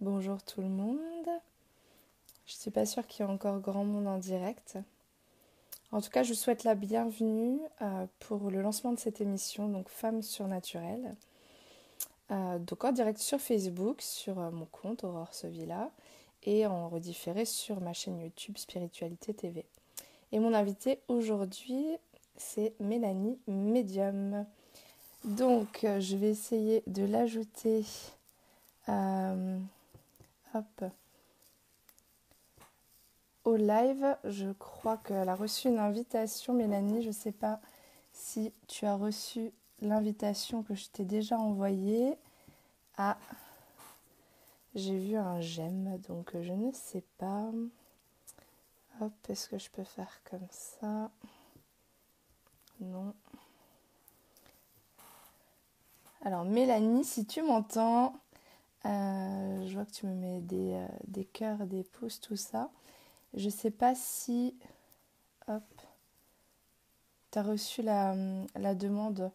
Bonjour tout le monde. Je ne suis pas sûre qu'il y ait encore grand monde en direct. En tout cas, je vous souhaite la bienvenue euh, pour le lancement de cette émission, donc Femmes surnaturelles. Euh, donc en direct sur Facebook, sur euh, mon compte Aurore Sevilla, et en redifféré sur ma chaîne YouTube Spiritualité TV. Et mon invité aujourd'hui, c'est Mélanie Medium. Donc, je vais essayer de l'ajouter. Hop au live. Je crois qu'elle a reçu une invitation, Mélanie. Je ne sais pas si tu as reçu l'invitation que je t'ai déjà envoyée. Ah, j'ai vu un j'aime, donc je ne sais pas. Hop, est-ce que je peux faire comme ça? Non. Alors Mélanie, si tu m'entends, euh, je vois que tu me mets des, euh, des cœurs, des pouces, tout ça. Je ne sais pas si hop, tu as reçu la, demande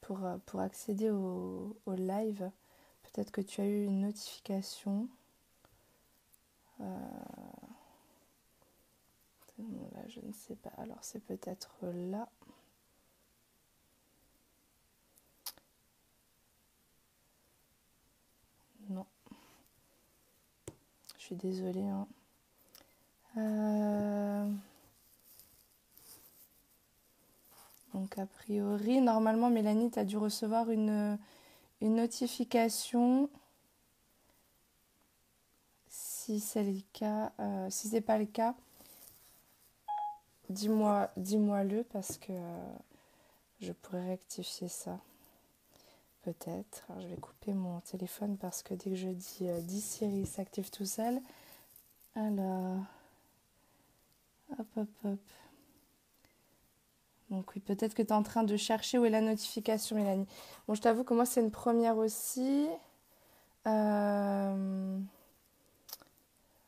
pour, pour accéder au, live. Peut-être que tu as eu une notification. Euh, là, je ne sais pas. Alors, c'est peut-être là. Non. Je désolée. Hein. Euh, donc a priori, normalement, Mélanie, tu dû recevoir une, notification. Si c'est le cas, euh, si c'est pas le cas, dis-moi, dis-moi-le parce que euh, je pourrais rectifier ça. Peut-être. je vais couper mon téléphone parce que dès que je dis 10 Siri s'active tout seul. Alors. Hop, hop, hop. Donc oui, peut-être que tu es en train de chercher où est la notification, Mélanie. Bon, je t'avoue que moi, c'est une première aussi. Euh,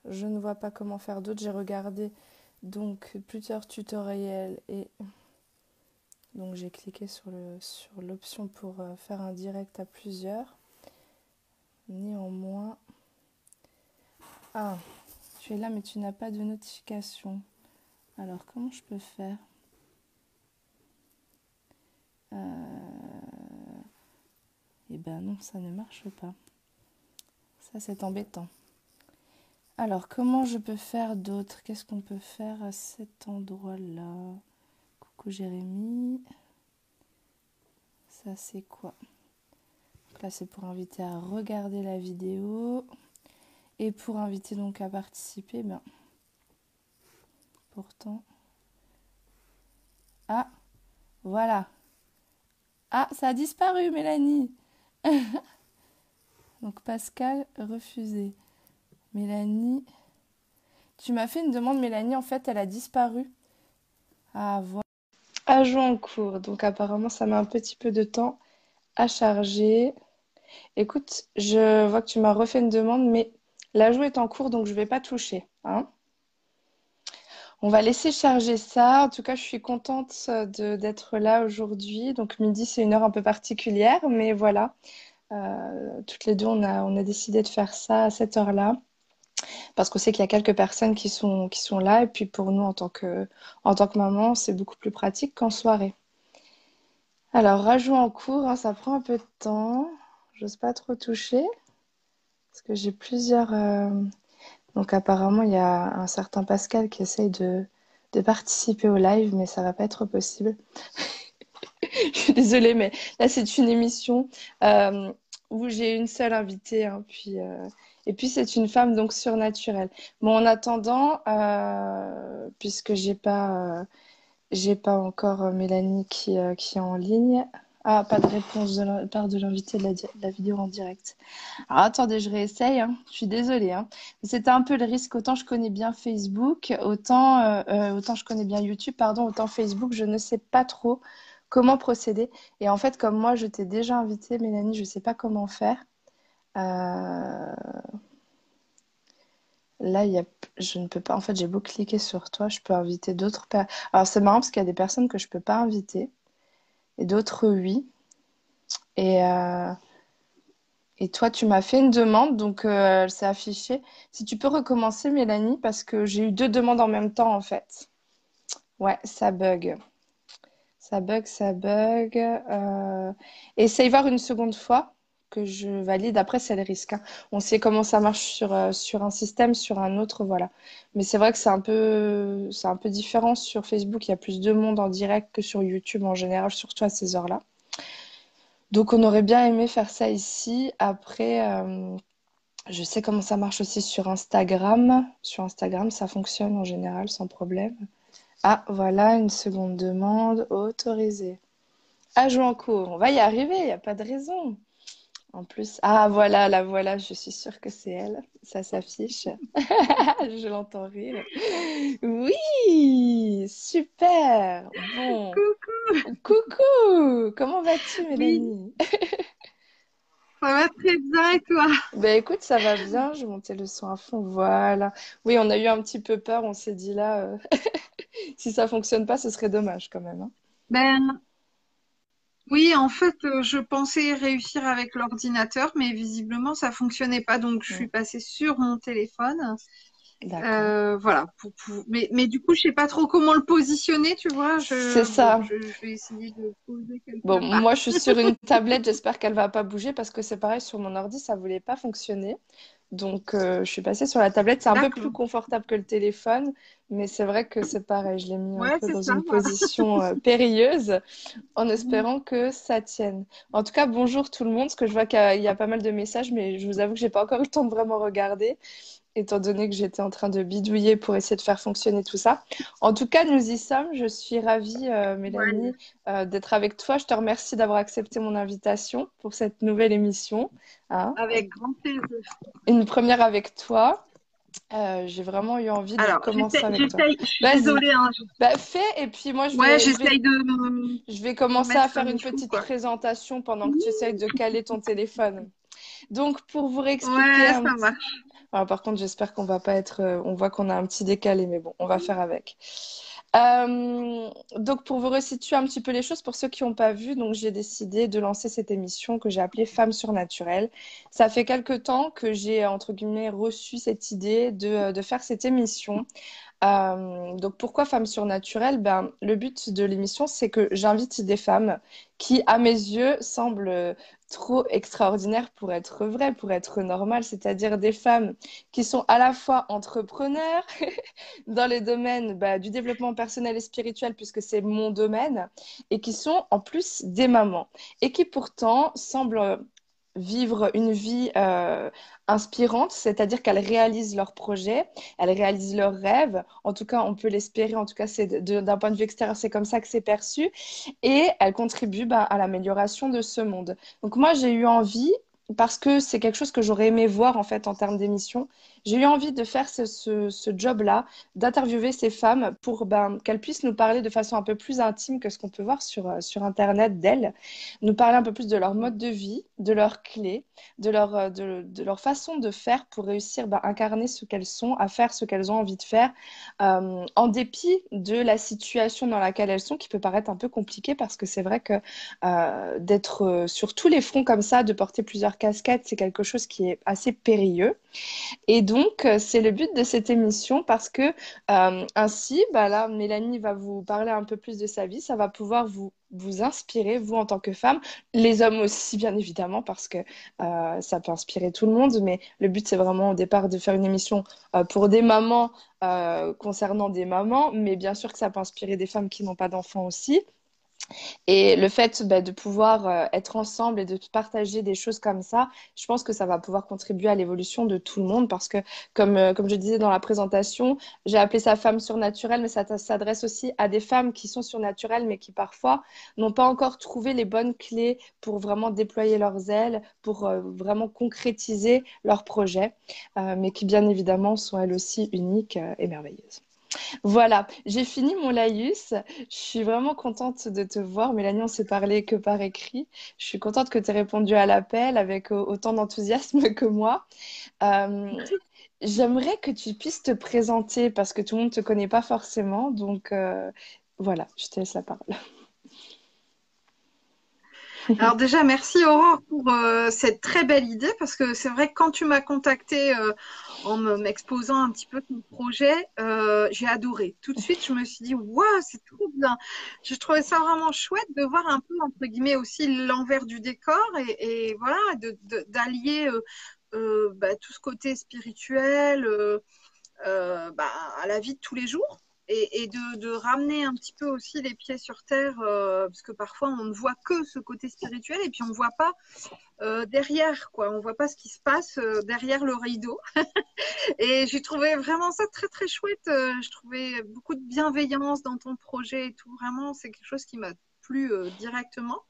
je ne vois pas comment faire d'autres. J'ai regardé donc plusieurs tutoriels et donc j'ai cliqué sur le sur l'option pour euh, faire un direct à plusieurs. Néanmoins, ah, tu es là mais tu n'as pas de notification. Alors, comment je peux faire? Euh... Eh ben non, ça ne marche pas. Ça, c'est embêtant. Alors, comment je peux faire d'autres Qu'est-ce qu'on peut faire à cet endroit-là? Jérémy. Ça, c'est quoi? Là, c'est pour inviter à regarder la vidéo. Et pour inviter donc à participer, ben, pourtant. Ah, voilà. Ah, ça a disparu, Mélanie. Donc Pascal refusé. Mélanie. Tu m'as fait une demande, Mélanie. En fait, elle a disparu. Ah, voilà. Ajout en cours. Donc apparemment, ça met un petit peu de temps à charger. Écoute, je vois que tu m'as refait une demande, mais l'ajout est en cours, donc je ne vais pas toucher. Hein on va laisser charger ça. En tout cas, je suis contente d'être là aujourd'hui. Donc, midi, c'est une heure un peu particulière, mais voilà. Euh, toutes les deux, on a décidé de faire ça à cette heure-là. Parce qu'on sait qu'il y a quelques personnes qui sont, qui sont là. Et puis, pour nous, en tant que, en tant que maman, c'est beaucoup plus pratique qu'en soirée. Alors, rajout en cours, hein, ça prend un peu de temps. J'ose pas trop toucher. Parce que j'ai plusieurs. Euh, donc apparemment, il y a un certain Pascal qui essaye de, participer au live, mais ça va pas être possible. Je suis désolée, mais là, c'est une émission euh, où j'ai une seule invitée. Hein, puis, euh, et puis, c'est une femme donc surnaturelle. Bon, en attendant, euh, puisque j'ai pas, j'ai pas encore Mélanie qui, qui est en ligne, ah, pas de réponse de la part de l'invité de, la, vidéo en direct. Alors attendez, je réessaye. Hein. Je suis désolée. Hein. C'était un peu le risque. Autant je connais bien Facebook, autant, euh, euh, autant je connais bien YouTube, pardon, autant Facebook, je ne sais pas trop comment procéder. Et en fait, comme moi, je t'ai déjà invité, Mélanie, je ne sais pas comment faire. Euh, là, y a... je ne peux pas. En fait, j'ai beau cliquer sur toi, je peux inviter d'autres personnes. Alors, c'est marrant parce qu'il y a des personnes que je ne peux pas inviter et d'autres oui. Et euh, Et toi, tu m'as fait une demande, donc euh, elle s'est affichée. Si tu peux recommencer, Mélanie, parce que j'ai eu deux demandes en même temps, en fait. Ouais, ça bug. Ça bug, ça bug. Euh... Essaye voir une seconde fois que je valide. Après, c'est le risque. hein. On sait comment ça marche sur, euh, sur un système, sur un autre, voilà. Mais c'est vrai que c'est un peu, c'est un peu différent sur Facebook. Il y a plus de monde en direct que sur YouTube en général, surtout à ces heures-là. Donc, on aurait bien aimé faire ça ici. Après, euh, je sais comment ça marche aussi sur Instagram. Sur Instagram, ça fonctionne en général sans problème. Ah, voilà, une seconde demande autorisée. Ajout en cours. On va y arriver, il n'y a pas de raison. En plus, ah voilà, la voilà, je suis sûre que c'est elle. Ça s'affiche. Je l'entends rire. Oui, super. Bon, Coucou, coucou. Comment vas-tu, oui, Mélanie? ça va très bien et toi? Ben écoute, ça va bien. Je monter le son à fond. Voilà. Oui, on a eu un petit peu peur. On s'est dit là, euh, si ça fonctionne pas, ce serait dommage quand même, hein. Ben oui, en fait, euh, je pensais réussir avec l'ordinateur, mais visiblement ça fonctionnait pas, donc je suis passée sur mon téléphone. Euh, voilà. Pour, pour- Mais, mais du coup, je sais pas trop comment le positionner, tu vois. C'est Je bon, ça. je, je vais essayer de le poser Bon, quelque part. moi, je suis sur une tablette. J'espère qu'elle va pas bouger parce que c'est pareil sur mon ordi, ça voulait pas fonctionner. Donc, euh, je suis passée sur la tablette. C'est un peu plus confortable que le téléphone, mais c'est vrai que c'est pareil. Je l'ai mis un peu dans ça. une position euh, périlleuse en espérant que ça tienne. En tout cas, bonjour tout le monde, parce que je vois qu'il y y a pas mal de messages, mais je vous avoue que j'ai pas encore eu le temps de vraiment regarder étant donné que j'étais en train de bidouiller pour essayer de faire fonctionner tout ça. En tout cas, nous y sommes. Je suis ravie, euh, Ouais, Mélanie, euh, d'être avec toi. Je te remercie d'avoir accepté mon invitation pour cette nouvelle émission. hein. avec grand plaisir. Une première avec toi. Euh, j'ai vraiment eu envie de Alors, commencer avec toi. je suis désolée, hein, bah, fais et puis moi je Ouais, vais, je vais, j'essaye de me je vais me commencer à faire une petite quoi. présentation pendant que tu essayes de caler ton téléphone. Donc pour vous réexpliquer Ouais, un. Alors, par contre, j'espère qu'on va pas être. euh, on voit qu'on a un petit décalé, mais bon, on va faire avec. Euh, donc, pour vous resituer un petit peu les choses, pour ceux qui n'ont pas vu, donc j'ai décidé de lancer cette émission que j'ai appelée Femmes surnaturelles. Ça fait quelque temps que j'ai, entre guillemets, reçu cette idée de, euh, de faire cette émission. Euh, donc pourquoi Femmes surnaturelles? Ben, le but de l'émission, c'est que j'invite des femmes qui, à mes yeux, semblent trop extraordinaires pour être vraies, pour être normales, c'est-à-dire des femmes qui sont à la fois entrepreneurs dans les domaines bah, du développement personnel et spirituel, puisque c'est mon domaine, et qui sont en plus des mamans, et qui pourtant semblent vivre une vie euh, inspirante, c'est-à-dire qu'elles réalisent leurs projets, elles réalisent leurs rêves. En tout cas, on peut l'espérer. En tout cas, c'est d'un point de vue extérieur, c'est comme ça que c'est perçu. Et elles contribuent bah, à l'amélioration de ce monde. Donc moi, j'ai eu envie, parce que c'est quelque chose que j'aurais aimé voir en fait en termes d'émission, j'ai eu envie de faire ce, job-là, d'interviewer ces femmes pour ben, qu'elles puissent nous parler de façon un peu plus intime que ce qu'on peut voir sur, euh, sur Internet d'elles nous parler un peu plus de leur mode de vie, de leurs clés, de leur, euh, façon de faire pour réussir à incarner ce qu'elles sont, à faire ce qu'elles ont envie de faire, euh, en dépit de la situation dans laquelle elles sont, qui peut paraître un peu compliquée, parce que c'est vrai que d'être sur tous les fronts comme ça, de porter plusieurs casquettes, c'est quelque chose qui est assez périlleux. Et donc, euh, c'est le but de cette émission parce que euh, ainsi, bah Mélanie va vous parler un peu plus de sa vie. Ça va pouvoir vous, inspirer, vous en tant que femme, les hommes aussi, bien évidemment, parce que euh, ça peut inspirer tout le monde. Mais le but, c'est vraiment au départ de faire une émission pour des mamans concernant des mamans, mais bien sûr que ça peut inspirer des femmes qui n'ont pas d'enfants aussi. Et le fait bah, de pouvoir euh, être ensemble et de partager des choses comme ça, je pense que ça va pouvoir contribuer à l'évolution de tout le monde parce que, comme, euh, comme je disais dans la présentation, j'ai appelé ça femme surnaturelle, mais ça s'adresse aussi à des femmes qui sont surnaturelles, mais qui parfois n'ont pas encore trouvé les bonnes clés pour vraiment déployer leurs ailes, pour euh, vraiment concrétiser leurs projets, mais qui bien évidemment sont elles aussi uniques et merveilleuses. Voilà, j'ai fini mon laïus. Je suis vraiment contente de te voir. Mélanie, on s'est parlé que par écrit. Je suis contente que tu aies répondu à l'appel avec euh, autant d'enthousiasme que moi. Euh, j'aimerais que tu puisses te présenter parce que tout le monde ne te connaît pas forcément. Donc euh, voilà, je te laisse la parole. Alors déjà, merci Aurore pour euh, cette très belle idée parce que c'est vrai que quand tu m'as contacté euh, en m'exposant un petit peu ton projet, euh, j'ai adoré. Tout de suite, je me suis dit, waouh, c'est trop bien. Je trouvais ça vraiment chouette de voir un peu, entre guillemets, aussi l'envers du décor et, voilà, d'allier bah, tout ce côté spirituel bah, à la vie de tous les jours et, de, ramener un petit peu aussi les pieds sur terre, euh, parce que parfois on ne voit que ce côté spirituel et puis on ne voit pas euh, derrière, quoi. On ne voit pas ce qui se passe euh, derrière le rideau. et j'ai trouvé vraiment ça très très chouette. je trouvais beaucoup de bienveillance dans ton projet et tout. Vraiment, c'est quelque chose qui m'a plu directement.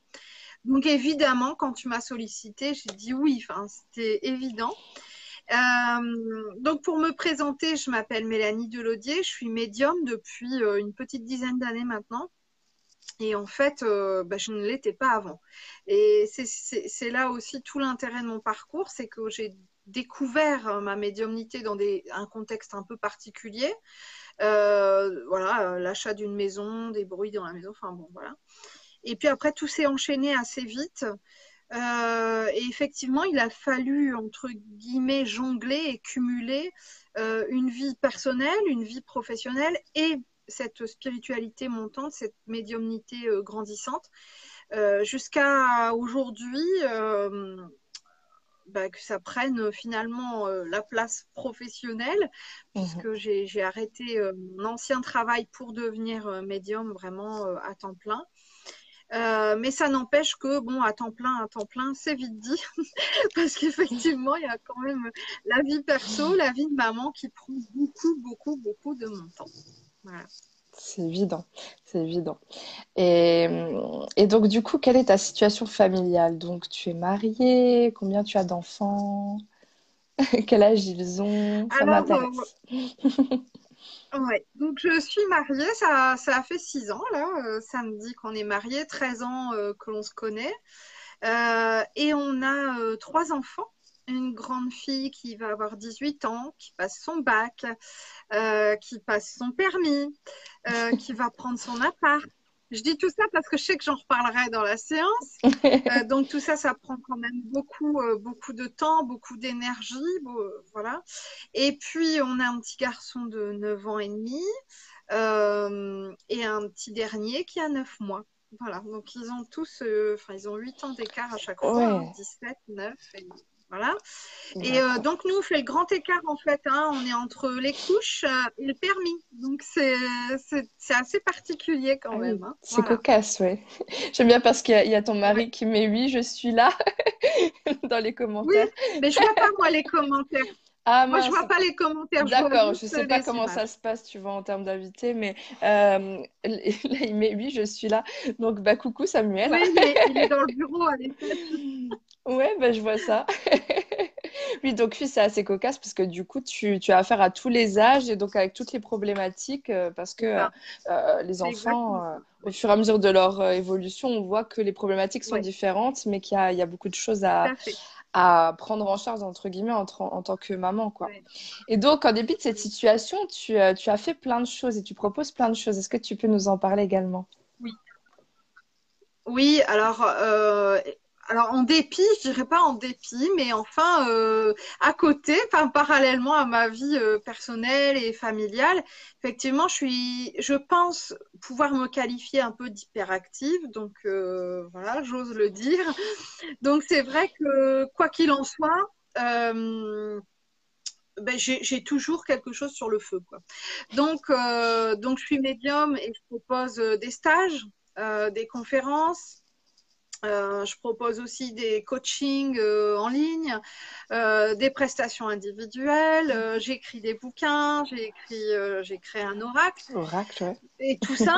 Donc évidemment, quand tu m'as sollicité, j'ai dit oui. C'était évident. Euh, donc pour me présenter, je m'appelle Mélanie Delaudier, je suis médium depuis euh, une petite dizaine d'années maintenant. Et en fait, euh, bah, je ne l'étais pas avant. Et c'est là aussi tout l'intérêt de mon parcours, c'est que j'ai découvert ma médiumnité dans un contexte un peu particulier. voilà, l'achat d'une maison, des bruits dans la maison, enfin bon, voilà. Et puis après, tout s'est enchaîné assez vite. Euh, et effectivement, il a fallu, entre guillemets, jongler et cumuler euh, une vie personnelle, une vie professionnelle et cette spiritualité montante, cette médiumnité euh, grandissante, jusqu'à aujourd'hui, bah, que ça prenne finalement la place professionnelle, puisque mhm. j'ai arrêté mon ancien travail pour devenir médium vraiment à temps plein. Euh, mais ça n'empêche que, bon, à temps plein, à temps plein, c'est vite dit. Parce qu'effectivement, il y a quand même la vie perso, la vie de maman qui prend beaucoup, beaucoup, beaucoup de mon temps. C'est évident, c'est évident. Et, et, donc, du coup, quelle est ta situation familiale? Donc, tu es mariée, combien tu as d'enfants? Quel âge ils ont? Ça m'intéresse. Ouais, donc je suis mariée, ça, fait six ans là, euh, samedi qu'on est mariés, 13 ans euh, que l'on se connaît. Euh, et on a trois enfants, une grande fille qui va avoir 18 ans, qui passe son bac, qui passe son permis, qui va prendre son appart, je dis tout ça parce que je sais que j'en reparlerai dans la séance. Euh, donc tout ça, ça prend quand même beaucoup, euh, beaucoup de temps, beaucoup d'énergie. voilà. Et puis, on a un petit garçon de 9 ans et demi euh, et un petit dernier qui a 9 mois. Voilà, donc ils ont tous, enfin, ils ont 8 ans d'écart à chaque fois, 17, 9 et voilà. Et euh, donc, nous, on fait le grand écart, en fait. Hein. On est entre les couches euh, et le permis. Donc, c'est assez particulier quand ah même. Hein. C'est cocasse, oui. J'aime bien parce qu'il y, a ton mari qui met oui, je suis là dans les commentaires. Oui, mais je vois pas, moi, les commentaires. Ah, Moi, je vois pas les commentaires. D'accord, je sais pas comment ça se passe, tu vois, en termes d'invités, mais euh, là, il met oui, je suis là. Donc, bah, coucou Samuel. Oui, il est, dans le bureau, allez. Ouais, bah, je vois ça. oui, donc oui, c'est assez cocasse parce que du coup, tu, tu, as affaire à tous les âges et donc avec toutes les problématiques euh, parce que euh, les enfants, euh, au fur et à mesure de leur évolution, on voit que les problématiques sont différentes, mais qu'il y, y a, beaucoup de choses à, à prendre en charge, entre guillemets, en, en tant que maman. Quoi. Et donc, en dépit de cette situation, tu, tu as fait plein de choses et tu proposes plein de choses. Est-ce que tu peux nous en parler également? Oui. Oui, alors alors en dépit, je dirais pas en dépit, mais enfin euh, à côté, enfin parallèlement à ma vie euh, personnelle et familiale, effectivement, je suis, je pense pouvoir me qualifier un peu d'hyperactive, donc euh, voilà, j'ose le dire. Donc c'est vrai que quoi qu'il en soit. Ben, j'ai toujours quelque chose sur le feu. Quoi. Donc, donc, je suis médium et je propose des stages, des conférences, euh, je propose aussi des coachings euh, en ligne, euh, des prestations individuelles. j'écris des bouquins, j'ai écrit, j'ai créé un oracle. Oracle, Et tout ça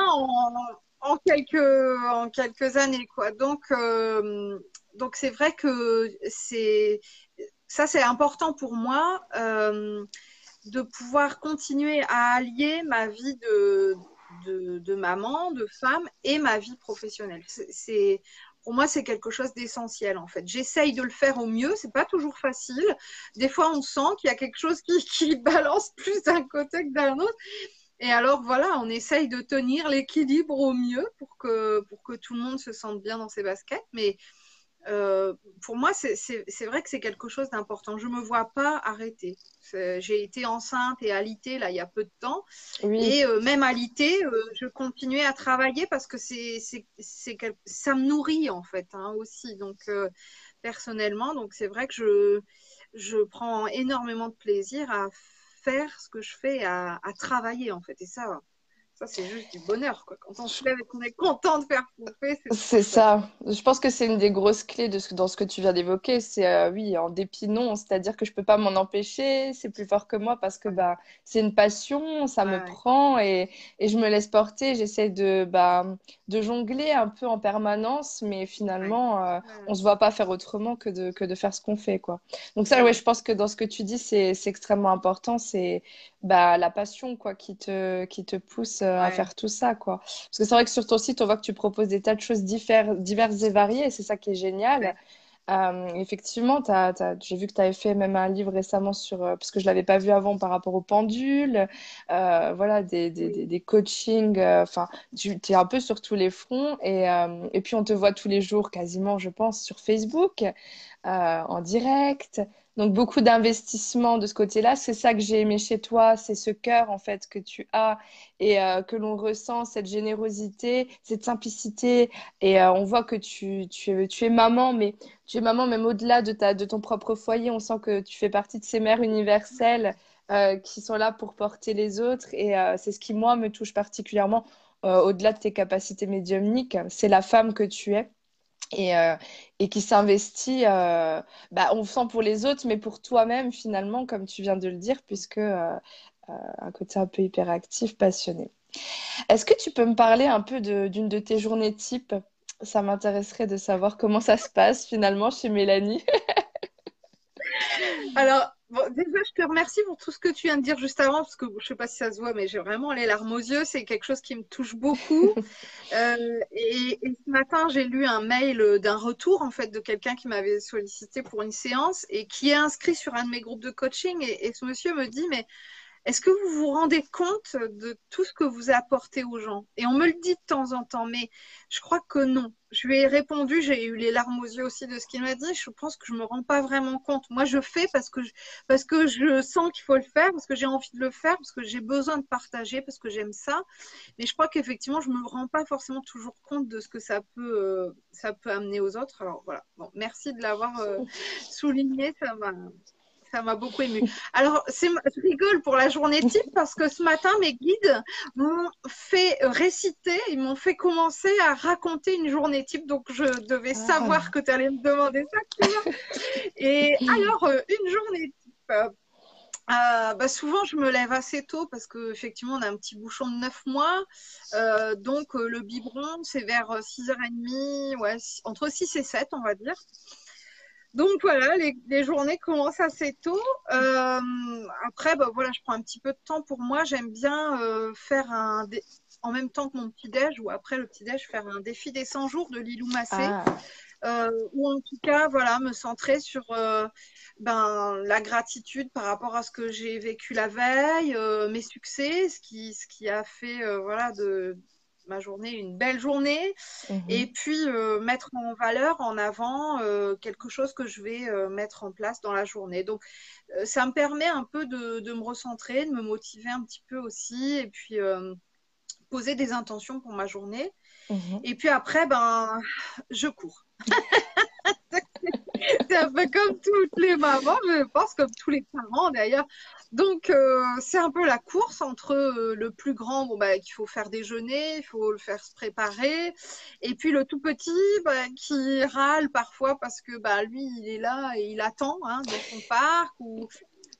en, quelques, en quelques années, quoi. Donc, donc c'est vrai que c'est ça, c'est important pour moi de pouvoir continuer à allier ma vie de, de, de, maman, de femme et ma vie professionnelle. C'est pour moi, c'est quelque chose d'essentiel en fait. J'essaye de le faire au mieux, c'est pas toujours facile. Des fois, on sent qu'il y a quelque chose qui, balance plus d'un côté que d'un autre. Et alors voilà, on essaye de tenir l'équilibre au mieux pour que, pour que tout le monde se sente bien dans ses baskets. Mais euh, pour moi, c'est vrai que c'est quelque chose d'important. Je ne me vois pas arrêter. J'ai été enceinte et alitée là il y a peu de temps. Et euh, même alitée, euh, je continuais à travailler parce que c'est ça me nourrit en fait hein, aussi. Donc personnellement, donc c'est vrai que je, je prends énormément de plaisir à faire ce que je fais, à, à travailler en fait. Et ça, ça, c'est juste du bonheur. Quoi. Quand on se lève et qu'on est content de faire ce qu'on fait, c'est ça. Je pense que c'est une des grosses clés de ce, dans ce que tu viens d'évoquer. C'est euh, oui, en dépit, non. C'est-à-dire que je ne peux pas m'en empêcher. C'est plus fort que moi parce que bah, c'est une passion, ça me prend et, et, je me laisse porter. J'essaie de, bah, de jongler un peu en permanence, mais finalement, euh, on ne se voit pas faire autrement que de, que de faire ce qu'on fait. Quoi. Donc, ça, ouais, je pense que dans ce que tu dis, c'est extrêmement important. C'est bah, la passion quoi, qui, te, qui te pousse euh, à faire tout ça. Quoi. Parce que c'est vrai que sur ton site, on voit que tu proposes des tas de choses diverses et variées, et c'est ça qui est génial. Euh, effectivement, j'ai vu que tu avais fait même un livre récemment sur, euh, parce que je ne l'avais pas vu avant par rapport aux pendules, voilà, des, des, des, coachings, enfin, tu es un peu sur tous les fronts et, et puis on te voit tous les jours quasiment, je pense, sur Facebook, en direct. Donc beaucoup d'investissement de ce côté-là. C'est ça que j'ai aimé chez toi, c'est ce cœur en fait que tu as et euh, que l'on ressent, cette générosité, cette simplicité. Et euh, on voit que tu, es, tu es maman, mais tu es maman même au-delà de, de ton propre foyer. On sent que tu fais partie de ces mères universelles euh, qui sont là pour porter les autres. Et c'est ce qui, moi, me touche particulièrement au-delà de tes capacités médiumniques. C'est la femme que tu es et, euh, et qui s'investit, euh, bah, on sent pour les autres, mais pour toi-même finalement, comme tu viens de le dire, puisque euh, un côté un peu hyperactif, passionné. Est-ce que tu peux me parler un peu d'une de, tes journées type? Ça m'intéresserait de savoir comment ça se passe finalement chez Mélanie. Alors, déjà, je te remercie pour tout ce que tu viens de dire juste avant, parce que je ne sais pas si ça se voit, mais j'ai vraiment les larmes aux yeux. C'est quelque chose qui me touche beaucoup. Euh, et, ce matin, j'ai lu un mail d'un retour, en fait, de quelqu'un qui m'avait sollicité pour une séance et qui est inscrit sur un de mes groupes de coaching. Et, et ce monsieur me dit, mais est-ce que vous vous rendez compte de tout ce que vous apportez aux gens? Et on me le dit de temps en temps, mais je crois que non. Je lui ai répondu, j'ai eu les larmes aux yeux aussi de ce qu'il m'a dit. Je pense que je me rends pas vraiment compte. Moi, je fais parce que je, parce que je sens qu'il faut le faire, parce que j'ai envie de le faire, parce que j'ai besoin de partager, parce que j'aime ça. Mais je crois qu'effectivement, je me rends pas forcément toujours compte de ce que ça peut, euh, ça peut amener aux autres. Alors voilà. Bon, merci de l'avoir euh, souligné. Ça m'a ça m'a beaucoup ému. Alors, je rigole pour la journée type parce que ce matin, mes guides m'ont fait réciter, ils m'ont fait commencer à raconter une journée type. Donc, je devais ah. savoir que tu allais me demander ça. Et alors, euh, une journée type. Euh, euh, bah souvent, je me lève assez tôt parce qu'effectivement, on a un petit bouchon de 9 mois. donc, le biberon, c'est vers 6h30, ouais, entre 6 et 7, on va dire. Donc voilà, les, journées commencent assez tôt. Euh, après, bah, voilà, je prends un petit peu de temps pour moi. J'aime bien euh, faire un, en même temps que mon petit-déj ou après le petit-déj, faire un défi des 100 jours de Lilou Massé. Ah. Euh, ou en tout cas, voilà, me centrer sur ben, la gratitude par rapport à ce que j'ai vécu la veille, mes succès, ce qui, ce qui a fait voilà, de, ma journée une belle journée mhm. et puis euh, mettre en valeur, en avant euh, quelque chose que je vais euh, mettre en place dans la journée. Donc ça me permet un peu de, me recentrer, de me motiver un petit peu aussi et puis poser des intentions pour ma journée. Mhm. Et puis après, ben, je cours. c'est un peu comme toutes les mamans, je pense, comme tous les parents d'ailleurs. Donc, euh, c'est un peu la course entre euh, le plus grand, bon, bah, qu'il faut faire déjeuner, il faut le faire se préparer, et puis le tout petit bah, qui râle parfois parce que bah, lui, il est là et il attend hein, dans son parc, ou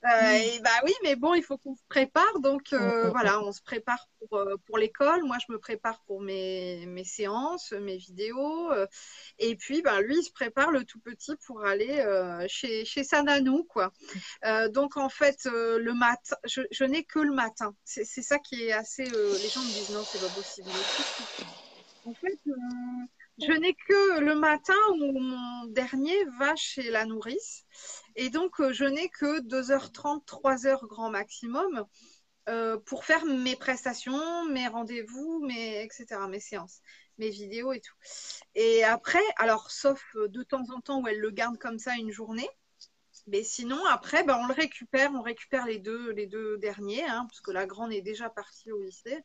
euh, et bah oui, mais bon, il faut qu'on se prépare. Donc euh, voilà, on se prépare pour, euh, pour l'école. Moi, je me prépare pour mes, mes séances, mes vidéos. et puis, bah, lui, il se prépare le tout petit pour aller chez, chez sa nanou, quoi. donc en fait, le matin, je, je n'ai que le matin. C'est ça qui est assez. les gens me disent non, c'est pas possible. En fait, je n'ai que le matin où mon dernier va chez la nourrice. Et donc, euh, je n'ai que 2h30, 3h grand maximum. euh, pour faire mes prestations, mes rendez-vous, mes, etc., mes séances, mes vidéos et tout. Et après, alors, sauf de temps en temps où elle le garde comme ça une journée, mais sinon, après, ben, on le récupère, on récupère les deux, derniers, hein, parce que la grande est déjà partie au lycée.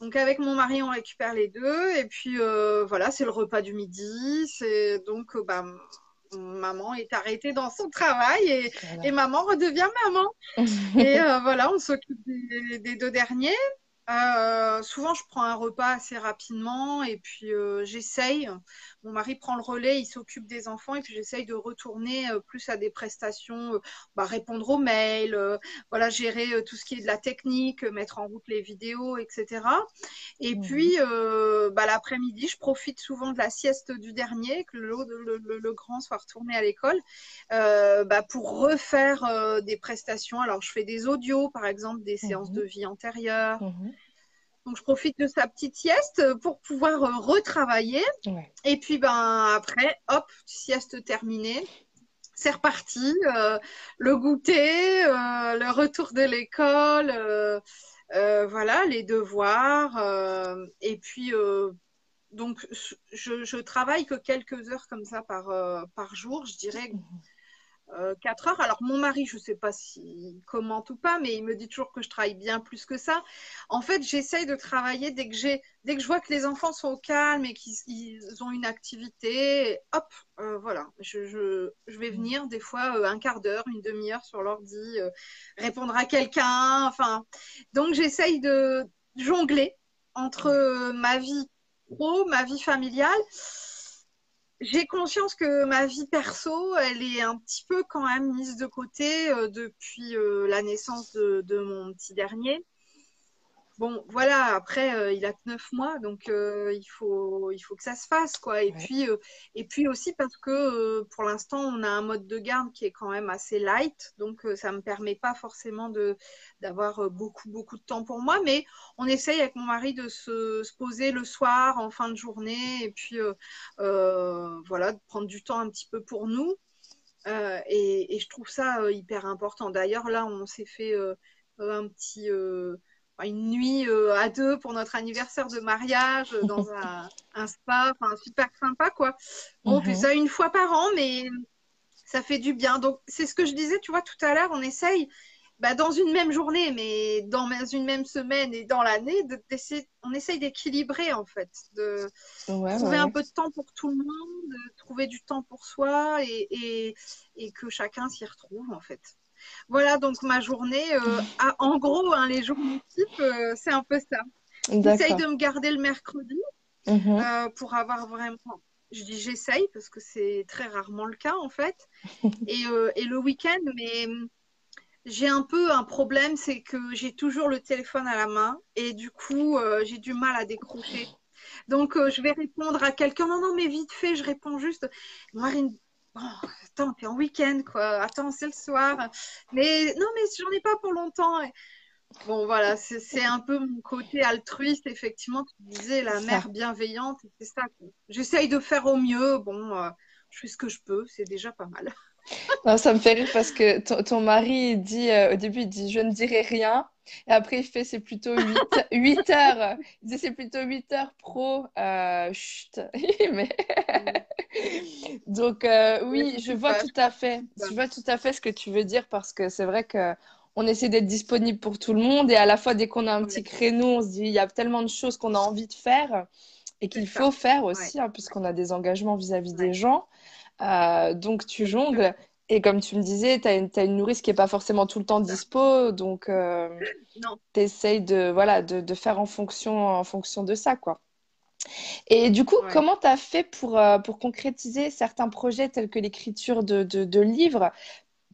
Donc avec mon mari, on récupère les deux, et puis euh, voilà, c'est le repas du midi. C'est donc, euh, ben, maman est arrêtée dans son travail et, et maman redevient maman. et euh, voilà, on s'occupe des, des, deux derniers. Euh, souvent, je prends un repas assez rapidement et puis j'essaye. Mon mari prend le relais, il s'occupe des enfants et puis j'essaye de retourner euh, plus à des prestations, bah, répondre aux mails, voilà, gérer tout ce qui est de la technique, mettre en route les vidéos, etc. Et mmh. puis, bah, l'après-midi, je profite souvent de la sieste du dernier, que le, le, le grand soit retourné à l'école, bah, pour refaire des prestations. Alors, je fais des audios, par exemple, des séances mmh. de vie antérieures. Mmh. Donc, je profite de sa petite sieste pour pouvoir euh, retravailler. Et puis, ben, après, hop, sieste terminée. C'est reparti. Euh, le goûter, euh, le retour de l'école, voilà, les devoirs. et puis, donc, je, je travaille que quelques heures comme ça par, par jour. Je dirais mmh. 4 euh, heures. Alors mon mari, je ne sais pas s'il commente ou pas, mais il me dit toujours que je travaille bien plus que ça. En fait, j'essaye de travailler dès que dès que je vois que les enfants sont au calme et qu'ils ont une activité, hop, euh, voilà, je, je, vais venir des fois euh, un quart d'heure, une demi-heure sur l'ordi, répondre à quelqu'un. Enfin, donc j'essaye de jongler entre ma vie pro, ma vie familiale j'ai conscience que ma vie perso, elle est un petit peu quand même mise de côté euh, depuis euh, la naissance de, mon petit dernier. Bon, voilà, après, euh, il a que 9 mois, donc euh, il, faut, il faut que ça se fasse, quoi. Et, puis, euh, et puis aussi parce que pour l'instant, on a un mode de garde qui est quand même assez light, donc ça ne me permet pas forcément d'avoir beaucoup, beaucoup de temps pour moi, mais on essaye avec mon mari de se, se poser le soir, en fin de journée, et puis voilà, de prendre du temps un petit peu pour nous. Et, et, je trouve ça hyper important. D'ailleurs, là, on s'est fait un petit une nuit euh, à deux pour notre anniversaire de mariage euh, dans un, spa, enfin super sympa quoi. On fait ça une fois par an, mais ça fait du bien. Donc c'est ce que je disais, tu vois, tout à l'heure, on essaye bah, dans une même journée, mais dans une même semaine et dans l'année, on essaye d'équilibrer en fait, de trouver un peu de temps pour tout le monde, de trouver du temps pour soi et, et que chacun s'y retrouve en fait. Voilà donc ma journée. Euh, en gros, hein, les journées type, euh, c'est un peu ça. J'essaye de me garder le mercredi mhm. euh, pour avoir vraiment. Je dis j'essaye parce que c'est très rarement le cas en fait. et, et le week-end, mais j'ai un peu un problème, c'est que j'ai toujours le téléphone à la main et du coup, j'ai du mal à décrocher. Donc, je vais répondre à quelqu'un. Non, non, mais vite fait, je réponds juste. Marine, oh, attends, t'es en week-end, quoi. Attends, c'est le soir. Mais non, mais j'en ai pas pour longtemps. Bon, voilà, c'est un peu mon côté altruiste, effectivement. Tu disais la mère bienveillante, c'est ça. J'essaye de faire au mieux. Bon, euh, je fais ce que je peux, c'est déjà pas mal. Non, ça me fait rire parce que ton, mari dit euh, au début, il dit je ne dirai rien. Et après, il fait c'est plutôt 8, 8 heures. Il dit c'est plutôt 8 heures pro. Euh, chut. Mais... Donc, euh, oui, je vois tout à fait. Je vois tout à fait ce que tu veux dire parce que c'est vrai que on essaie d'être disponible pour tout le monde et à la fois, dès qu'on a un petit créneau, on se dit il y a tellement de choses qu'on a envie de faire et qu'il faut faire aussi, hein, puisqu'on a des engagements vis-à-vis des gens. Euh, donc, tu jongles. Et comme tu me disais, tu as, une nourrice qui n'est pas forcément tout le temps dispo. Donc, euh, tu essayes de, voilà, de, de, faire en fonction, en fonction de ça. quoi. Et du coup, comment tu as fait pour, euh, pour concrétiser certains projets tels que l'écriture de, de, de, livres?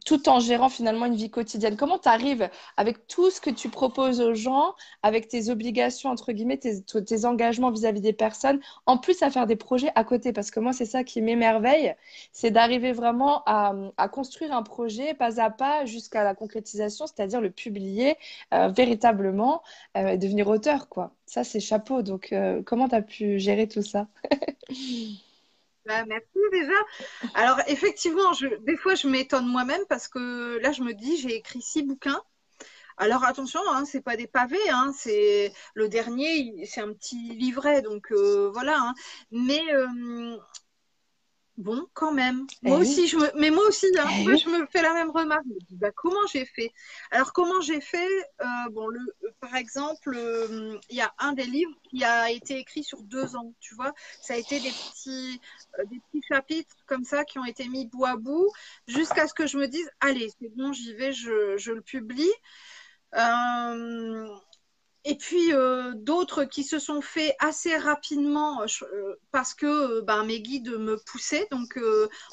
Tout en gérant finalement une vie quotidienne Comment tu arrives avec tout ce que tu proposes aux gens, avec tes obligations, entre guillemets, tes, engagements vis-à-vis des personnes, en plus à faire des projets à côté? Parce que moi, c'est ça qui m'émerveille, c'est d'arriver vraiment à, construire un projet pas à pas jusqu'à la concrétisation, c'est-à-dire le publier euh, véritablement euh, devenir auteur. quoi. Ça, c'est chapeau. Donc, euh, comment tu as pu gérer tout ça? Bah, merci déjà. Alors effectivement, des fois je m'étonne moi-même parce que là je me dis j'ai écrit six bouquins. Alors attention, hein, c'est pas des pavés, hein, c'est le dernier, c'est un petit livret, donc euh, voilà. Hein. Mais euh, bon, quand même. Eh moi aussi, je me... mais moi aussi, hein, eh je me fais la même remarque? bah, comment j'ai fait? Alors comment j'ai fait euh, Bon, le, par exemple, il y a un des livres qui a été écrit sur deux ans. Tu vois, ça a été des petits, des petits chapitres comme ça qui ont été mis bout à bout jusqu'à ce que je me dise, allez, c'est bon, j'y vais, je, je le publie. Euh, et puis euh, d'autres qui se sont faits assez rapidement euh, parce que ben, mes guides me poussaient. Donc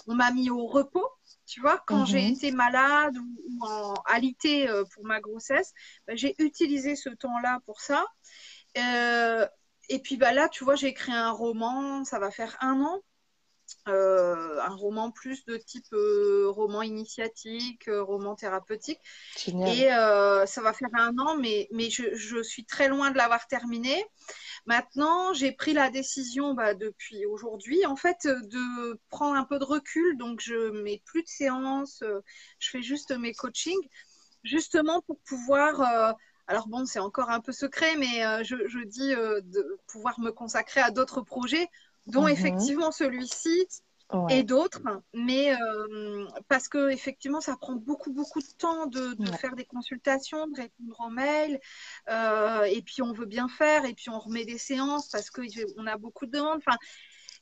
on m'a mis au repos. Tu vois, quand j'ai mhm. été malade ou, en alité pour ma grossesse, ben, j'ai utilisé ce temps-là pour ça. et puis ben, là, tu vois, j'ai écrit un roman, ça va faire un an. Euh, un roman plus de type euh, roman initiatique, euh, roman thérapeutique. Et ça va faire un an, mais, mais je, je suis très loin de l'avoir terminé. Maintenant, j'ai pris la décision bah, depuis aujourd'hui, en fait, de prendre un peu de recul. Donc, je mets plus de séances, je fais juste mes coachings, justement pour pouvoir alors bon, c'est encore un peu secret, mais je, je, dis de pouvoir me consacrer à d'autres projets dont mhm. effectivement celui-ci et d'autres, mais euh, parce que effectivement, ça prend beaucoup beaucoup de temps de, faire des consultations, de répondre aux mails, euh, et puis on veut bien faire, et puis on remet des séances parce qu'on a beaucoup de demandes. Enfin,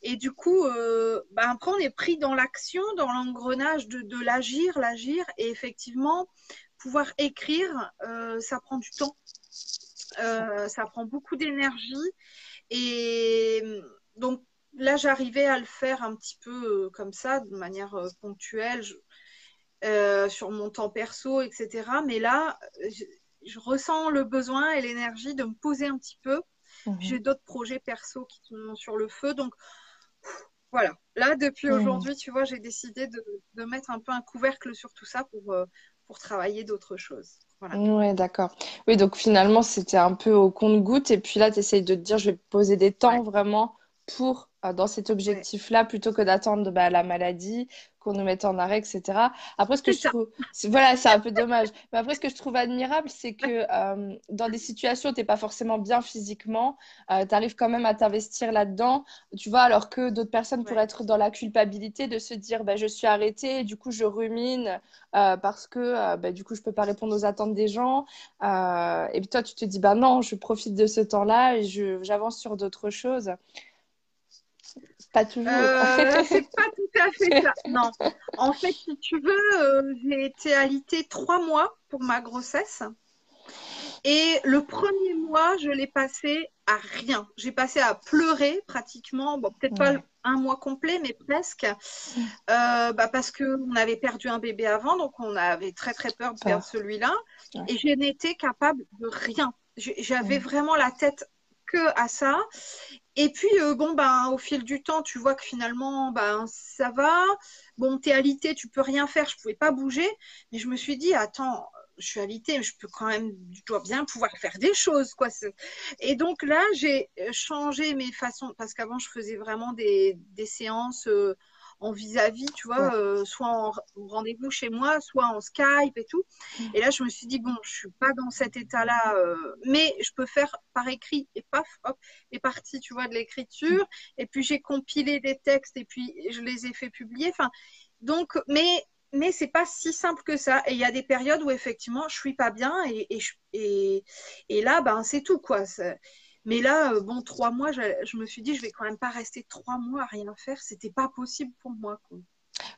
et du coup, euh, ben après on est pris dans l'action, dans l'engrenage de, de l'agir, l'agir, et effectivement, pouvoir écrire, ça prend du temps, ça prend beaucoup d'énergie, et donc là, j'arrivais à le faire un petit peu euh, comme ça, de manière euh, ponctuelle, euh, sur mon temps perso, etc. Mais là, je, ressens le besoin et l'énergie de me poser un petit peu. Mhm. J'ai d'autres projets perso qui sont sur le feu. Donc, voilà. Là, depuis mhm. aujourd'hui, tu vois, j'ai décidé de, mettre un peu un couvercle sur tout ça pour, pour travailler d'autres choses. Voilà. Oui, d'accord. Oui, donc finalement, c'était un peu au compte-goutte. Et puis là, tu essayes de te dire, je vais poser des temps vraiment pour euh, dans cet objectif-là plutôt que d'attendre bah, la maladie, qu'on nous mette en arrêt, etc. Après, ce que je trouve, voilà, c'est un peu dommage. Mais après, ce que je trouve admirable, c'est que euh, dans des situations où tu n'es pas forcément bien physiquement, euh, tu arrives quand même à t'investir là-dedans, tu vois, alors que d'autres personnes pourraient être dans la culpabilité de se dire, bah, je suis arrêtée, du coup, je rumine parce que, bah, du coup, je peux pas répondre aux attentes des gens. et puis toi, tu te dis, bah non, je profite de ce temps-là et j'avance sur d'autres choses. Pas toujours. Euh, c'est pas tout à fait ça. Non. En fait, si tu veux, euh, j'ai été alitée trois mois pour ma grossesse. Et le premier mois, je l'ai passé à rien. J'ai passé à pleurer pratiquement. Bon, peut-être pas un mois complet, mais presque. Euh, bah parce qu'on avait perdu un bébé avant, donc on avait très très peur de perdre celui-là. Et je n'étais capable de rien. J'avais vraiment la tête à ça. Et puis, euh, bon, ben, au fil du temps, tu vois que finalement, ben, ça va. Bon, t'es alité, tu peux rien faire, je pouvais pas bouger. Mais je me suis dit, attends, je suis alité, je peux quand même, je dois bien pouvoir faire des choses, quoi. Et donc là, j'ai changé mes façons, parce qu'avant, je faisais vraiment des, des séances. Euh, en vis-à-vis, tu vois, euh, soit en rendez-vous chez moi, soit en Skype et tout. Mm. Et là, je me suis dit, bon, je suis pas dans cet état-là, euh, mais je peux faire par écrit et paf, hop, est parti, tu vois, de l'écriture. Et puis, j'ai compilé des textes et puis je les ai fait publier. Enfin, donc, mais mais c'est pas si simple que ça. Et il y a des périodes où effectivement je suis pas bien et, et, et, et là, ben c'est tout quoi. Mais là, euh, bon, trois mois, je, me suis dit, je vais quand même pas rester trois mois à rien faire. C'était pas possible pour moi.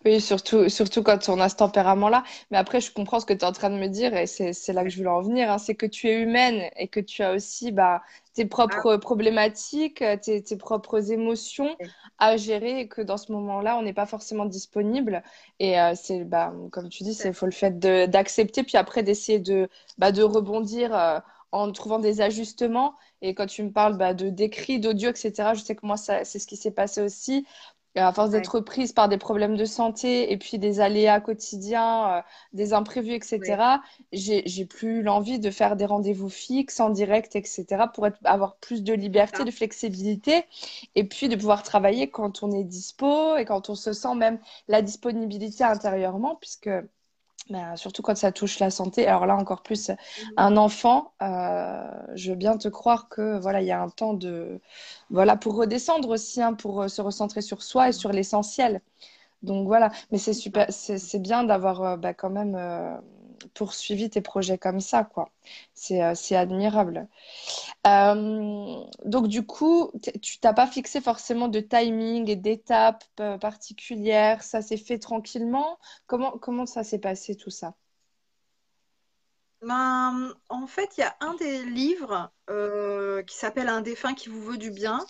Oui, surtout, surtout quand on a ce tempérament-là. Mais après, je comprends ce que tu es en train de me dire et c'est là que je voulais en venir. Hein. C'est que tu es humaine et que tu as aussi bah, tes propres ah. problématiques, tes, tes, propres émotions à gérer et que dans ce moment-là, on n'est pas forcément disponible. Et euh, c'est, bah, comme tu dis, il faut le fait d'accepter, puis après d'essayer de, bah, de rebondir. Euh, en trouvant des ajustements. Et quand tu me parles bah, de d'écrit, d'audio, etc., je sais que moi, c'est ce qui s'est passé aussi. À force d'être prise par des problèmes de santé et puis des aléas quotidiens, euh, des imprévus, etc., j'ai plus l'envie de faire des rendez-vous fixes en direct, etc., pour être, avoir plus de liberté, de flexibilité et puis de pouvoir travailler quand on est dispo et quand on se sent même la disponibilité intérieurement, puisque Ben, surtout quand ça touche la santé. Alors là, encore plus, un enfant, euh, je veux bien te croire que voilà, il y a un temps de voilà pour redescendre aussi, hein, pour euh, se recentrer sur soi et sur l'essentiel. Donc voilà, mais c'est super, c'est bien d'avoir euh, bah, quand même euh, poursuivi tes projets comme ça, quoi. C'est euh, admirable. Euh, donc du coup, tu t'as pas fixé forcément de timing et d'étapes euh, particulières, ça s'est fait tranquillement. Comment comment ça s'est passé tout ça? Ben, en fait, il y a un des livres euh, qui s'appelle Un défunt qui vous veut du bien,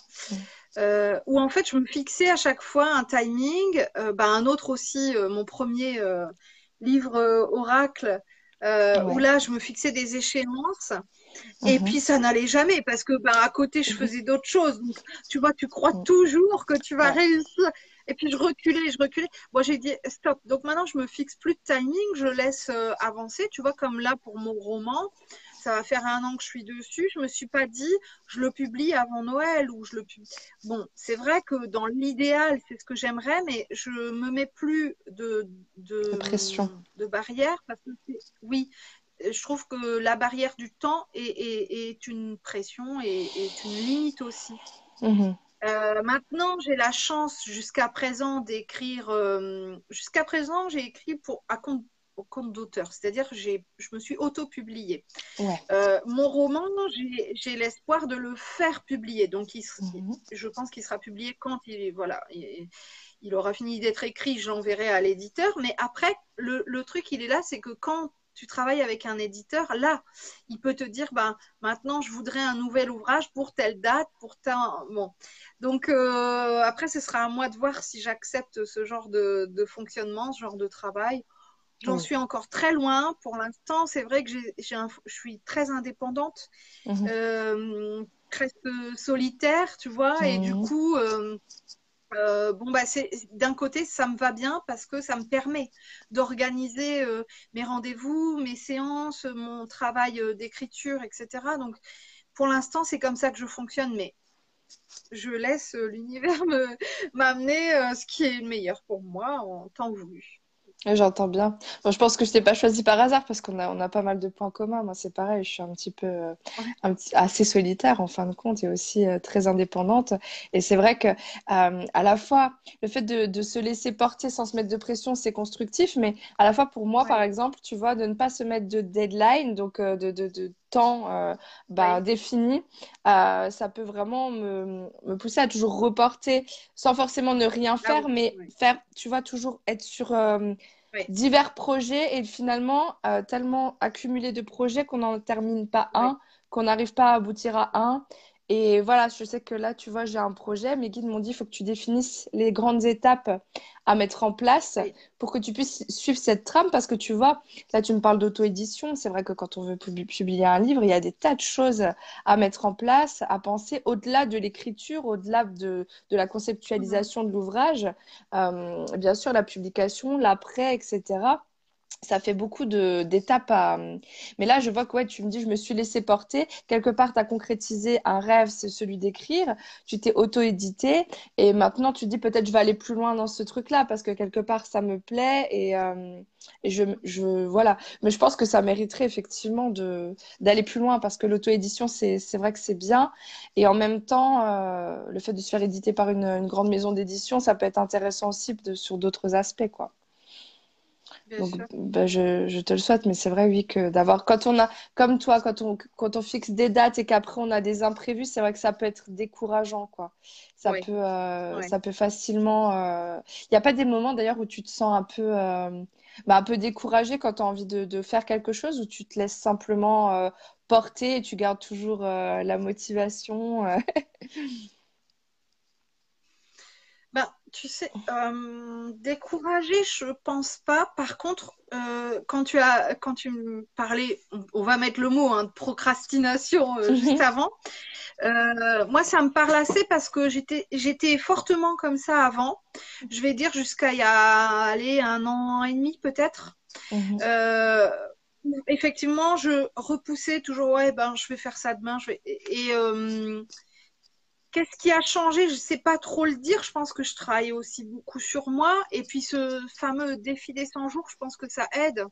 euh, où en fait je me fixais à chaque fois un timing. Euh, ben, un autre aussi, mon premier livre euh, Oracle, euh, où là je me fixais des échéances. Et Mhm. puis ça n'allait jamais parce que ben, à côté je Mhm. faisais d'autres choses. Donc tu vois, tu crois Mhm. toujours que tu vas Ouais. réussir. Et puis je reculais, je reculais. Moi j'ai dit stop. Donc maintenant je me fixe plus de timing, je laisse euh, avancer. Tu vois, comme là pour mon roman, ça va faire un an que je suis dessus. Je me suis pas dit je le publie avant Noël ou je le publie. Bon, c'est vrai que dans l'idéal c'est ce que j'aimerais, mais je me mets plus de De pression. de, barrières parce que oui je trouve que la barrière du temps est, est- est une pression et est une limite aussi. Mhm. Euh, maintenant, j'ai la chance jusqu'à présent d'écrire. euh, jusqu'à présent, j'ai écrit pour à compte, au compte d'auteur, c'est-à-dire que j'ai, je me suis auto-publiée. Ouais. Euh, mon roman, j'ai, j'ai l'espoir de le faire publier, donc il Mhm. je pense qu'il sera publié quand il, voilà, il, il aura fini d'être écrit, je l'enverrai à l'éditeur. Mais après, le, le truc, il est là, c'est que quand tu travailles avec un éditeur, là, il peut te dire, ben, maintenant, je voudrais un nouvel ouvrage pour telle date, pour tel... Bon. Donc, euh, après, ce sera à moi de voir si j'accepte ce genre de, de fonctionnement, ce genre de travail. J'en suis encore très loin. Pour l'instant, c'est vrai que un- je suis très indépendante, Mhm. euh, presque solitaire, tu vois, et du Mhm. coup, euh, euh, bon, bah, c'est, d'un côté, ça me va bien parce que ça me permet d'organiser euh, mes rendez-vous, mes séances, mon travail d'écriture, etc. Donc, pour l'instant, c'est comme ça que je fonctionne, mais je laisse l'univers me, m'amener ce qui est le meilleur pour moi en temps voulu. J'entends bien. Bon, je pense que je t'ai pas choisi par hasard parce qu'on a, on a pas mal de points communs. Moi, c'est pareil, je suis un petit peu, euh, un petit, assez solitaire en fin de compte et aussi euh, très indépendante. Et c'est vrai que, euh, à la fois, le fait de, de se laisser porter sans se mettre de pression, c'est constructif, mais à la fois pour moi, par exemple, tu vois, de ne pas se mettre de deadline, donc euh, de, de, de temps euh, bah, défini, euh, ça peut vraiment me, me pousser à toujours reporter sans forcément ne rien Ah faire, oui, mais faire, tu vois, toujours être sur euh, Divers projets et finalement euh, tellement accumulé de projets qu'on n'en termine pas un, qu'on n'arrive pas à aboutir à un. Et voilà, je sais que là, tu vois, j'ai un projet. Mes guides m'ont dit, il faut que tu définisses les grandes étapes à mettre en place Oui. pour que tu puisses suivre cette trame. Parce que tu vois, là, tu me parles d'auto-édition. C'est vrai que quand on veut pub- publier un livre, il y a des tas de choses à mettre en place, à penser au-delà de l'écriture, au-delà de, de la Mhm. conceptualisation de l'ouvrage. Euh, bien sûr, la publication, l'après, etc. Ça fait beaucoup d'étapes à... Mais là, je vois que ouais, tu me dis, je me suis laissé porter. Quelque part, tu as concrétisé un rêve, c'est celui d'écrire. Tu t'es auto-édité. Et maintenant, tu te dis, peut-être je vais aller plus loin dans ce truc-là parce que quelque part, ça me plaît. Et, euh, je. Voilà. Mais je pense que ça mériterait effectivement d'aller plus loin parce que l'auto-édition, c'est, vrai que c'est bien. Et en même temps, euh, le fait de se faire éditer par une, grande maison d'édition, ça peut être intéressant aussi sur d'autres aspects, quoi. Bien Donc, sûr. ben, je, je te le souhaite, mais c'est vrai, oui, que d'avoir, quand on a, comme toi, quand on, quand on fixe des dates et qu'après on a des imprévus, c'est vrai que ça peut être décourageant, quoi. Ça peut, euh, Ouais. ça peut facilement. euh, Il n'y a pas des moments d'ailleurs où tu te sens un peu, euh, ben, un peu découragé quand tu as envie de, de faire quelque chose, où tu te laisses simplement euh, porter et tu gardes toujours euh, la motivation. tu sais, euh, découragée, je pense pas. Par contre, euh, quand tu as, quand tu me parlais, on, on va mettre le mot hein, de procrastination euh, juste Mhm. avant. euh, moi, ça me parle assez parce que j'étais, j'étais fortement comme ça avant. Je vais dire jusqu'à il y a, allez, un an et demi peut-être. Mhm. Effectivement, je repoussais toujours. Ouais, ben, je vais faire ça demain. Je vais et, et, euh, Qu'est-ce qui a changé? Je ne sais pas trop le dire. Je pense que je travaille aussi beaucoup sur moi. Et puis ce fameux défi des 100 jours, je pense que ça aide,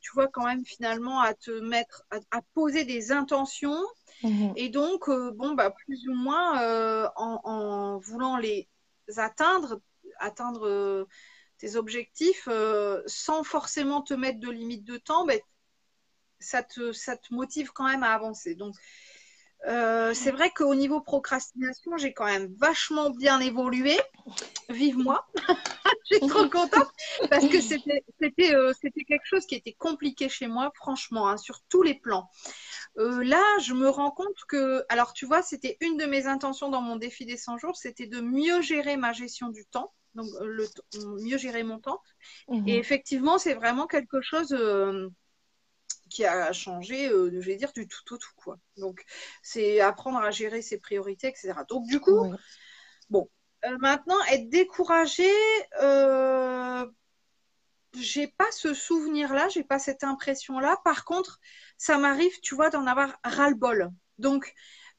tu vois, quand même finalement à te mettre, à, poser des intentions. Mhm. Et donc, euh, bon, bah, plus ou moins, euh, en, voulant les atteindre, atteindre euh, tes objectifs, sans forcément te mettre de limite de temps, bah, ça, te, ça te motive quand même à avancer. Donc, euh, c'est vrai qu'au niveau procrastination, j'ai quand même vachement bien évolué. Vive moi Je suis trop contente parce que c'était euh, quelque chose qui était compliqué chez moi, franchement, hein, sur tous les plans. Euh, là, je me rends compte que, alors tu vois, c'était une de mes intentions dans mon défi des 100 jours, c'était de mieux gérer ma gestion du temps, donc le, mieux gérer mon temps. Mmh Et effectivement, c'est vraiment quelque chose qui a changé, euh, je vais dire, du tout au tout, quoi. Donc, c'est apprendre à gérer ses priorités, etc. Donc, du coup, bon, euh, maintenant, être découragé, euh, j'ai pas ce souvenir-là, j'ai pas cette impression-là. Par contre, ça m'arrive, tu vois, d'en avoir ras-le-bol. Donc,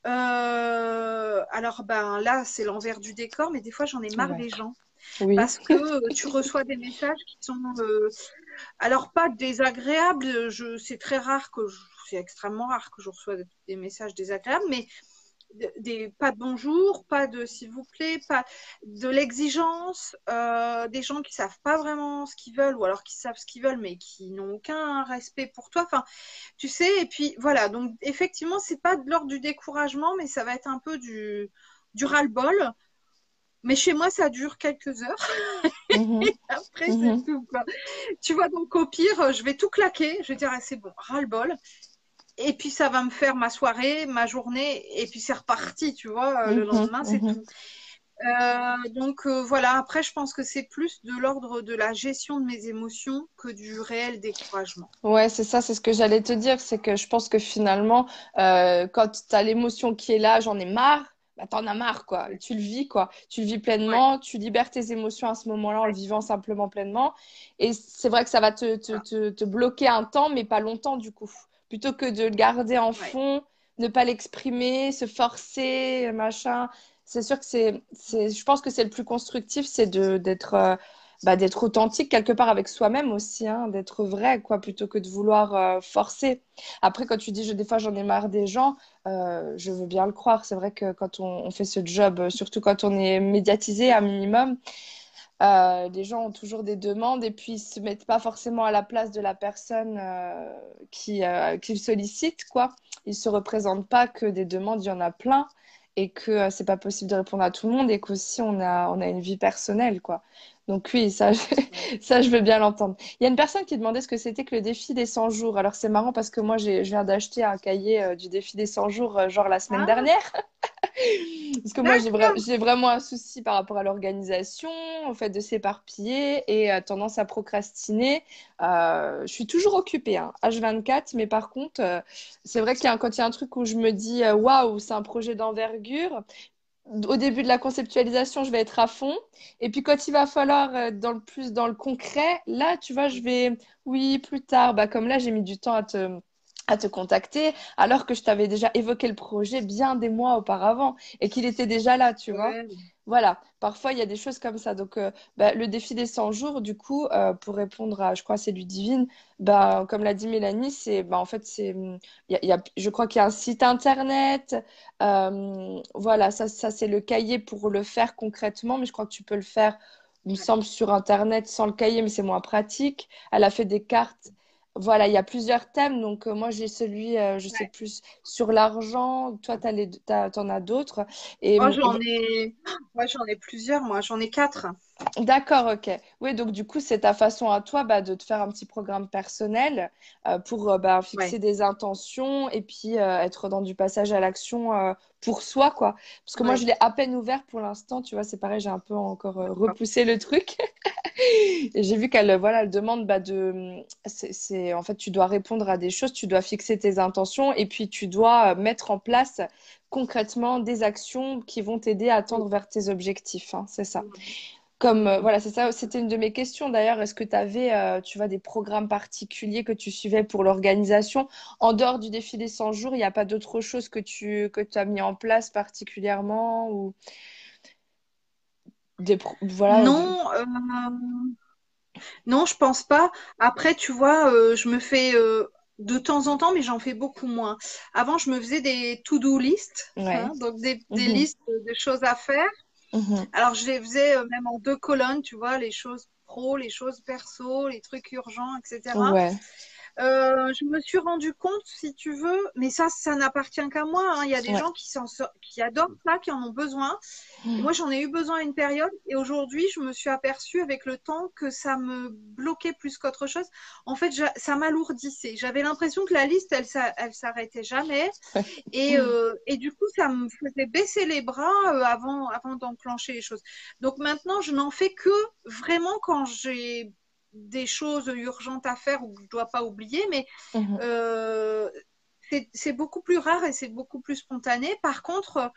euh, alors, ben là, c'est l'envers du décor, mais des fois, j'en ai marre des gens. Parce que tu reçois des messages qui sont alors, pas désagréable, je, c'est très rare que, c'est extrêmement rare que je reçois des messages désagréables, mais pas de bonjour, pas de s'il vous plaît, pas de l'exigence, euh, des gens qui savent pas vraiment ce qu'ils veulent ou alors qui savent ce qu'ils veulent mais qui n'ont aucun respect pour toi. Enfin, tu sais, et puis voilà. Donc effectivement, c'est pas de l'ordre du découragement, mais ça va être un peu du, du ras-le-bol. Mais chez moi, ça dure quelques heures. Mhm. et après, c'est mhm. tout. Tu vois, donc au pire, je vais tout claquer. Je vais dire, ah, c'est bon, ras-le-bol. Et puis, ça va me faire ma soirée, ma journée. Et puis, c'est reparti, tu vois. Le mhm. lendemain, c'est tout. Euh, donc euh, voilà, après je pense que c'est plus de l'ordre de la gestion de mes émotions que du réel découragement. Ouais, c'est ça, c'est ce que j'allais te dire, c'est que je pense que finalement, euh, quand tu as l'émotion qui est là, j'en ai marre, bah, t'en as marre, quoi. Tu le vis, quoi. Tu le vis pleinement, tu libères tes émotions à ce moment-là en le vivant simplement pleinement. Et c'est vrai que ça va te, te, te, bloquer un temps, mais pas longtemps, du coup. Plutôt que de le garder en fond, ne pas l'exprimer, se forcer, machin. C'est sûr que c'est, je pense que c'est le plus constructif, c'est d'être euh, bah, d'être authentique quelque part avec soi-même aussi, hein, d'être vrai, quoi, plutôt que de vouloir euh, forcer. Après, quand tu dis, des fois, j'en ai marre des gens, euh, je veux bien le croire. C'est vrai que quand on, fait ce job, euh, surtout quand on est médiatisé un minimum, les gens ont toujours des demandes et puis ils se mettent pas forcément à la place de la personne qui, qui sollicite, quoi. Ils se représentent pas que des demandes, il y en a plein et que c'est pas possible de répondre à tout le monde et qu'aussi on a, on a une vie personnelle, quoi. Donc oui, ça, je, ça, je veux bien l'entendre. Il y a une personne qui demandait ce que c'était que le défi des 100 jours. Alors c'est marrant parce que moi, je viens d'acheter un cahier euh, du défi des 100 jours, euh, genre la semaine ah. dernière. parce que moi, j'ai, vraiment un souci par rapport à l'organisation, au fait de s'éparpiller et euh, tendance à procrastiner. je suis toujours occupée, hein, H24, mais par contre, c'est vrai qu'il y a, quand il y a un truc où je me dis, waouh, c'est un projet d'envergure, au début de la conceptualisation, je vais être à fond. Et puis quand il va falloir être dans le plus dans le concret, là, tu vois, je vais, oui, plus tard. Bah, comme là, j'ai mis du temps à te, à te contacter, alors que je t'avais déjà évoqué le projet bien des mois auparavant et qu'il était déjà là, tu vois. Voilà, parfois il y a des choses comme ça. Donc, euh, bah, le défi des 100 jours, du coup, euh, pour répondre à, je crois, c'est du divine, bah, comme l'a dit Mélanie, c'est, bah, en fait, c'est, y y a, je crois qu'il y a un site internet. Euh, voilà, ça, ça c'est le cahier pour le faire concrètement, mais je crois que tu peux le faire, il me semble, sur internet sans le cahier, mais c'est moins pratique. Elle a fait des cartes voilà, il y a plusieurs thèmes. Donc, euh, moi, j'ai celui, euh, je sais plus, sur l'argent. Toi, tu en as d'autres. Et, moi, j'en ai... Moi, j'en ai plusieurs. Moi, j'en ai quatre. D'accord, ok. Oui, donc du coup, c'est ta façon à toi bah, de te faire un petit programme personnel euh, pour euh, bah, fixer des intentions et puis euh, être dans du passage à l'action pour soi, quoi. Parce que moi, je l'ai à peine ouvert pour l'instant, tu vois, c'est pareil, j'ai un peu encore repoussé le truc. et j'ai vu qu'elle voilà, elle demande bah, de. C'est, En fait, tu dois répondre à des choses, tu dois fixer tes intentions et puis tu dois mettre en place concrètement des actions qui vont t'aider à tendre vers tes objectifs. Hein, c'est ça. Comme euh, voilà, c'est ça, c'était une de mes questions d'ailleurs. Est-ce que tu avais, euh, tu vois, des programmes particuliers que tu suivais pour l'organisation? En dehors du défilé 100 jours? Il n'y a pas d'autre chose que tu que tu as mis en place particulièrement ou des pro- voilà. des- Non, euh, non, je pense pas. Après, tu vois, je me fais de temps en temps, mais j'en fais beaucoup moins. Avant, je me faisais des to-do list, hein, Ouais. donc des, des Mhm. listes de choses à faire. Mhm. Alors, je les faisais euh, même en deux colonnes, tu vois, les choses pro, les choses perso, les trucs urgents, etc. Ouais. Euh, je me suis rendu compte, si tu veux, mais ça, ça n'appartient qu'à moi. hein. Il y a des Ouais. gens qui qui adorent ça, qui en ont besoin. Et moi, j'en ai eu besoin à une période. Et aujourd'hui, je me suis aperçue avec le temps que ça me bloquait plus qu'autre chose. En fait, ça m'alourdissait. J'avais l'impression que la liste, elle, elle s'arrêtait jamais. Et, euh, et du coup, ça me faisait baisser les bras euh, avant, avant d'enclencher les choses. Donc maintenant, je n'en fais que vraiment quand j'ai des choses urgentes à faire ou que je dois pas oublier, mais Mhm. euh, c'est beaucoup plus rare et c'est beaucoup plus spontané. Par contre,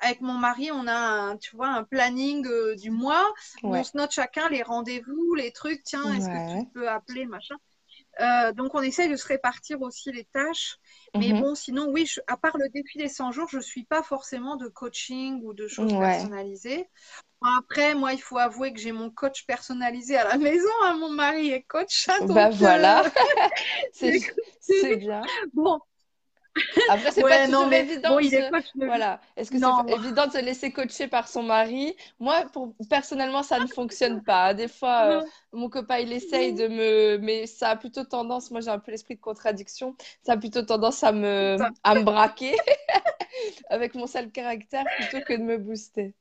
avec mon mari, on a un, tu vois, un planning euh, du mois où Ouais. on se note chacun les rendez-vous, les trucs. Tiens, est-ce que tu peux appeler, machin. Euh, donc on essaye de se répartir aussi les tâches. Mais Mhm. bon, sinon, oui, je- à part le défi des 100 jours, je ne suis pas forcément de coaching ou de choses Ouais. personnalisées. Après, moi, il faut avouer que j'ai mon coach personnalisé à la maison. hein. Mon mari est coach. hein, Bah voilà. euh, c'est bien. bon, Après, c'est pas non, toujours mais évident bon, il est se... coach de vie. Voilà. Est-ce que c'est évident de se laisser coacher par son mari? Moi, pour... personnellement, ça ne fonctionne pas. Des fois, euh, mon copain, il essaye de me... Mais ça a plutôt tendance, moi j'ai un peu l'esprit de contradiction, ça a plutôt tendance à me, à me braquer avec mon sale caractère plutôt que de me booster.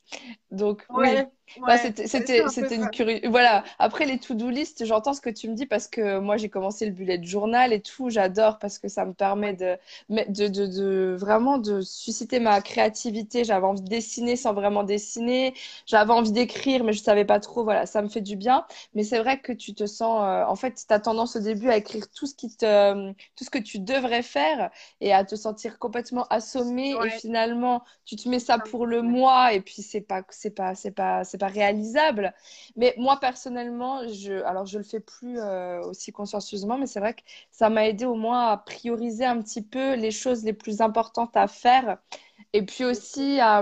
Donc oui, ouais, Bah, c'était, un une curiosité. Voilà. Après les to-do list, j'entends ce que tu me dis parce que moi, j'ai commencé le bullet journal et tout. J'adore parce que ça me permet de, de, de, de vraiment de susciter ma créativité. J'avais envie de dessiner sans vraiment dessiner. J'avais envie d'écrire, mais je savais pas trop. Voilà, ça me fait du bien. Mais c'est vrai que tu te sens, euh, en fait, tu as tendance au début à écrire tout ce qui te, tout ce que tu devrais faire et à te sentir complètement assommé. Et finalement, tu te mets ça ça, pour le mois et puis c'est pas, c'est pas, c'est pas, c'est pas réalisable. Mais moi, personnellement, je, alors je le fais plus euh, aussi consciencieusement, mais c'est vrai que ça m'a aidé au moins à prioriser un petit peu les choses les plus importantes à faire et puis aussi à,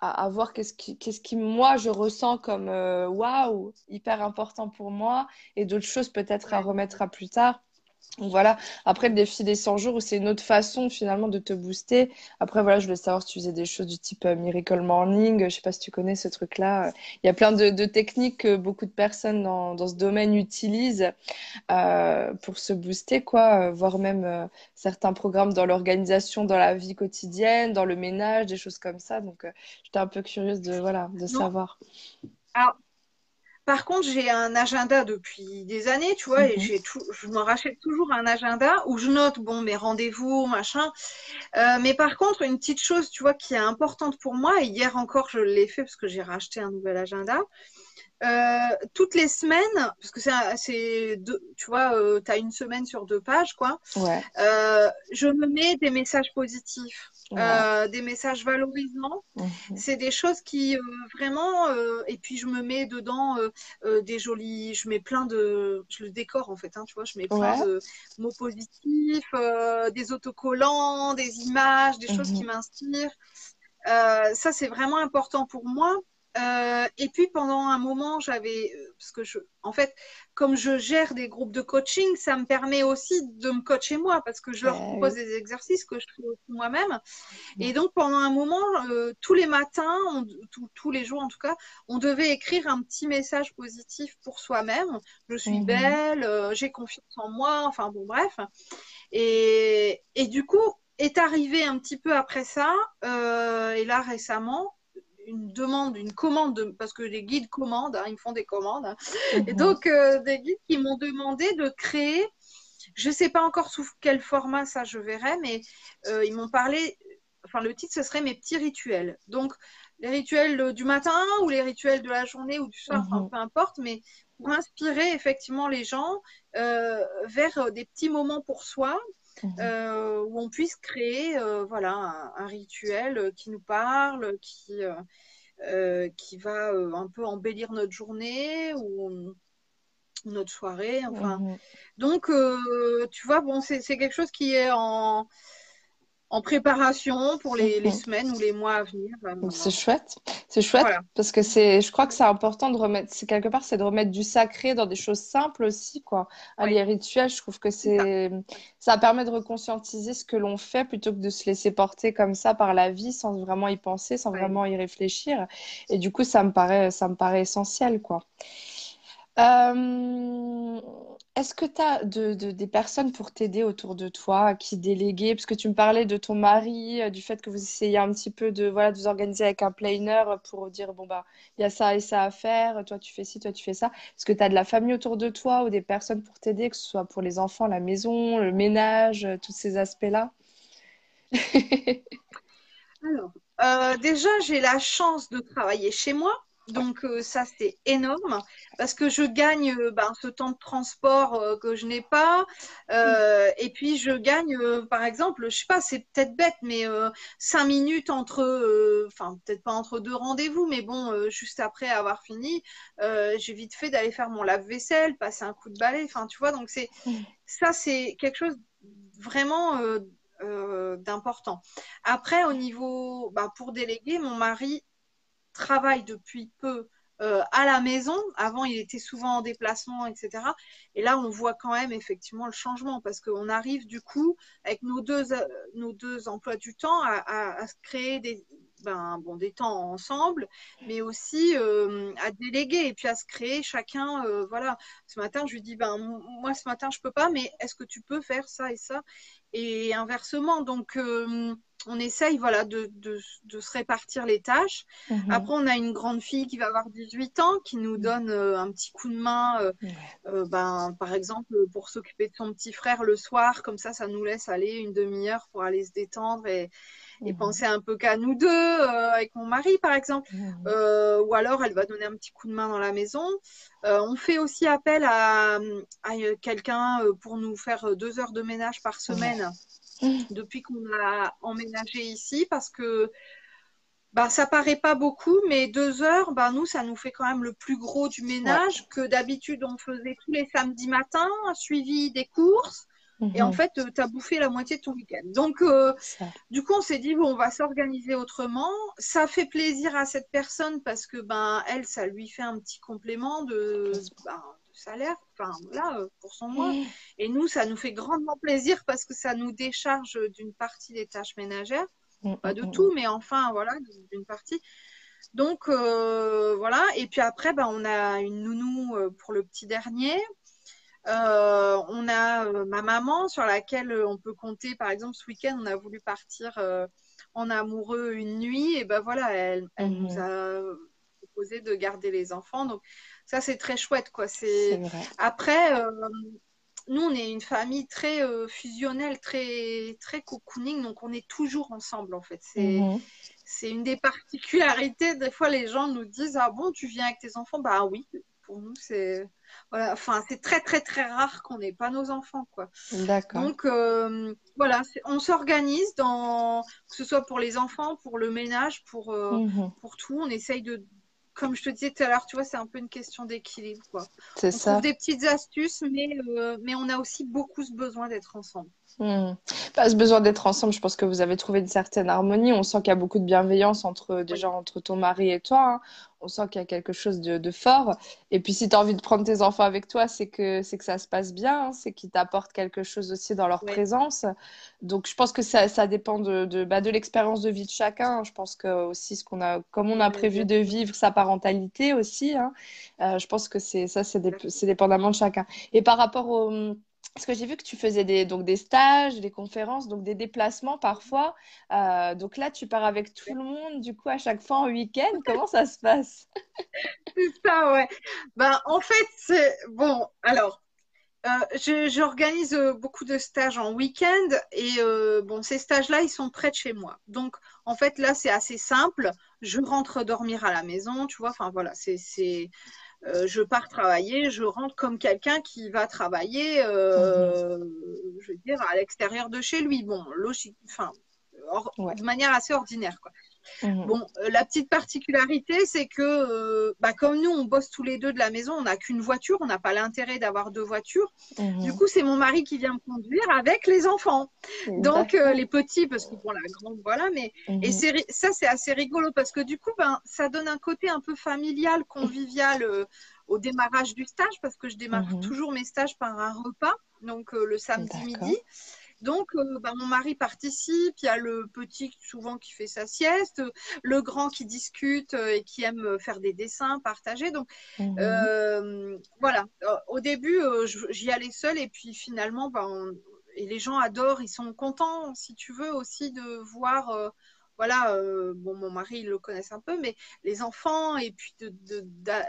à, à voir qu'est-ce qui, qu'est-ce qui, moi, je ressens comme euh, waouh, hyper important pour moi et d'autres choses peut-être à remettre à plus tard. Donc voilà, après le défi des 100 jours, c'est une autre façon finalement de te booster. Après, voilà, je voulais savoir si tu faisais des choses du type euh, Miracle Morning. Je sais pas si tu connais ce truc-là. Il y a plein de, de techniques que beaucoup de personnes dans, dans ce domaine utilisent euh, pour se booster, quoi, euh, voire même euh, certains programmes dans l'organisation, dans la vie quotidienne, dans le ménage, des choses comme ça. Donc, j'étais un peu curieuse de, voilà, de Non, savoir. alors, par contre, j'ai un agenda depuis des années, tu vois, et Mhm. j'ai tout, je me rachète toujours un agenda où je note, bon, mes rendez-vous, machin. Euh, mais par contre, une petite chose, tu vois, qui est importante pour moi, et hier encore, je l'ai fait parce que j'ai racheté un nouvel agenda. Euh, toutes les semaines, parce que c'est, tu vois, tu as une semaine sur deux pages, quoi. Ouais, Euh, je me mets des messages positifs, ouais. euh, des messages valorisants. Mhm. C'est des choses qui euh, vraiment, euh, et puis je me mets dedans euh, euh, des jolis, je mets plein de, je le décore en fait, hein, tu vois, je mets plein Ouais. de mots positifs, euh, des autocollants, des images, des choses qui Mhm. m'inspirent. Euh, ça, c'est vraiment important pour moi. Euh, et puis pendant un moment, j'avais, euh, parce que je, en fait, comme je gère des groupes de coaching, ça me permet aussi de me coacher moi, parce que je leur Eh propose des exercices que je fais moi-même. Et donc pendant un moment, euh, tous les matins, on- tous tous les jours en tout cas, on devait écrire un petit message positif pour soi-même. Je suis Mhm. belle, euh, j'ai confiance en moi, enfin bon, bref. Et, et du coup, est arrivé un petit peu après ça, et là récemment, une demande, une commande, de- parce que les guides commandent, hein, ils me font des commandes, hein. et Mhm. donc euh, des guides qui m'ont demandé de créer, je sais pas encore sous quel format ça je verrai, mais euh, ils m'ont parlé, enfin le titre ce serait mes petits rituels. Donc les rituels euh, du matin ou les rituels de la journée ou du soir, enfin Mhm. peu importe, mais pour inspirer effectivement les gens euh, vers des petits moments pour soi Mhm. euh, où on puisse créer euh, voilà un, un rituel euh, qui nous parle, qui euh, qui va un peu embellir notre journée ou notre soirée. Enfin, mhm. donc tu vois, bon, c'est quelque chose qui est en en préparation pour les, les, semaines ou les mois à venir. C'est chouette, c'est chouette parce que c'est, je crois que c'est important de remettre, c'est quelque part, c'est de remettre du sacré dans des choses simples aussi, quoi. Les rituels, je trouve que c'est, ça. permet de reconscientiser ce que l'on fait plutôt que de se laisser porter comme ça par la vie sans vraiment y penser, sans vraiment y réfléchir. Et du coup, ça me paraît, ça me paraît essentiel, quoi. Euh, est-ce que tu as de, des personnes pour t'aider autour de toi, qui déléguer Parce que tu me parlais de ton mari, euh, du fait que vous essayez un petit peu de, voilà, de vous organiser avec un planner pour dire, bon, bah, il y a ça et ça à faire, toi tu fais ci, toi tu fais ça. Est-ce que tu as de la famille autour de toi ou des personnes pour t'aider, que ce soit pour les enfants, la maison, le ménage, euh, tous ces aspects-là? Alors, déjà, j'ai la chance de travailler chez moi. Donc euh, ça, c'est énorme parce que je gagne euh, ben, ce temps de transport euh, que je n'ai pas. et puis, je gagne, par exemple, je sais pas, c'est peut-être bête, mais cinq minutes entre, enfin, peut-être pas entre deux rendez-vous, mais bon, juste après avoir fini, j'ai vite fait d'aller faire mon lave-vaisselle, passer un coup de balai. Enfin, tu vois, donc c'est ça, c'est quelque chose vraiment d'important. Après, au niveau, bah, pour déléguer, mon mari travaille depuis peu euh, à la maison. Avant, il était souvent en déplacement, etc. Et là, on voit quand même effectivement le changement parce qu'on arrive du coup, avec nos deux, euh, nos deux emplois du temps, à, à, créer des, ben, bon, des temps ensemble, mais aussi euh, à déléguer et puis à se créer chacun. voilà, ce matin, je lui dis, ben, moi, ce matin, je peux pas, mais est-ce que tu peux faire ça et ça? Et inversement, donc on essaye voilà, de, se répartir les tâches. Mhm. Après, on a une grande fille qui va avoir 18 ans, qui nous mhm. donne euh, un petit coup de main, euh, euh, ben, par exemple, pour s'occuper de son petit frère le soir. Comme ça, ça nous laisse aller une demi-heure pour aller se détendre et, mhm. penser un peu qu'à nous deux, avec mon mari, par exemple. ou alors, elle va donner un petit coup de main dans la maison. on fait aussi appel à, à quelqu'un pour nous faire deux heures de ménage par semaine. Mm. depuis qu'on a emménagé ici parce que bah, ça paraît pas beaucoup, mais deux heures, bah, nous, ça nous fait quand même le plus gros du ménage que d'habitude on faisait tous les samedis matins, suivi des courses. Et en mhm. fait, euh, tu as bouffé la moitié de ton week-end. Donc, euh, du coup, on s'est dit, bon, on va s'organiser autrement. Ça fait plaisir à cette personne parce que, ben, elle, ça lui fait un petit complément de, ben, salaire, enfin là, euh, pour son mois. Et nous, ça nous fait grandement plaisir parce que ça nous décharge d'une partie des tâches ménagères. Mm, Pas de mm, tout, mais enfin, voilà, d'une partie. Donc, euh, voilà. Et puis après, ben, on a une nounou euh, pour le petit dernier. on a ma maman sur laquelle on peut compter. Par exemple, ce week-end, on a voulu partir en amoureux une nuit. Et ben voilà, elle, elle nous a proposé de garder les enfants. Donc, ça, c'est très chouette, quoi. C'est après. Euh, nous, on est une famille très euh, fusionnelle, très, très cocooning, donc on est toujours ensemble, en fait. C'est mhm. c'est une des particularités. Des fois, les gens nous disent Ah bon, tu viens avec tes enfants? Bah oui, pour nous, c'est. Voilà, enfin, c'est très, très, très rare qu'on n'ait pas nos enfants, quoi. D'accord. Donc, euh, voilà, on s'organise dans, que ce soit pour les enfants, pour le ménage, pour, mhm. pour tout. On essaye de, comme je te disais tout à l'heure, tu vois, c'est un peu une question d'équilibre. Quoi. C'est ça. trouve des petites astuces, mais, euh, mais on a aussi beaucoup ce besoin d'être ensemble. Hmm. Pas ce besoin d'être ensemble, je pense que vous avez trouvé une certaine harmonie. On sent qu'il y a beaucoup de bienveillance entre, déjà entre ton mari et toi. Hein. On sent qu'il y a quelque chose de, fort. Et puis, si tu as envie de prendre tes enfants avec toi, c'est que, c'est que ça se passe bien. Hein. C'est qu'ils t'apportent quelque chose aussi dans leur présence. Donc, je pense que ça, ça dépend de, de, bah, de l'expérience de vie de chacun. Je pense que aussi, ce qu'on a, comme on a prévu de vivre sa parentalité aussi, hein, euh, je pense que c'est ça, c'est, c'est dépendamment de chacun. Et par rapport au parce que j'ai vu que tu faisais des, donc des stages, des conférences, donc des déplacements parfois. Euh, donc là, tu pars avec tout le monde, du coup, à chaque fois en week-end. Comment ça se passe? C'est ça, ouais. Ben, en fait, c'est bon. Alors, euh, j'organise euh, beaucoup de stages en week-end et bon, ces stages-là, ils sont près de chez moi. Donc, en fait, là, c'est assez simple. Je rentre dormir à la maison, tu vois. Enfin, voilà, c'est euh, je pars travailler, je rentre comme quelqu'un qui va travailler, euh, mhm. je veux dire, à l'extérieur de chez lui. Bon, logique, enfin, de manière assez ordinaire, quoi. Mhm. Bon, euh, la petite particularité, c'est que euh, bah, comme nous, on bosse tous les deux de la maison, on n'a qu'une voiture, on n'a pas l'intérêt d'avoir deux voitures. Mhm. Du coup, c'est mon mari qui vient me conduire avec les enfants. Donc, euh, les petits, parce que pour la grande, voilà. Mais et mhm. ça, c'est assez rigolo parce que du coup, ben, ça donne un côté un peu familial, convivial au démarrage du stage, parce que je démarre toujours mes stages par un repas, donc le samedi midi. Donc, euh, bah, mon mari participe, il y a le petit souvent qui fait sa sieste, le grand qui discute euh, et qui aime faire des dessins, partager. Donc, mhm. euh, voilà, au début, j'y allais seule et puis finalement, bah, et les gens adorent, ils sont contents, si tu veux, aussi de voir voilà, euh, bon, mon mari, le connaissent un peu, mais les enfants, et puis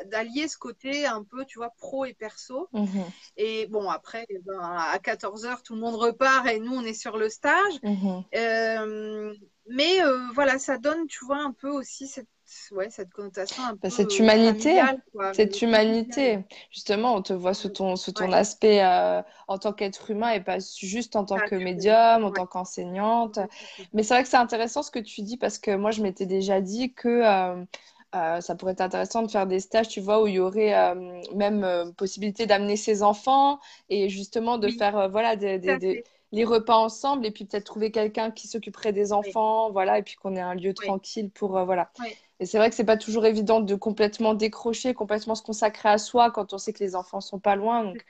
d'allier ce côté un peu, tu vois, pro et perso. Mhm. Et bon, après, eh ben, à 14h, tout le monde repart et nous, on est sur le stage. Mhm. Euh, mais euh, voilà, ça donne, tu vois, un peu aussi cette ouais, cette connotation un bah, peu cette humanité cette humanité. justement on te voit sous ton sous ton aspect euh, en tant qu'être humain et pas juste en tant que médium en tant qu'enseignante. Mais c'est vrai que c'est intéressant ce que tu dis parce que moi je m'étais déjà dit que euh, euh, ça pourrait être intéressant de faire des stages, tu vois, où il y aurait même possibilité d'amener ses enfants et justement de faire voilà des, des, les repas ensemble et puis peut-être trouver quelqu'un qui s'occuperait des enfants, voilà, et puis qu'on ait un lieu tranquille pour voilà. Et c'est vrai que c'est pas toujours évident de complètement décrocher, complètement se consacrer à soi quand on sait que les enfants sont pas loin. Donc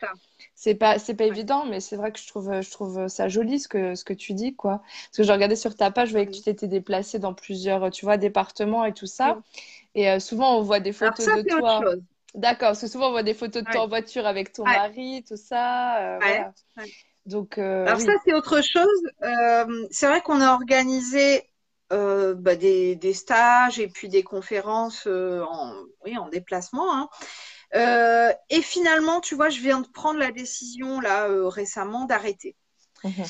c'est pas c'est pas évident, mais c'est vrai que je trouve je trouve ça joli ce que ce que tu dis quoi. Parce que je regardais sur ta page, je voyais que tu t'étais déplacée dans plusieurs tu vois départements et tout ça. Et euh, souvent on voit des photos de toi. D'accord, parce que souvent on voit des photos de toi en voiture avec ton mari, tout ça. Euh, Donc, euh, Alors ça, c'est autre chose. c'est vrai qu'on a organisé euh, bah, des, stages et puis des conférences euh, en, oui, en déplacement. Hein. Euh, et finalement, tu vois, je viens de prendre la décision là récemment d'arrêter. Mhm.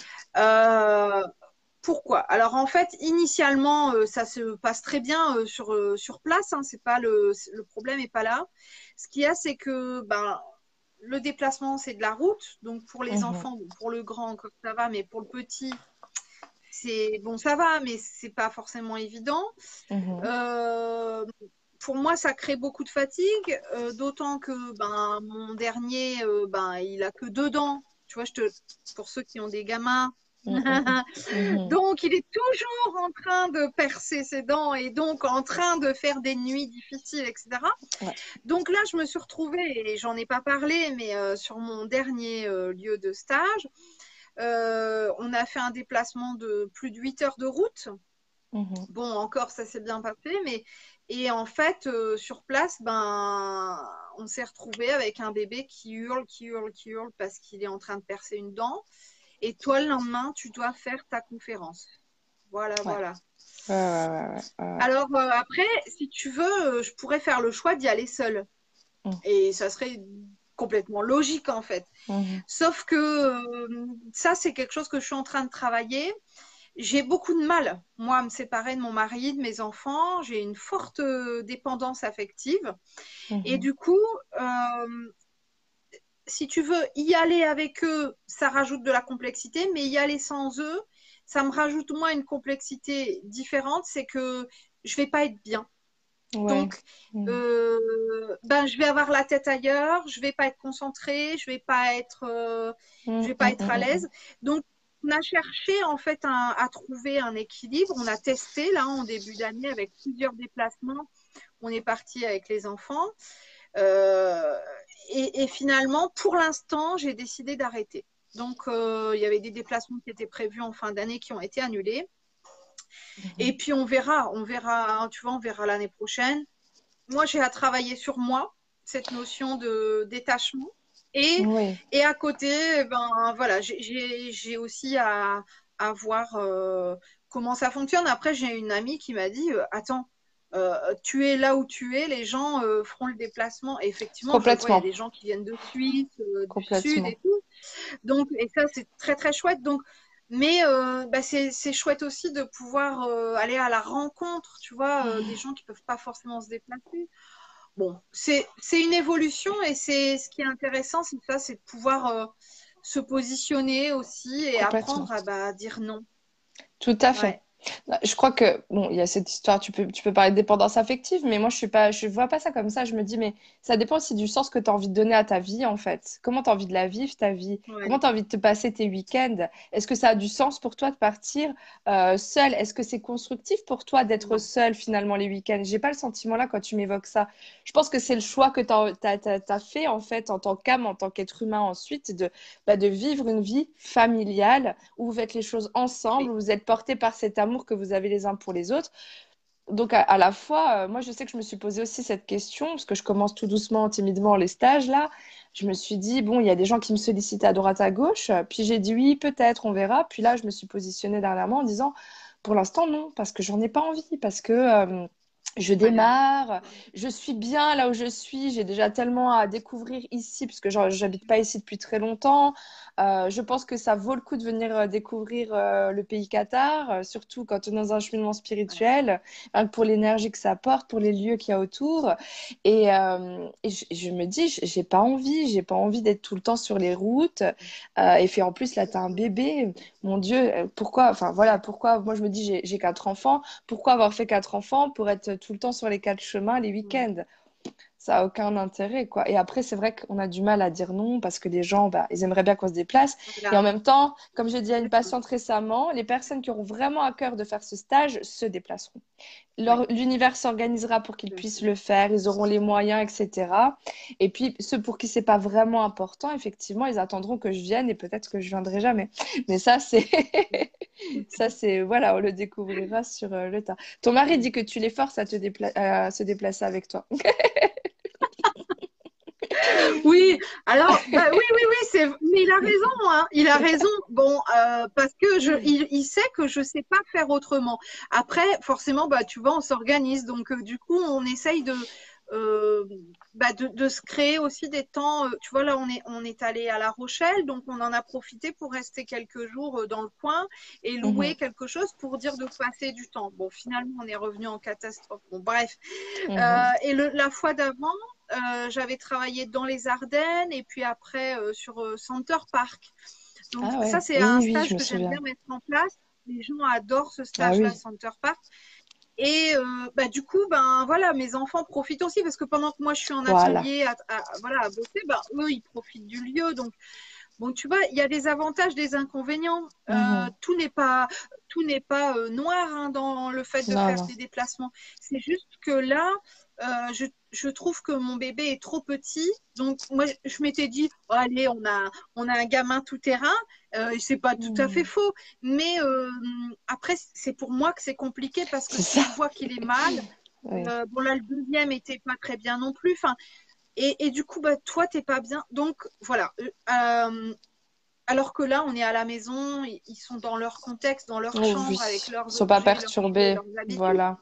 pourquoi? Alors en fait, initialement, ça se passe très bien sur, sur place. Hein, c'est pas le, le problème n'est pas là. Ce qu'il y a, c'est que ben, le déplacement, c'est de la route. Donc pour les mhm. enfants, pour le grand, ça va, mais pour le petit, bon, ça va, mais c'est pas forcément évident. Mhm. Euh, pour moi, ça crée beaucoup de fatigue, euh, d'autant que ben mon dernier, euh, ben il a que deux dents. Tu vois, je te, pour ceux qui ont des gamins. Mhm. Mhm. donc, il est toujours en train de percer ses dents et donc en train de faire des nuits difficiles, etc. Donc là, je me suis retrouvée, et j'en ai pas parlé, mais sur mon dernier lieu de stage, on a fait un déplacement de plus de 8 heures de route. Mhm. Bon, encore, ça s'est bien passé, mais et en fait, euh, sur place, ben, on s'est retrouvé avec un bébé qui hurle, qui hurle, qui hurle parce qu'il est en train de percer une dent. Et toi, le lendemain, tu dois faire ta conférence. Voilà, voilà. Alors euh, après, si tu veux, je pourrais faire le choix d'y aller seule. Mm. Et ça serait complètement logique en fait. Mhm. Sauf que euh, ça, c'est quelque chose que je suis en train de travailler. J'ai beaucoup de mal, moi, à me séparer de mon mari, de mes enfants. J'ai une forte euh, dépendance affective. Mhm. Et du coup, euh, si tu veux y aller avec eux, ça rajoute de la complexité, mais y aller sans eux, ça me rajoute moi une complexité différente, c'est que je vais pas être bien. Donc, mm. euh, ben, je vais avoir la tête ailleurs, je vais pas être concentrée, je vais pas être, euh, je vais pas être à l'aise. Donc, on a cherché en fait à trouver un équilibre. On a testé là en début d'année avec plusieurs déplacements. On est parti avec les enfants. Euh, et, finalement, pour l'instant, j'ai décidé d'arrêter. Donc, il y avait des déplacements qui étaient prévus en fin d'année qui ont été annulés. Et mhm. puis on verra, on verra, tu vois, on verra l'année prochaine. Moi, j'ai à travailler sur moi, cette notion de détachement. Et, et à côté, eh ben voilà, j'ai aussi à, à voir euh, comment ça fonctionne. Après, j'ai une amie qui m'a dit euh, Attends, euh, tu es là où tu es, les gens feront le déplacement. Et effectivement, il y a des gens qui viennent de Suisse, du Sud et tout. Donc, et ça, c'est très très chouette. Donc, mais euh, bah, c'est chouette aussi de pouvoir euh, aller à la rencontre, tu vois, euh, des gens qui ne peuvent pas forcément se déplacer. Bon, c'est une évolution et c'est ce qui est intéressant, c'est ça, c'est de pouvoir se positionner aussi et apprendre à bah, dire non. Tout à fait. Je crois que, bon, il y a cette histoire, tu peux, tu peux parler de dépendance affective, mais moi, je suis pas, je vois pas ça comme ça. Je me dis, mais ça dépend aussi du sens que tu as envie de donner à ta vie, en fait. Comment tu as envie de la vivre, ta vie? Ouais. Comment tu as envie de te passer tes week-ends? Est-ce que ça a du sens pour toi de partir euh, seul? Est-ce que c'est constructif pour toi d'être seul, finalement, les week-ends? J'ai pas le sentiment là quand tu m'évoques ça. Je pense que c'est le choix que tu as, fait, en fait, en tant qu'âme, en tant qu'être humain ensuite, de, bah, de vivre une vie familiale où vous faites les choses ensemble, où vous êtes portés par cet amour que vous avez les uns pour les autres. Donc, à, la fois, euh, moi, je sais que je me suis posé aussi cette question, parce que je commence tout doucement, timidement les stages là. Je me suis dit, bon, il y a des gens qui me sollicitent à droite, à gauche. Puis j'ai dit oui, peut-être, on verra. Puis là, je me suis positionnée dernièrement en disant, pour l'instant, non, parce que j'en ai pas envie, parce que euh, je démarre, je suis bien là où je suis, j'ai déjà tellement à découvrir ici, puisque genre, j'habite pas ici depuis très longtemps. Euh, je pense que ça vaut le coup de venir euh, découvrir euh, le pays Qatar, surtout quand on est dans un cheminement spirituel, hein, pour l'énergie que ça apporte, pour les lieux qu'il y a autour. Et, euh, et je, je me dis, j'ai pas envie, j'ai pas envie d'être tout le temps sur les routes. Et puis en plus, là, tu as un bébé. Mon Dieu, pourquoi, enfin voilà, pourquoi, moi je me dis, j'ai quatre enfants. Pourquoi avoir fait quatre enfants pour être tout le temps sur les quatre chemins les week-ends? Ça a aucun intérêt, quoi. Et après, c'est vrai qu'on a du mal à dire non parce que les gens, bah, ils aimeraient bien qu'on se déplace. Et en Voilà. même temps, comme j'ai dit à une patiente récemment, les personnes qui auront vraiment à cœur de faire ce stage se déplaceront. L'univers s'organisera pour qu'ils puissent le faire, ils auront les moyens, etc. Et puis, ceux pour qui c'est pas vraiment important, effectivement, ils attendront que je vienne et peut-être que je viendrai jamais. Mais ça, c'est, ça, c'est, voilà, on le découvrira sur euh, le tas. Ton mari dit que tu les forces à te dépla- à se déplacer avec toi. Oui, alors, bah oui, oui, oui, c'est, mais il a raison, hein, il a raison. Bon, euh, parce que je, il, il sait que je sais pas faire autrement. Après, forcément, bah, tu vois, on s'organise, donc euh, du coup, on essaye de, euh, bah, de, de se créer aussi des temps. tu vois, là, on est, on est allé à La Rochelle, donc on en a profité pour rester quelques jours dans le coin et louer Mhm, quelque chose pour dire de passer du temps. Bon, finalement, on est revenu en catastrophe. Bon, bref. Euh, mhm. et le, la fois d'avant, j'avais travaillé dans les Ardennes et puis après euh, sur euh, Center Park. Donc Ah ça, c'est oui, un stage que j'aime bien mettre en place. Les gens adorent ce Ah stage-là, oui. Center Park. Et euh, bah, du coup, ben voilà, mes enfants profitent aussi parce que pendant que moi je suis en Voilà. atelier à, à- voilà, à bosser, ben, eux ils profitent du lieu. Donc bon, tu vois, il y a des avantages, des inconvénients. Euh, Mhm. tout n'est pas tout n'est pas euh, noir hein, dans le fait de Non, faire des déplacements. C'est juste que là, euh, je, je trouve que mon bébé est trop petit. Donc moi, je, m'étais dit, oh, allez, on a on a un gamin tout terrain. Euh, c'est pas tout à fait Mhm. faux. Mais euh, après, c'est pour moi que c'est compliqué parce que si je vois qu'il est mal, Oui. bon là le deuxième était pas très bien non plus. Enfin, et, et du coup, bah toi t'es pas bien. Donc voilà. Euh, euh, alors que là, on est à la maison, ils ils sont dans leur contexte, dans leur Oh chambre, oui, avec ils leurs sont pas objets, perturbés. leurs. Voilà.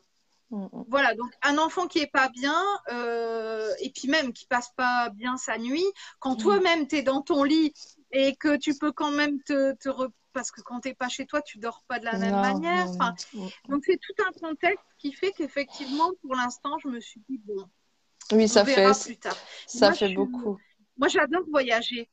Mhm. Voilà, donc un enfant qui est pas bien, euh, et puis même qui passe pas bien sa nuit, quand Mhm. toi-même tu es dans ton lit et que tu peux quand même te, te re- parce que quand t'es pas chez toi, tu dors pas de la même Non, manière. non, Enfin, non. Donc c'est tout un contexte qui fait qu'effectivement, pour l'instant, je me suis dit bon, Oui, on ça fait, verra plus tard. ça Moi, fait beaucoup. moi, j'adore voyager.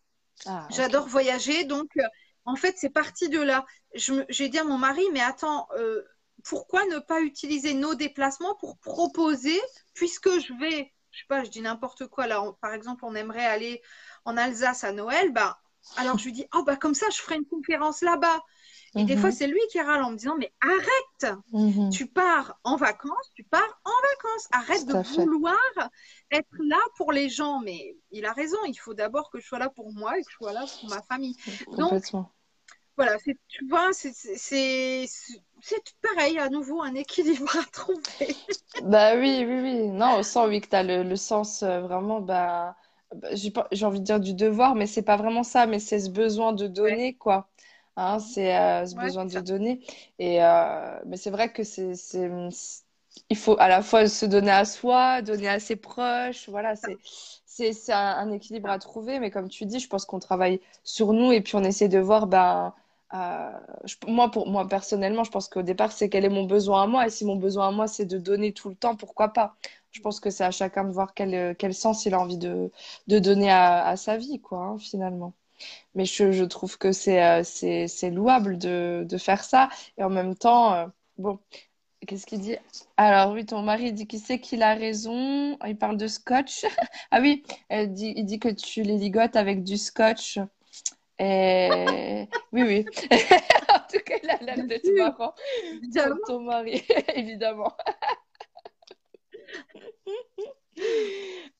Ah. J'adore voyager, donc euh, en fait, c'est parti de là. J'ai dit à mon mari, mais attends, euh, pourquoi ne pas utiliser nos déplacements pour proposer, puisque je vais, je sais pas, je dis n'importe quoi, là, on- par exemple, on aimerait aller en Alsace à Noël, bah, alors je lui dis, oh, bah, comme ça, je ferai une conférence là-bas. Et des fois, Mhm. c'est lui qui râle en me disant, mais arrête, Mhm. tu pars en vacances, tu pars en vacances, arrête de fait. vouloir être là pour les gens. Mais il a raison, il faut d'abord que je sois là pour moi et que je sois là pour ma famille. Donc, voilà, tu vois, c'est, pareil, à nouveau, un équilibre à trouver. Bah oui, oui, oui. Non, on sent, oui, que tu as le, le sens euh, vraiment, bah, bah, j'ai envie de dire du devoir, mais c'est pas vraiment ça, mais c'est ce besoin de Ouais, donner, quoi. Hein, c'est euh, ce ouais, besoin de donner. Et, euh, mais c'est vrai que c'est, il faut à la fois se donner à soi, donner à ses proches. Voilà, c'est, c'est, c'est un, un équilibre à trouver. Mais comme tu dis, je pense qu'on travaille sur nous et puis on essaie de voir, ben, euh, je- moi, pour moi, personnellement, je pense qu'au départ, c'est quel est mon besoin à moi. Et si mon besoin à moi, c'est de donner tout le temps, pourquoi pas? Je pense que c'est à chacun de voir quel, quel sens il a envie de, de donner à, à sa vie, quoi, hein, finalement. Mais je, je trouve que c'est euh, c'est, c'est louable de, de faire ça. Et en même temps, euh, Bon, qu'est-ce qu'il dit? Alors oui, ton mari dit qu'il sait qu'il a raison. Il parle de scotch. Ah oui, elle dit, il dit que tu les ligotes avec du scotch. Et... Oui, oui. En tout cas, il a l'air d'être marrant, ton mari, évidemment.